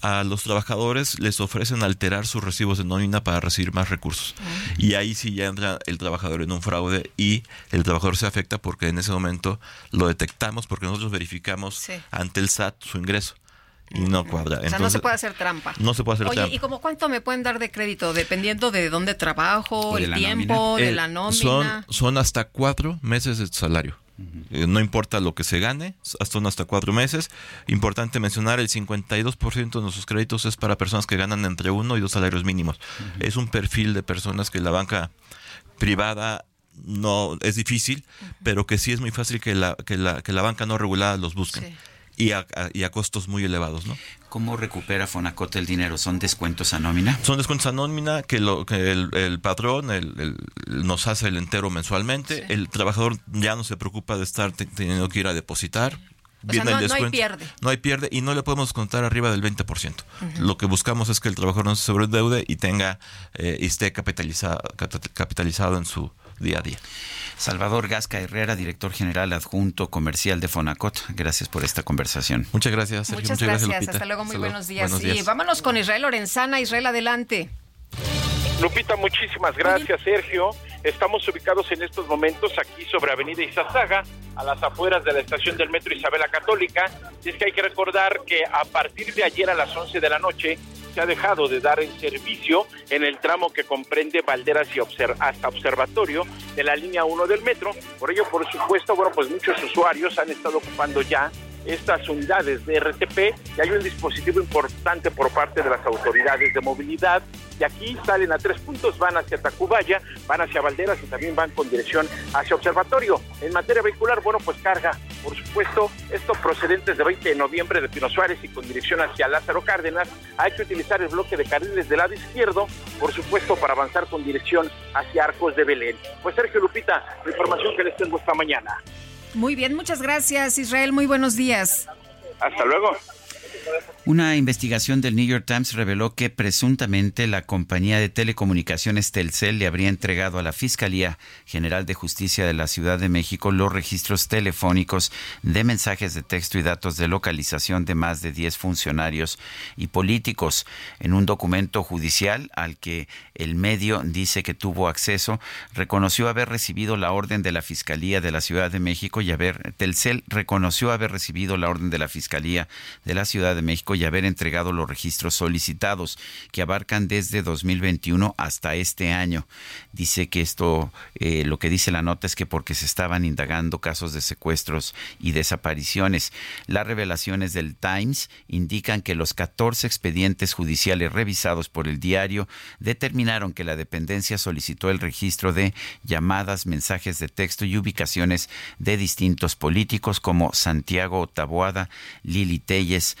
a los trabajadores les ofrecen alterar sus recibos de nómina para recibir más recursos. Y ahí sí ya entra el trabajador en un fraude y el trabajador se afecta porque en ese momento lo detectamos porque nosotros verificamos Sí. ante el SAT su ingreso y no cuadra. o sea, no se puede hacer trampa. no se puede hacer Oye, trampa. ¿y como cuánto me pueden dar de crédito? Dependiendo de dónde trabajo, de el tiempo, de Eh, la nómina. Son, son hasta cuatro meses de salario. Eh, no importa lo que se gane, hasta son hasta cuatro meses. Importante mencionar, el 52% de nuestros créditos es para personas que ganan entre uno y dos salarios mínimos. Es un perfil de personas que la banca privada no es difícil, pero que sí es muy fácil que la, que la, que la banca no regulada los busquen. Y a, a- y a costos muy elevados, ¿no? ¿Cómo recupera Fonacot el dinero? ¿Son descuentos a nómina? Son descuentos a nómina que, lo, que el, el patrón el- el- nos hace el entero mensualmente. El trabajador ya no se preocupa de estar te- teniendo que ir a depositar. O sea, no- no hay descuento. pierde. No hay pierde y no le podemos contar arriba del 20%. Ujú. Lo que buscamos es que el trabajador no se sobredeude y tenga eh, y esté capitalizado, capitalizado en su día a día. Salvador Gasca Herrera, director general adjunto comercial de Fonacot. Gracias por esta conversación. Muchas gracias, Sergio. Muchas, gracias. Hasta luego, muy buenos días. Y vámonos con Israel Lorenzana. Israel, adelante. Lupita, muchísimas gracias, Sergio. Estamos ubicados en estos momentos aquí sobre Avenida Izazaga, a las afueras de la estación del Metro Isabela Católica. Y es que hay que recordar que a partir de ayer a las 11 de la noche se ha dejado de dar el servicio en el tramo que comprende Valderas y Obser- hasta Observatorio de la línea 1 del metro. Por ello, por supuesto, bueno, pues muchos usuarios han estado ocupando ya estas unidades de RTP y hay un dispositivo importante por parte de las autoridades de movilidad y aquí salen a tres puntos, van hacia Tacubaya, van hacia Valderas y también van con dirección hacia Observatorio. En materia vehicular, bueno, pues carga por supuesto, esto procedentes de 20 de noviembre de Pino Suárez y con dirección hacia Lázaro Cárdenas, hay que utilizar el bloque de carriles del lado izquierdo, por supuesto, para avanzar con dirección hacia Arcos de Belén. Pues Sergio Lupita, la información que les tengo esta mañana. Muy bien, muchas gracias Israel, muy buenos días. Hasta luego. Una investigación del New York Times reveló que presuntamente la compañía de telecomunicaciones Telcel le habría entregado a la Fiscalía General de Justicia de la Ciudad de México los registros telefónicos de mensajes de texto y datos de localización de más de 10 funcionarios y políticos. En un documento judicial al que el medio dice que tuvo acceso, reconoció haber recibido la orden de la Fiscalía de la Ciudad de México y haber Telcel reconoció haber recibido la orden de la Fiscalía de la Ciudad de México y haber entregado los registros solicitados que abarcan desde 2021 hasta este año. Dice que esto, eh, lo que dice la nota es que porque se estaban indagando casos de secuestros y desapariciones. Las revelaciones del Times indican que los 14 expedientes judiciales revisados por el diario determinaron que la dependencia solicitó el registro de llamadas, mensajes de texto y ubicaciones de distintos políticos como Santiago Taboada, Lili Telles,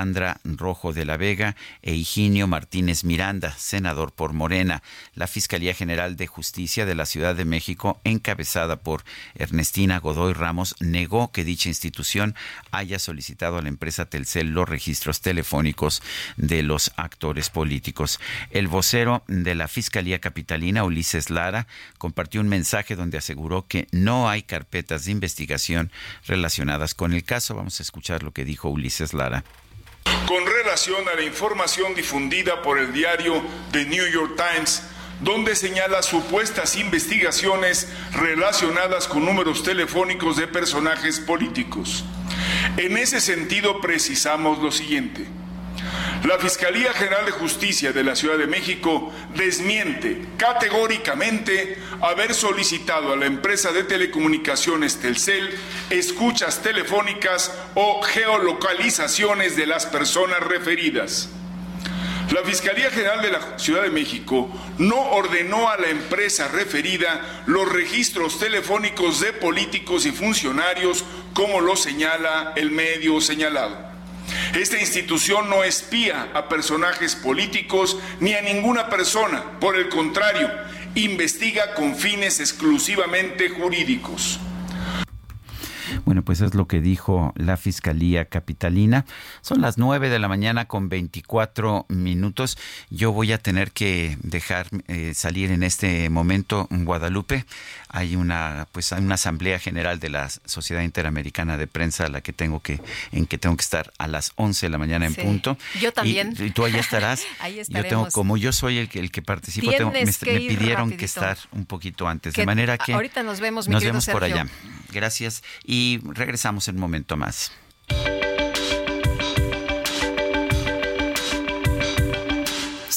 Alessandra Rojo de la Vega e Higinio Martínez Miranda, senador por Morena. La Fiscalía General de Justicia de la Ciudad de México, encabezada por Ernestina Godoy Ramos, negó que dicha institución haya solicitado a la empresa Telcel los registros telefónicos de los actores políticos. El vocero de la Fiscalía Capitalina, Ulises Lara, compartió un mensaje donde aseguró que no hay carpetas de investigación relacionadas con el caso. Vamos a escuchar lo que dijo Ulises Lara. Con relación a la información difundida por el diario The New York Times, donde señala supuestas investigaciones relacionadas con números telefónicos de personajes políticos. En ese sentido, precisamos lo siguiente. La Fiscalía General de Justicia de la Ciudad de México desmiente categóricamente haber solicitado a la empresa de telecomunicaciones Telcel escuchas telefónicas o geolocalizaciones de las personas referidas. La Fiscalía General de la Ciudad de México no ordenó a la empresa referida los registros telefónicos de políticos y funcionarios como lo señala el medio señalado. Esta institución no espía a personajes políticos ni a ninguna persona, por el contrario, investiga con fines exclusivamente jurídicos. Bueno, pues es lo que dijo la Fiscalía Capitalina. Son las 9 de la mañana con 24 minutos. Yo voy a tener que dejar eh, salir en este momento Guadalupe. Hay una pues hay una asamblea general de la Sociedad Interamericana de Prensa a la que tengo que en que tengo que estar a las 11 de la mañana en Sí. punto. Yo también. Y, y tú ahí estarás. *laughs* Ahí Yo tengo como yo soy el que el que participo, tengo- me, que pidieron que estar un poquito antes, Que de manera que ahorita nos vemos, mi nos vemos por allá. Gracias y regresamos en un momento más.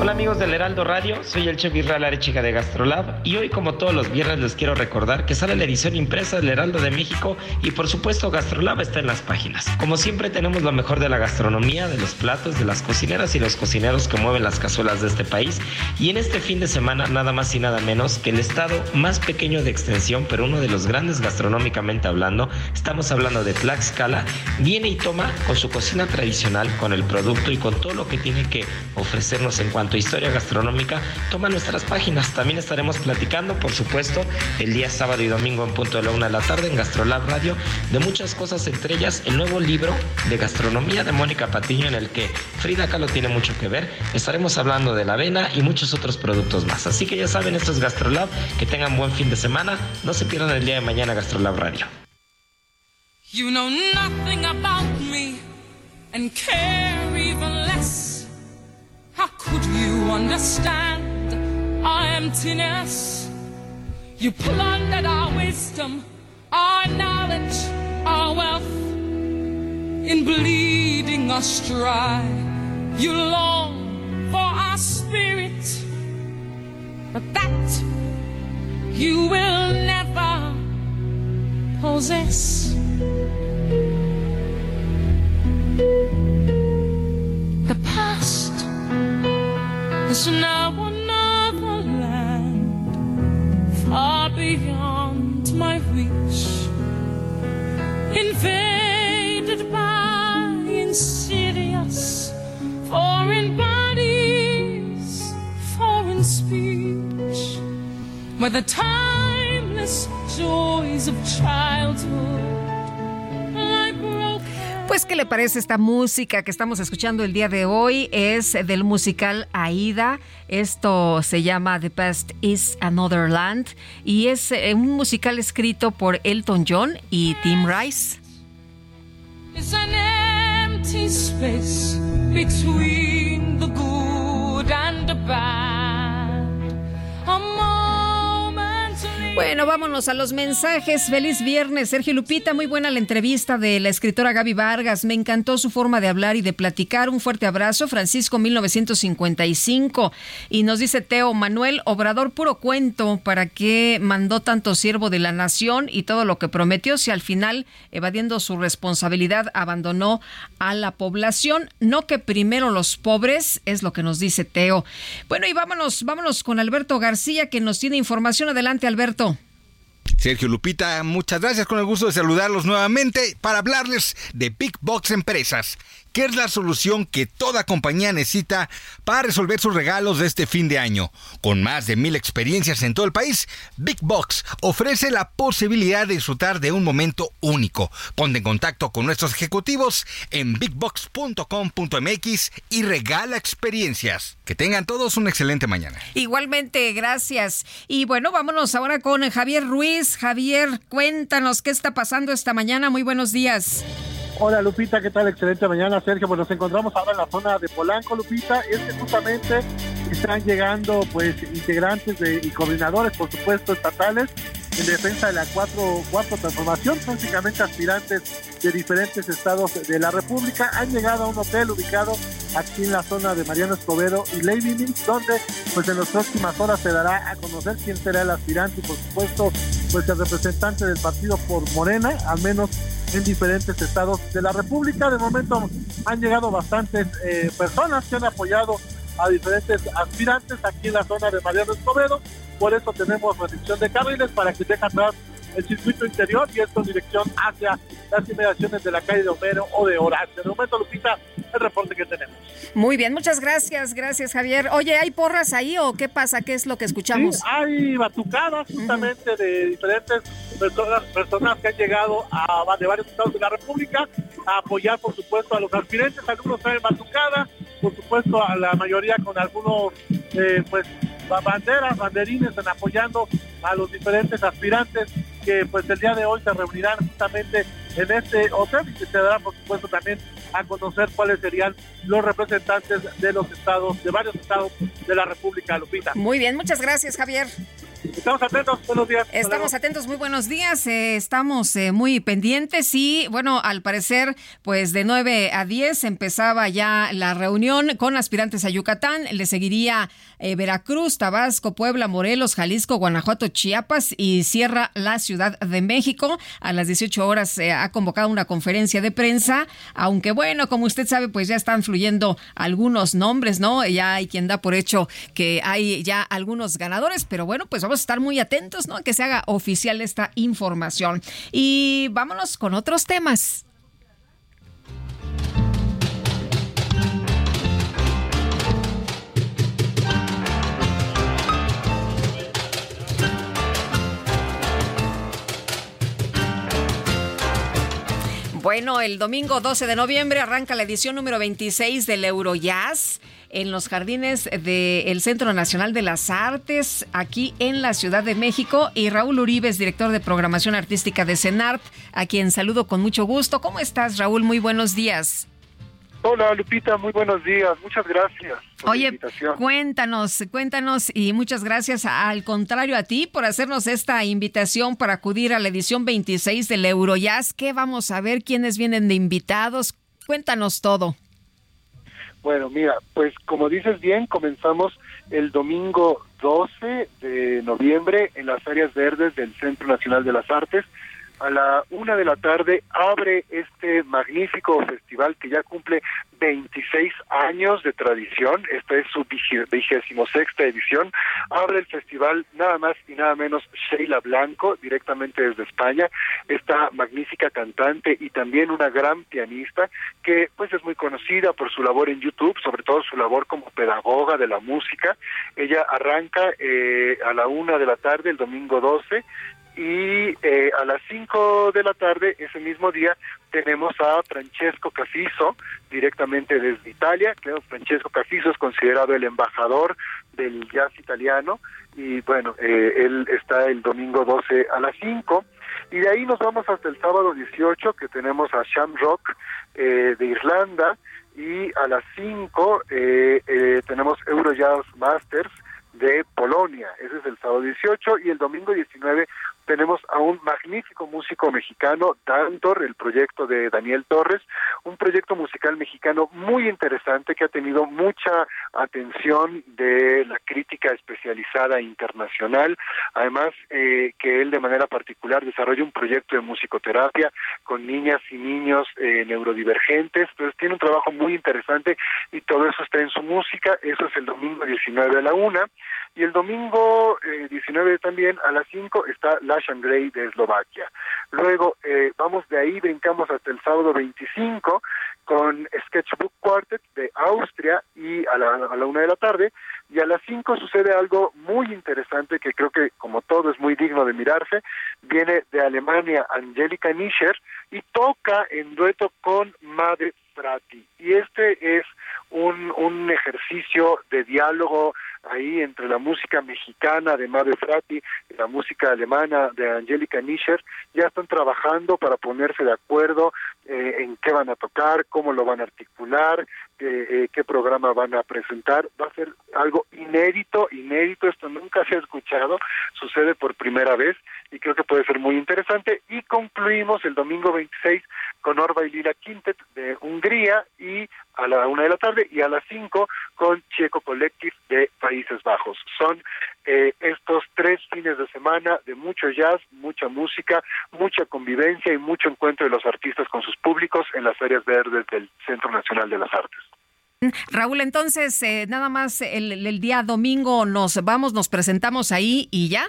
Hola amigos del Heraldo Radio, soy el chef Israel Arechiga de Gastrolab y hoy como todos los viernes les quiero recordar que sale la edición impresa del Heraldo de México y por supuesto Gastrolab está en las páginas. Como siempre tenemos lo mejor de la gastronomía, de los platos, de las cocineras y los cocineros que mueven las cazuelas de este país. Y en este fin de semana nada más y nada menos que el estado más pequeño de extensión pero uno de los grandes gastronómicamente hablando, estamos hablando de Tlaxcala, viene y toma con su cocina tradicional, con el producto y con todo lo que tiene que ofrecernos en cuanto historia gastronómica, toma nuestras páginas. También estaremos platicando, por supuesto, el día sábado y domingo en punto de la una de la tarde en Gastrolab Radio, de muchas cosas, entre ellas el nuevo libro de gastronomía de Mónica Patiño, en el que Frida Kahlo tiene mucho que ver. Estaremos hablando de la avena y muchos otros productos más. Así que ya saben, esto es Gastrolab. Que tengan buen fin de semana. No se pierdan el día de mañana Gastrolab Radio. You know nothing about me and care even less. How could you understand our emptiness? You plundered our wisdom, our knowledge, our wealth. In bleeding us dry, you long for our spirit, but that you will never possess. The past is now another land far beyond my reach, invaded by insidious foreign bodies, foreign speech, where the timeless joys of childhood ¿qué le parece esta música que estamos escuchando el día de hoy? Es del musical Aida. Esto se llama The Past is Another Land y es eh, un musical escrito por Elton John y Tim Rice. It's an empty space between the good and the bad. Bueno, vámonos a los mensajes. Feliz viernes, Sergio Lupita. Muy buena la entrevista de la escritora Gaby Vargas. Me encantó su forma de hablar y de platicar. Un fuerte abrazo, Francisco 1955. Y nos dice Teo Manuel Obrador, puro cuento. ¿Para qué mandó tanto siervo de la nación y todo lo que prometió si al final, evadiendo su responsabilidad, abandonó a la población? No que primero los pobres, es lo que nos dice Teo. Bueno, y vámonos, vámonos con Alberto García, que nos tiene información. Adelante, Alberto. Sergio Lupita, muchas gracias. Con el gusto de saludarlos nuevamente para hablarles de Big Box Empresas, que es la solución que toda compañía necesita para resolver sus regalos de este fin de año. Con más de mil experiencias en todo el país, Big Box ofrece la posibilidad de disfrutar de un momento único. Ponte en contacto con nuestros ejecutivos en bigbox.com.mx y regala experiencias. Que tengan todos una excelente mañana. Igualmente, gracias. Y bueno, vámonos ahora con Javier Ruiz. Javier, cuéntanos qué está pasando esta mañana. Muy buenos días. Hola Lupita, ¿qué tal? Excelente mañana, Sergio. Pues nos encontramos ahora en la zona de Polanco, Lupita. Es que justamente están llegando pues integrantes de, y coordinadores, por supuesto, estatales en defensa de la cuatro, cuarta transformación, prácticamente aspirantes de diferentes estados de la República. Han llegado a un hotel ubicado aquí en la zona de Mariano Escobedo y Lady Mills, donde pues en las próximas horas se dará a conocer quién será el aspirante y por supuesto pues el representante del partido por Morena, al menos en diferentes estados de la República. De momento han llegado bastantes eh, personas que han apoyado a diferentes aspirantes aquí en la zona de Mariano Escobedo. Por eso tenemos restricción de carriles para que deje atrás el circuito interior y esto en dirección hacia las inmediaciones de la calle de Homero o de Horacio. De momento, Lupita, el reporte que tenemos. Muy bien, muchas gracias, gracias Javier. Oye, ¿hay porras ahí o qué pasa? ¿Qué es lo que escuchamos? Sí, hay batucadas justamente de diferentes personas, personas que han llegado a, de varios estados de la República a apoyar, por supuesto, a los aspirantes. Algunos traen batucada, por supuesto, a la mayoría con algunos, eh, pues, ba- banderas, banderines apoyando a los diferentes aspirantes que pues el día de hoy se reunirán justamente en este hotel y se dará por supuesto también a conocer cuáles serían los representantes de los estados, de varios estados de la República Lupita. Muy bien, muchas gracias Javier. Estamos atentos, buenos días. Estamos atentos, muy buenos días. eh, estamos eh, muy pendientes y, bueno, al parecer, pues de 9 a 10 empezaba ya la reunión con aspirantes a Yucatán. Le seguiría eh, Veracruz, Tabasco, Puebla, Morelos, Jalisco, Guanajuato, Chiapas y cierra la Ciudad de México. A las 18 horas se ha convocado una conferencia de prensa, aunque, bueno, como usted sabe, pues ya están fluyendo algunos nombres, ¿no? Ya hay quien da por hecho que hay ya algunos ganadores, pero bueno, pues vamos a estar muy atentos, ¿no? A que se haga oficial esta información. Y vámonos con otros temas. Bueno, el domingo 12 de noviembre arranca la edición número 26 del Eurojazz en los jardines del Centro Nacional de las Artes, aquí en la Ciudad de México. Y Raúl Uribe es director de programación artística de CENART, a quien saludo con mucho gusto. ¿Cómo estás, Raúl? Muy buenos días. Hola Lupita, muy buenos días, muchas gracias. por la Oye, invitación. cuéntanos, cuéntanos y muchas gracias al contrario a ti por hacernos esta invitación para acudir a la edición 26 del Eurojazz. ¿Qué vamos a ver? ¿Quiénes vienen de invitados? Cuéntanos todo. Bueno, mira, pues como dices bien, comenzamos el domingo 12 de noviembre en las áreas verdes del Centro Nacional de las Artes. A la una de la tarde abre este magnífico festival que ya cumple 26 años de tradición. Esta es su vigésimo sexta edición. Abre el festival nada más y nada menos Sheila Blanco, directamente desde España. Esta magnífica cantante y también una gran pianista que pues es muy conocida por su labor en YouTube, sobre todo su labor como pedagoga de la música. Ella arranca eh, a la una de la tarde el domingo 12 y eh, a las 5 de la tarde ese mismo día tenemos a Francesco Cafiso directamente desde Italia. Creo Francesco Cafiso es considerado el embajador del jazz italiano y bueno, eh, él está el domingo 12 a las 5 y de ahí nos vamos hasta el sábado 18 que tenemos a Shamrock eh, de Irlanda y a las 5 eh, eh, tenemos Eurojazz Masters de Polonia. Ese es el sábado 18 y el domingo 19 tenemos a un magnífico músico mexicano, Dantor, el proyecto de Daniel Torres, un proyecto musical mexicano muy interesante que ha tenido mucha atención de la crítica especializada internacional, además eh, que él de manera particular desarrolla un proyecto de musicoterapia con niñas y niños eh, neurodivergentes, entonces tiene un trabajo muy interesante y todo eso está en su música, eso es el domingo 19 a la una, y el domingo eh, 19 también a las 5 está Lashan Gray de Eslovaquia. Luego eh, vamos de ahí, brincamos hasta el sábado 25 con Sketchbook Quartet de Austria y a la, a la una de la tarde. Y a las 5 sucede algo muy interesante que creo que como todo es muy digno de mirarse. Viene de Alemania Angelica Nischer y toca en dueto con Madre Frati. Y este es un, un ejercicio de diálogo ahí entre la música mexicana de Madre Frati y la música alemana de Angelica Nischer. Ya están trabajando para ponerse de acuerdo eh, en qué van a tocar, cómo lo van a articular, eh, qué programa van a presentar. Va a ser algo inédito, inédito, esto nunca se ha escuchado, sucede por primera vez y creo que puede ser muy interesante. Y concluimos el domingo 26 con Orba y Lila Quintet de Hungría y a la una de la tarde y a las cinco con Checo Collective de Países Bajos. Son eh, estos tres fines de semana de mucho jazz, mucha música, mucha convivencia y mucho encuentro de los artistas con sus públicos en las áreas verdes del Centro Nacional de las Artes. Raúl, entonces, eh, nada más el, el día domingo nos vamos, nos presentamos ahí y ya.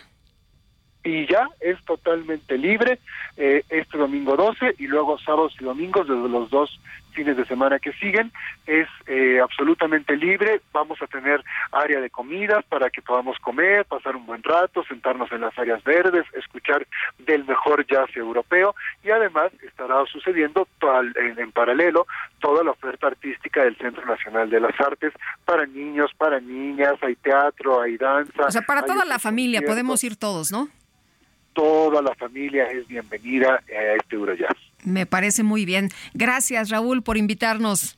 y ya es totalmente libre eh, este domingo 12 y luego sábados y domingos desde los dos fines de semana que siguen es eh, absolutamente libre vamos a tener área de comidas para que podamos comer pasar un buen rato sentarnos en las áreas verdes escuchar del mejor jazz europeo y además estará sucediendo en, en paralelo toda la oferta artística del Centro Nacional de las Artes para niños para niñas hay teatro hay danza O sea, para toda la familia podemos ir todos, ¿no? toda la familia es bienvenida a este Eurojazz. Me parece muy bien. Gracias, Raúl, por invitarnos.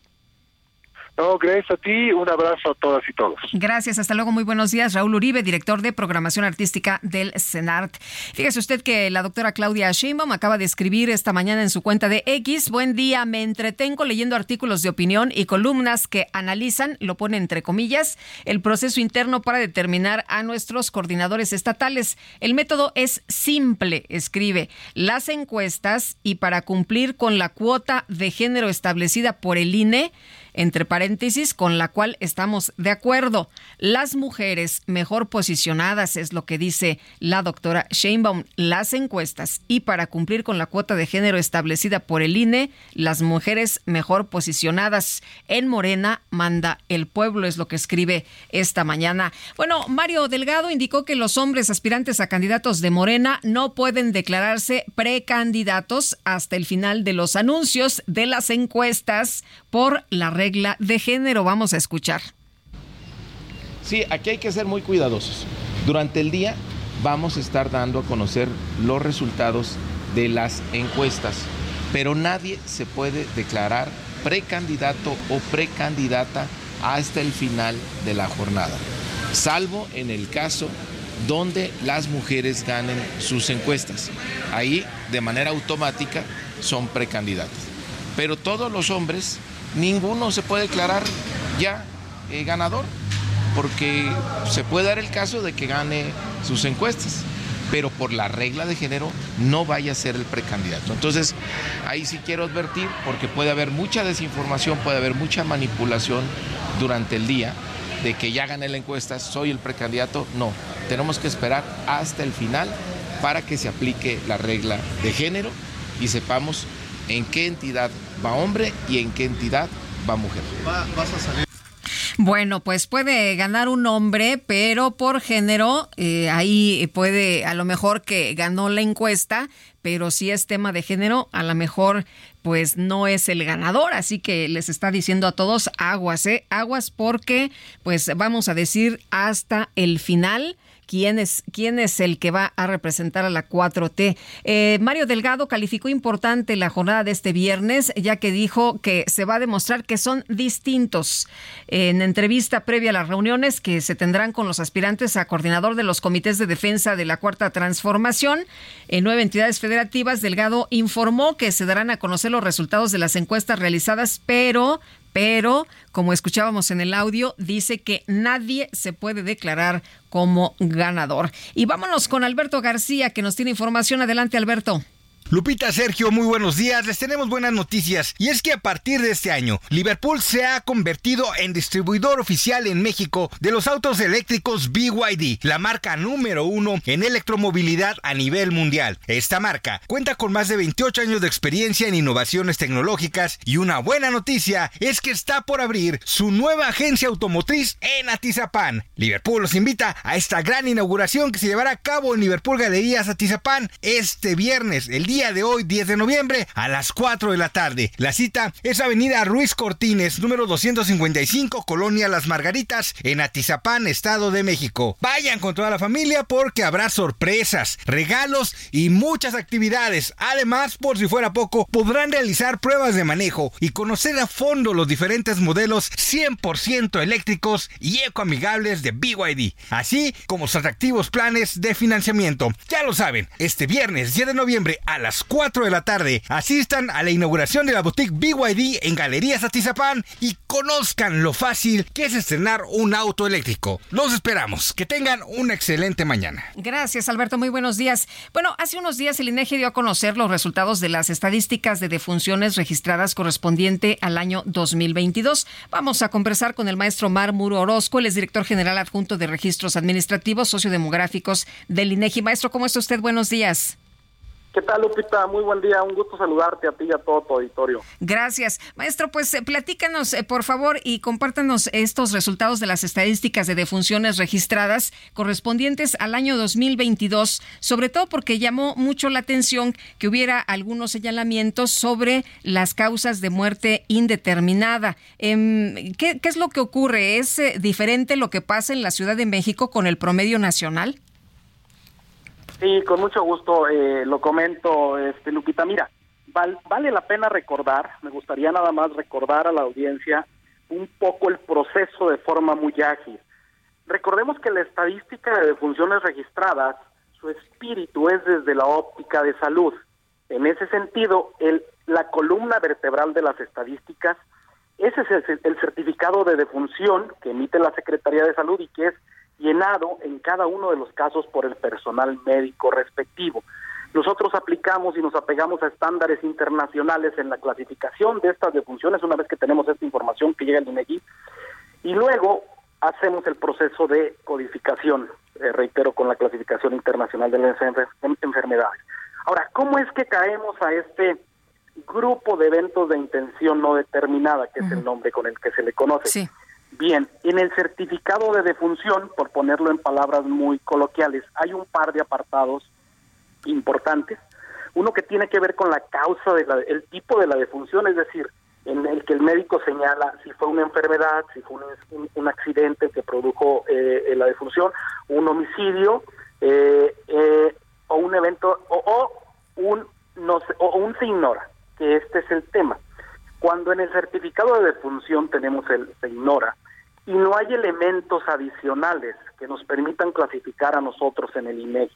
No, gracias a ti, un abrazo a todas y todos. Gracias, hasta luego, muy buenos días. Raúl Uribe, director de programación artística del CENART. Fíjese usted que la doctora Claudia Sheinbaum acaba de escribir esta mañana en su cuenta de X, buen día, me entretengo leyendo artículos de opinión y columnas que analizan, lo pone entre comillas, el proceso interno para determinar a nuestros coordinadores estatales. El método es simple, escribe, las encuestas y para cumplir con la cuota de género establecida por el INE, entre paréntesis, con la cual estamos de acuerdo. Las mujeres mejor posicionadas es lo que dice la doctora Sheinbaum. Las encuestas y para cumplir con la cuota de género establecida por el INE, las mujeres mejor posicionadas en Morena manda el pueblo, es lo que escribe esta mañana. Bueno, Mario Delgado indicó que los hombres aspirantes a candidatos de Morena no pueden declararse precandidatos hasta el final de los anuncios de las encuestas por la regla de género. Vamos a escuchar. Sí, aquí hay que ser muy cuidadosos. Durante el día vamos a estar dando a conocer los resultados de las encuestas, pero nadie se puede declarar precandidato o precandidata hasta el final de la jornada, salvo en el caso donde las mujeres ganen sus encuestas. Ahí, de manera automática, son precandidatos. Pero todos los hombres, ninguno se puede declarar ya eh, ganador, porque se puede dar el caso de que gane sus encuestas, pero por la regla de género no vaya a ser el precandidato. Entonces, ahí sí quiero advertir, porque puede haber mucha desinformación, puede haber mucha manipulación durante el día de que ya gané la encuesta, soy el precandidato. No, tenemos que esperar hasta el final para que se aplique la regla de género y sepamos en qué entidad va hombre y en qué entidad va mujer. Bueno, pues puede ganar un hombre, pero por género, eh, ahí puede, a lo mejor que ganó la encuesta, pero si es tema de género, a lo mejor pues no es el ganador, así que les está diciendo a todos aguas, ¿eh? Aguas porque pues vamos a decir hasta el final quién es, quién es el que va a representar a la 4T. Eh, Mario Delgado calificó importante la jornada de este viernes, ya que dijo que se va a demostrar que son distintos. En entrevista previa a las reuniones que se tendrán con los aspirantes a coordinador de los comités de defensa de la Cuarta Transformación en nueve entidades federativas, Delgado informó que se darán a conocer los resultados de las encuestas realizadas, pero pero como escuchábamos en el audio, dice que nadie se puede declarar como ganador. Y vámonos con Alberto García, que nos tiene información. Adelante, Alberto. Lupita, Sergio, muy buenos días. Les tenemos buenas noticias. Y es que a partir de este año, Liverpool se ha convertido en distribuidor oficial en México de los autos eléctricos BYD, la marca número uno en electromovilidad a nivel mundial. Esta marca cuenta con más de 28 años de experiencia en innovaciones tecnológicas y una buena noticia es que está por abrir su nueva agencia automotriz en Atizapán. Liverpool los invita a esta gran inauguración que se llevará a cabo en Liverpool Galerías Atizapán este viernes, el día de hoy, 10 de noviembre, a las 4 de la tarde. La cita es Avenida Ruiz Cortines, número 255, Colonia Las Margaritas, en Atizapán, Estado de México. Vayan con toda la familia porque habrá sorpresas, regalos y muchas actividades. Además, por si fuera poco, podrán realizar pruebas de manejo y conocer a fondo los diferentes modelos 100% eléctricos y ecoamigables de BYD, así como sus atractivos planes de financiamiento. Ya lo saben, este viernes 10 de noviembre a las 4 de la tarde. Asistan a la inauguración de la boutique BYD en Galerías Atizapán y conozcan lo fácil que es estrenar un auto eléctrico. Los esperamos. Que tengan una excelente mañana. Gracias, Alberto. Muy buenos días. Bueno, hace unos días el INEGI dio a conocer los resultados de las estadísticas de defunciones registradas correspondiente al año 2022. Vamos a conversar con el maestro Mar Muro Orozco, el es director general adjunto de registros administrativos sociodemográficos del INEGI. Maestro, ¿cómo está usted? Buenos días. ¿Qué tal, Lupita? Muy buen día. Un gusto saludarte a ti y a todo tu auditorio. Gracias. Maestro, pues eh, platícanos, eh, por favor, y compártanos estos resultados de las estadísticas de defunciones registradas correspondientes al año 2022, sobre todo porque llamó mucho la atención que hubiera algunos señalamientos sobre las causas de muerte indeterminada. Em, ¿qué, es lo que ocurre? ¿Es eh, diferente lo que pasa en la Ciudad de México con el promedio nacional? Sí, con mucho gusto eh, lo comento, este Lupita. Mira, val- vale la pena recordar, me gustaría nada más recordar a la audiencia un poco el proceso de forma muy ágil. Recordemos que la estadística de defunciones registradas, su espíritu es desde la óptica de salud. En ese sentido, el, la columna vertebral de las estadísticas, ese es el, el certificado de defunción que emite la Secretaría de Salud y que es llenado en cada uno de los casos por el personal médico respectivo. Nosotros aplicamos y nos apegamos a estándares internacionales en la clasificación de estas defunciones una vez que tenemos esta información que llega el INEGI, y luego hacemos el proceso de codificación, eh, reitero, con la clasificación internacional de las enfer- en- enfermedades. Ahora, ¿cómo es que caemos a este grupo de eventos de intención no determinada, que es el nombre con el que se le conoce? Bien, en el certificado de defunción, por ponerlo en palabras muy coloquiales, hay un par de apartados importantes. Uno que tiene que ver con la causa, de el tipo de la defunción, es decir, en el que el médico señala si fue una enfermedad, si fue un, un- accidente que produjo eh, eh, la defunción, un homicidio eh, eh, o un evento o, o un no sé, o un se ignora, que este es el tema. Cuando en el certificado de defunción tenemos el se ignora y no hay elementos adicionales que nos permitan clasificar a nosotros en el INEGI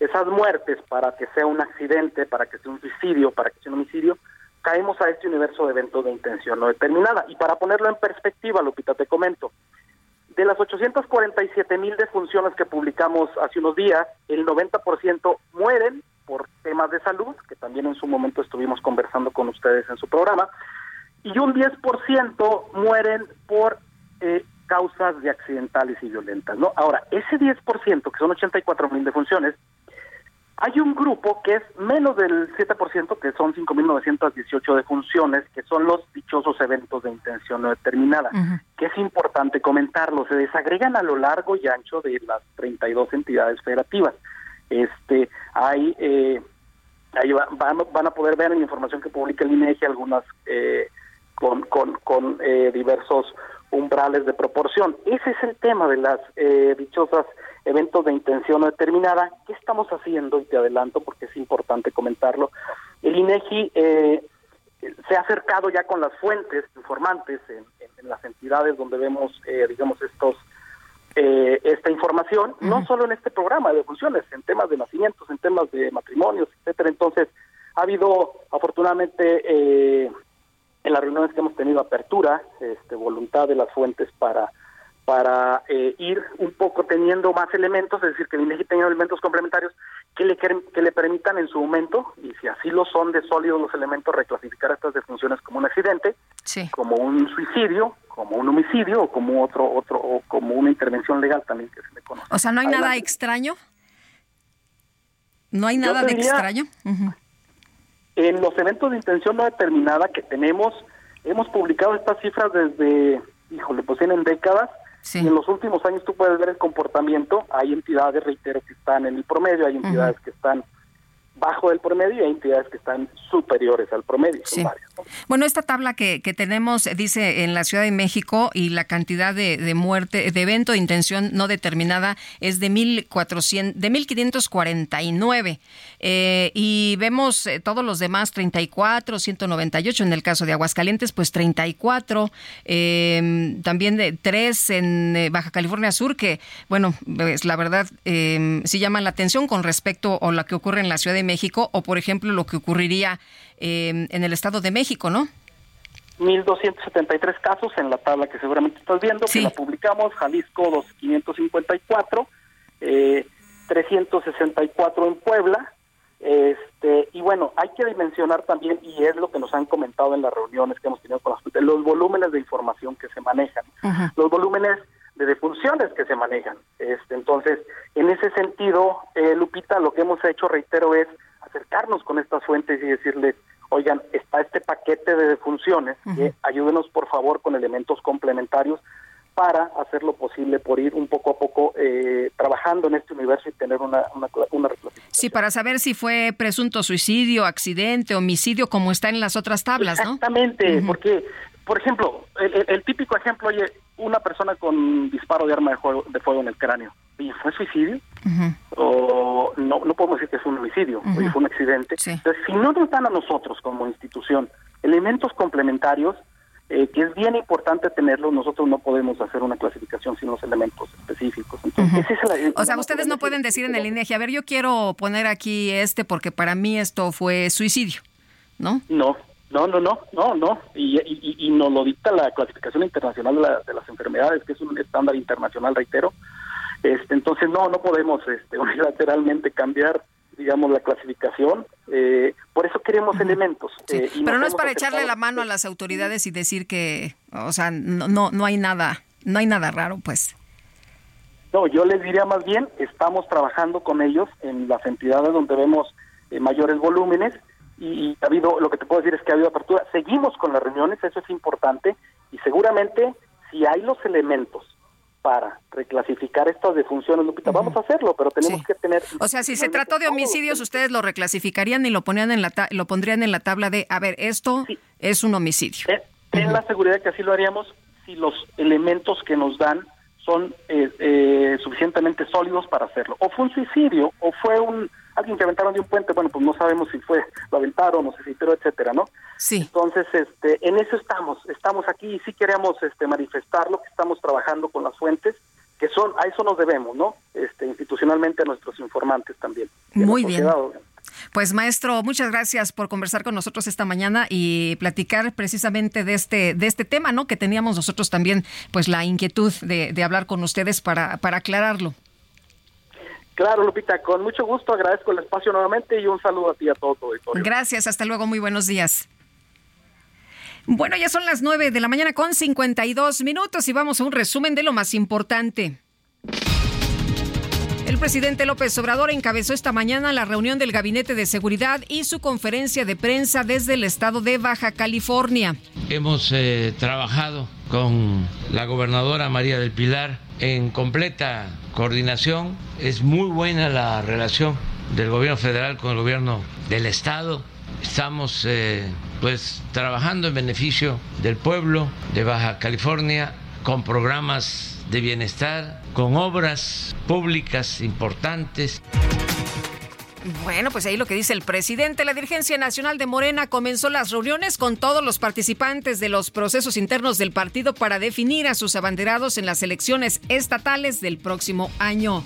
esas muertes para que sea un accidente, para que sea un suicidio, para que sea un homicidio, caemos a este universo de eventos de intención no determinada. Y para ponerlo en perspectiva, Lupita, te comento, de las 847 mil defunciones que publicamos hace unos días, el 90% mueren por temas de salud, que también en su momento estuvimos conversando con ustedes en su programa, y un 10% mueren por eh, causas de accidentales y violentas, ¿no? Ahora, ese 10%, que son 84 mil defunciones, hay un grupo que es menos del 7%, que son 5.918 defunciones, que son los dichosos eventos de intención no determinada, que es importante comentarlo. Se desagregan a lo largo y ancho de las 32 entidades federativas. Este, hay, eh, ahí va- van, van a poder ver en la información que publica el INEGI algunas eh, con, con, con eh, diversos umbrales de proporción. Ese es el tema de las eh, dichosas eventos de intención no determinada. ¿Qué estamos haciendo? Y te adelanto porque es importante comentarlo. El INEGI eh, se ha acercado ya con las fuentes informantes en, en- en las entidades donde vemos, eh, digamos, estos eh, esta información, no solo en este programa de funciones, en temas de nacimientos, en temas de matrimonios, etcétera. Entonces, ha habido afortunadamente eh, en las reuniones que hemos tenido apertura, este, voluntad de las fuentes para para eh, ir un poco teniendo más elementos, es decir, que el INEGI tenga elementos complementarios que le, que le permitan en su momento, y si así lo son de sólidos los elementos, reclasificar estas defunciones como un accidente, como un suicidio, como un homicidio o como otro otro o como una intervención legal también que se le conoce. O sea, no hay nada extraño. No hay nada de diría- extraño. Ujú. En los eventos de intención no determinada que tenemos, hemos publicado estas cifras desde, híjole, pues tienen décadas. Y en los últimos años tú puedes ver el comportamiento. Hay entidades, reitero, que están en el promedio, hay entidades que están bajo el promedio y hay entidades que están superiores al promedio. son Sí. varias. Bueno, esta tabla que, tenemos eh, dice en la Ciudad de México y la cantidad de, muerte, de evento de intención no determinada es de 1400, de 1549. Eh, y vemos eh, todos los demás 34, 198 en el caso de Aguascalientes, pues 34. eh, también de 3 en eh, Baja California Sur, que, bueno, pues, la verdad eh, sí llaman la atención con respecto a lo que ocurre en la Ciudad de México o, por ejemplo, lo que ocurriría eh, en el Estado de México, ¿no? 1.273 casos en la tabla que seguramente estás viendo, que la publicamos, Jalisco 2.554, eh, 364 en Puebla, este y bueno, hay que dimensionar también, y es lo que nos han comentado en las reuniones que hemos tenido con las los volúmenes de información que se manejan, los volúmenes de defunciones que se manejan. Este, entonces, en ese sentido, eh, Lupita, lo que hemos hecho, reitero, es acercarnos con estas fuentes y decirles, oigan, está este paquete de defunciones, que ayúdenos por favor con elementos complementarios para hacer lo posible por ir un poco a poco eh, trabajando en este universo y tener una, una, una. Sí, para saber si fue presunto suicidio, accidente, homicidio, como está en las otras tablas, ¿no? Exactamente, porque, por ejemplo, el, típico ejemplo, oye, una persona con disparo de arma de fuego, de fuego en el cráneo, ¿y fue suicidio? o no, no podemos decir que es un homicidio, Ujú. oye, fue un accidente. Entonces, si no nos dan a nosotros como institución elementos complementarios, eh, que es bien importante tenerlos, nosotros no podemos hacer una clasificación sin los elementos específicos. Entonces, es O sea, ustedes no pueden decir en el INEGI, a ver, yo quiero poner aquí este porque para mí esto fue suicidio, ¿no? No, no, no, no, no, no. Y, y, y nos lo dicta la clasificación internacional de, la- de las enfermedades, que es un estándar internacional, reitero. Este, entonces, no, no podemos este, *laughs* unilateralmente cambiar, digamos, la clasificación. Eh, por eso queremos elementos. eh, y Pero no es para echarle la mano a las autoridades y decir que, o sea, no, no, no hay nada, no hay nada raro, pues. No, yo les diría más bien, estamos trabajando con ellos en las entidades donde vemos eh, mayores volúmenes y, ha habido, lo que te puedo decir es que ha habido apertura. Seguimos con las reuniones, eso es importante y seguramente si hay los elementos para reclasificar estas defunciones, Lupita, vamos a hacerlo, pero tenemos que tener... O sea, si se trató de homicidios, ustedes lo reclasificarían y lo ponían en la ta- lo pondrían en la tabla de, a ver, esto es un homicidio. Ten la seguridad que así lo haríamos si los elementos que nos dan son eh, eh, suficientemente sólidos para hacerlo. O fue un suicidio, o fue un alguien que aventaron de un puente, bueno, pues no sabemos si fue, lo aventaron o se filtró, etcétera, ¿no? Sí. Entonces, este, en eso estamos, estamos aquí y sí queremos este, manifestarlo, que estamos trabajando con las fuentes, que son, a eso nos debemos, ¿no? Este, institucionalmente a nuestros informantes también. Muy bien. sociedad. Pues maestro, muchas gracias por conversar con nosotros esta mañana y platicar precisamente de este de este tema, ¿no? Que teníamos nosotros también, pues la inquietud de, de hablar con ustedes para para aclararlo. Claro, Lupita, con mucho gusto agradezco el espacio nuevamente y un saludo a ti a todo tu auditorio. Gracias, hasta luego, muy buenos días. Bueno, ya son las 9 de la mañana con 52 minutos y vamos a un resumen de lo más importante. El presidente López Obrador encabezó esta mañana la reunión del Gabinete de Seguridad y su conferencia de prensa desde el estado de Baja California. Hemos eh, trabajado con la gobernadora María del Pilar en completa coordinación. Es muy buena la relación del gobierno federal con el gobierno del estado. Estamos eh, pues trabajando en beneficio del pueblo de Baja California con programas de bienestar, con obras públicas importantes. Bueno, pues ahí lo que dice el presidente. La dirigencia nacional de Morena comenzó las reuniones con todos los participantes de los procesos internos del partido para definir a sus abanderados en las elecciones estatales del próximo año.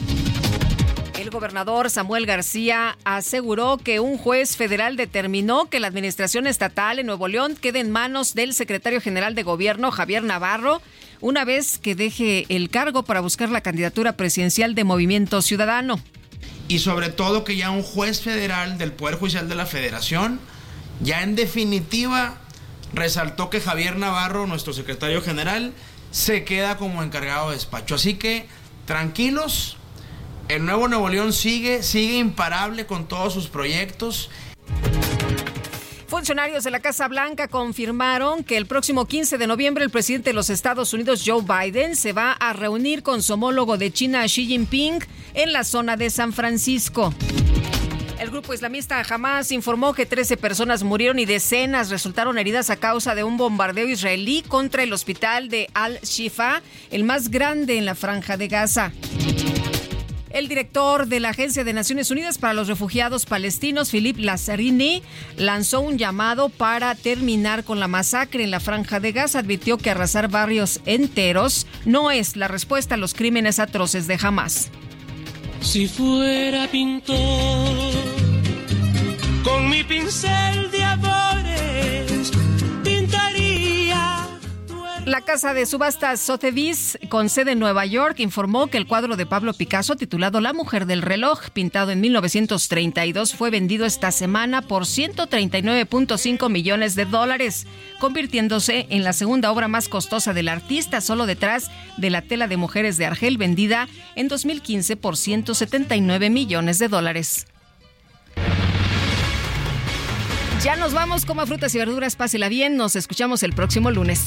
El gobernador Samuel García aseguró que un juez federal determinó que la administración estatal en Nuevo León quede en manos del secretario general de gobierno Javier Navarro una vez que deje el cargo para buscar la candidatura presidencial de Movimiento Ciudadano. y sobre todo que ya un juez federal del Poder Judicial de la Federación ya en definitiva resaltó que Javier Navarro, nuestro secretario general, se queda como encargado de despacho. Así que tranquilos, el nuevo Nuevo León sigue, sigue imparable con todos sus proyectos. Funcionarios de la Casa Blanca confirmaron que el próximo 15 de noviembre el presidente de los Estados Unidos, Joe Biden, se va a reunir con su homólogo de China, Xi Jinping, en la zona de San Francisco. El grupo islamista Hamas informó que 13 personas murieron y decenas resultaron heridas a causa de un bombardeo israelí contra el hospital de Al-Shifa, el más grande en la franja de Gaza. El director de la Agencia de Naciones Unidas para los Refugiados Palestinos, Philippe Lazzarini, lanzó un llamado para terminar con la masacre en la Franja de Gaza. Advirtió que arrasar barrios enteros no es la respuesta a los crímenes atroces de Hamas. Si fuera pintor, con mi pincel de La casa de subastas Sotheby's, con sede en Nueva York, informó que el cuadro de Pablo Picasso, titulado La mujer del reloj, pintado en 1932, fue vendido esta semana por 139.5 millones de dólares, convirtiéndose en la segunda obra más costosa del artista, solo detrás de la tela de mujeres de Argel, vendida en 2015 por 179 millones de dólares. Ya nos vamos, coma frutas y verduras, pásela bien, nos escuchamos el próximo lunes.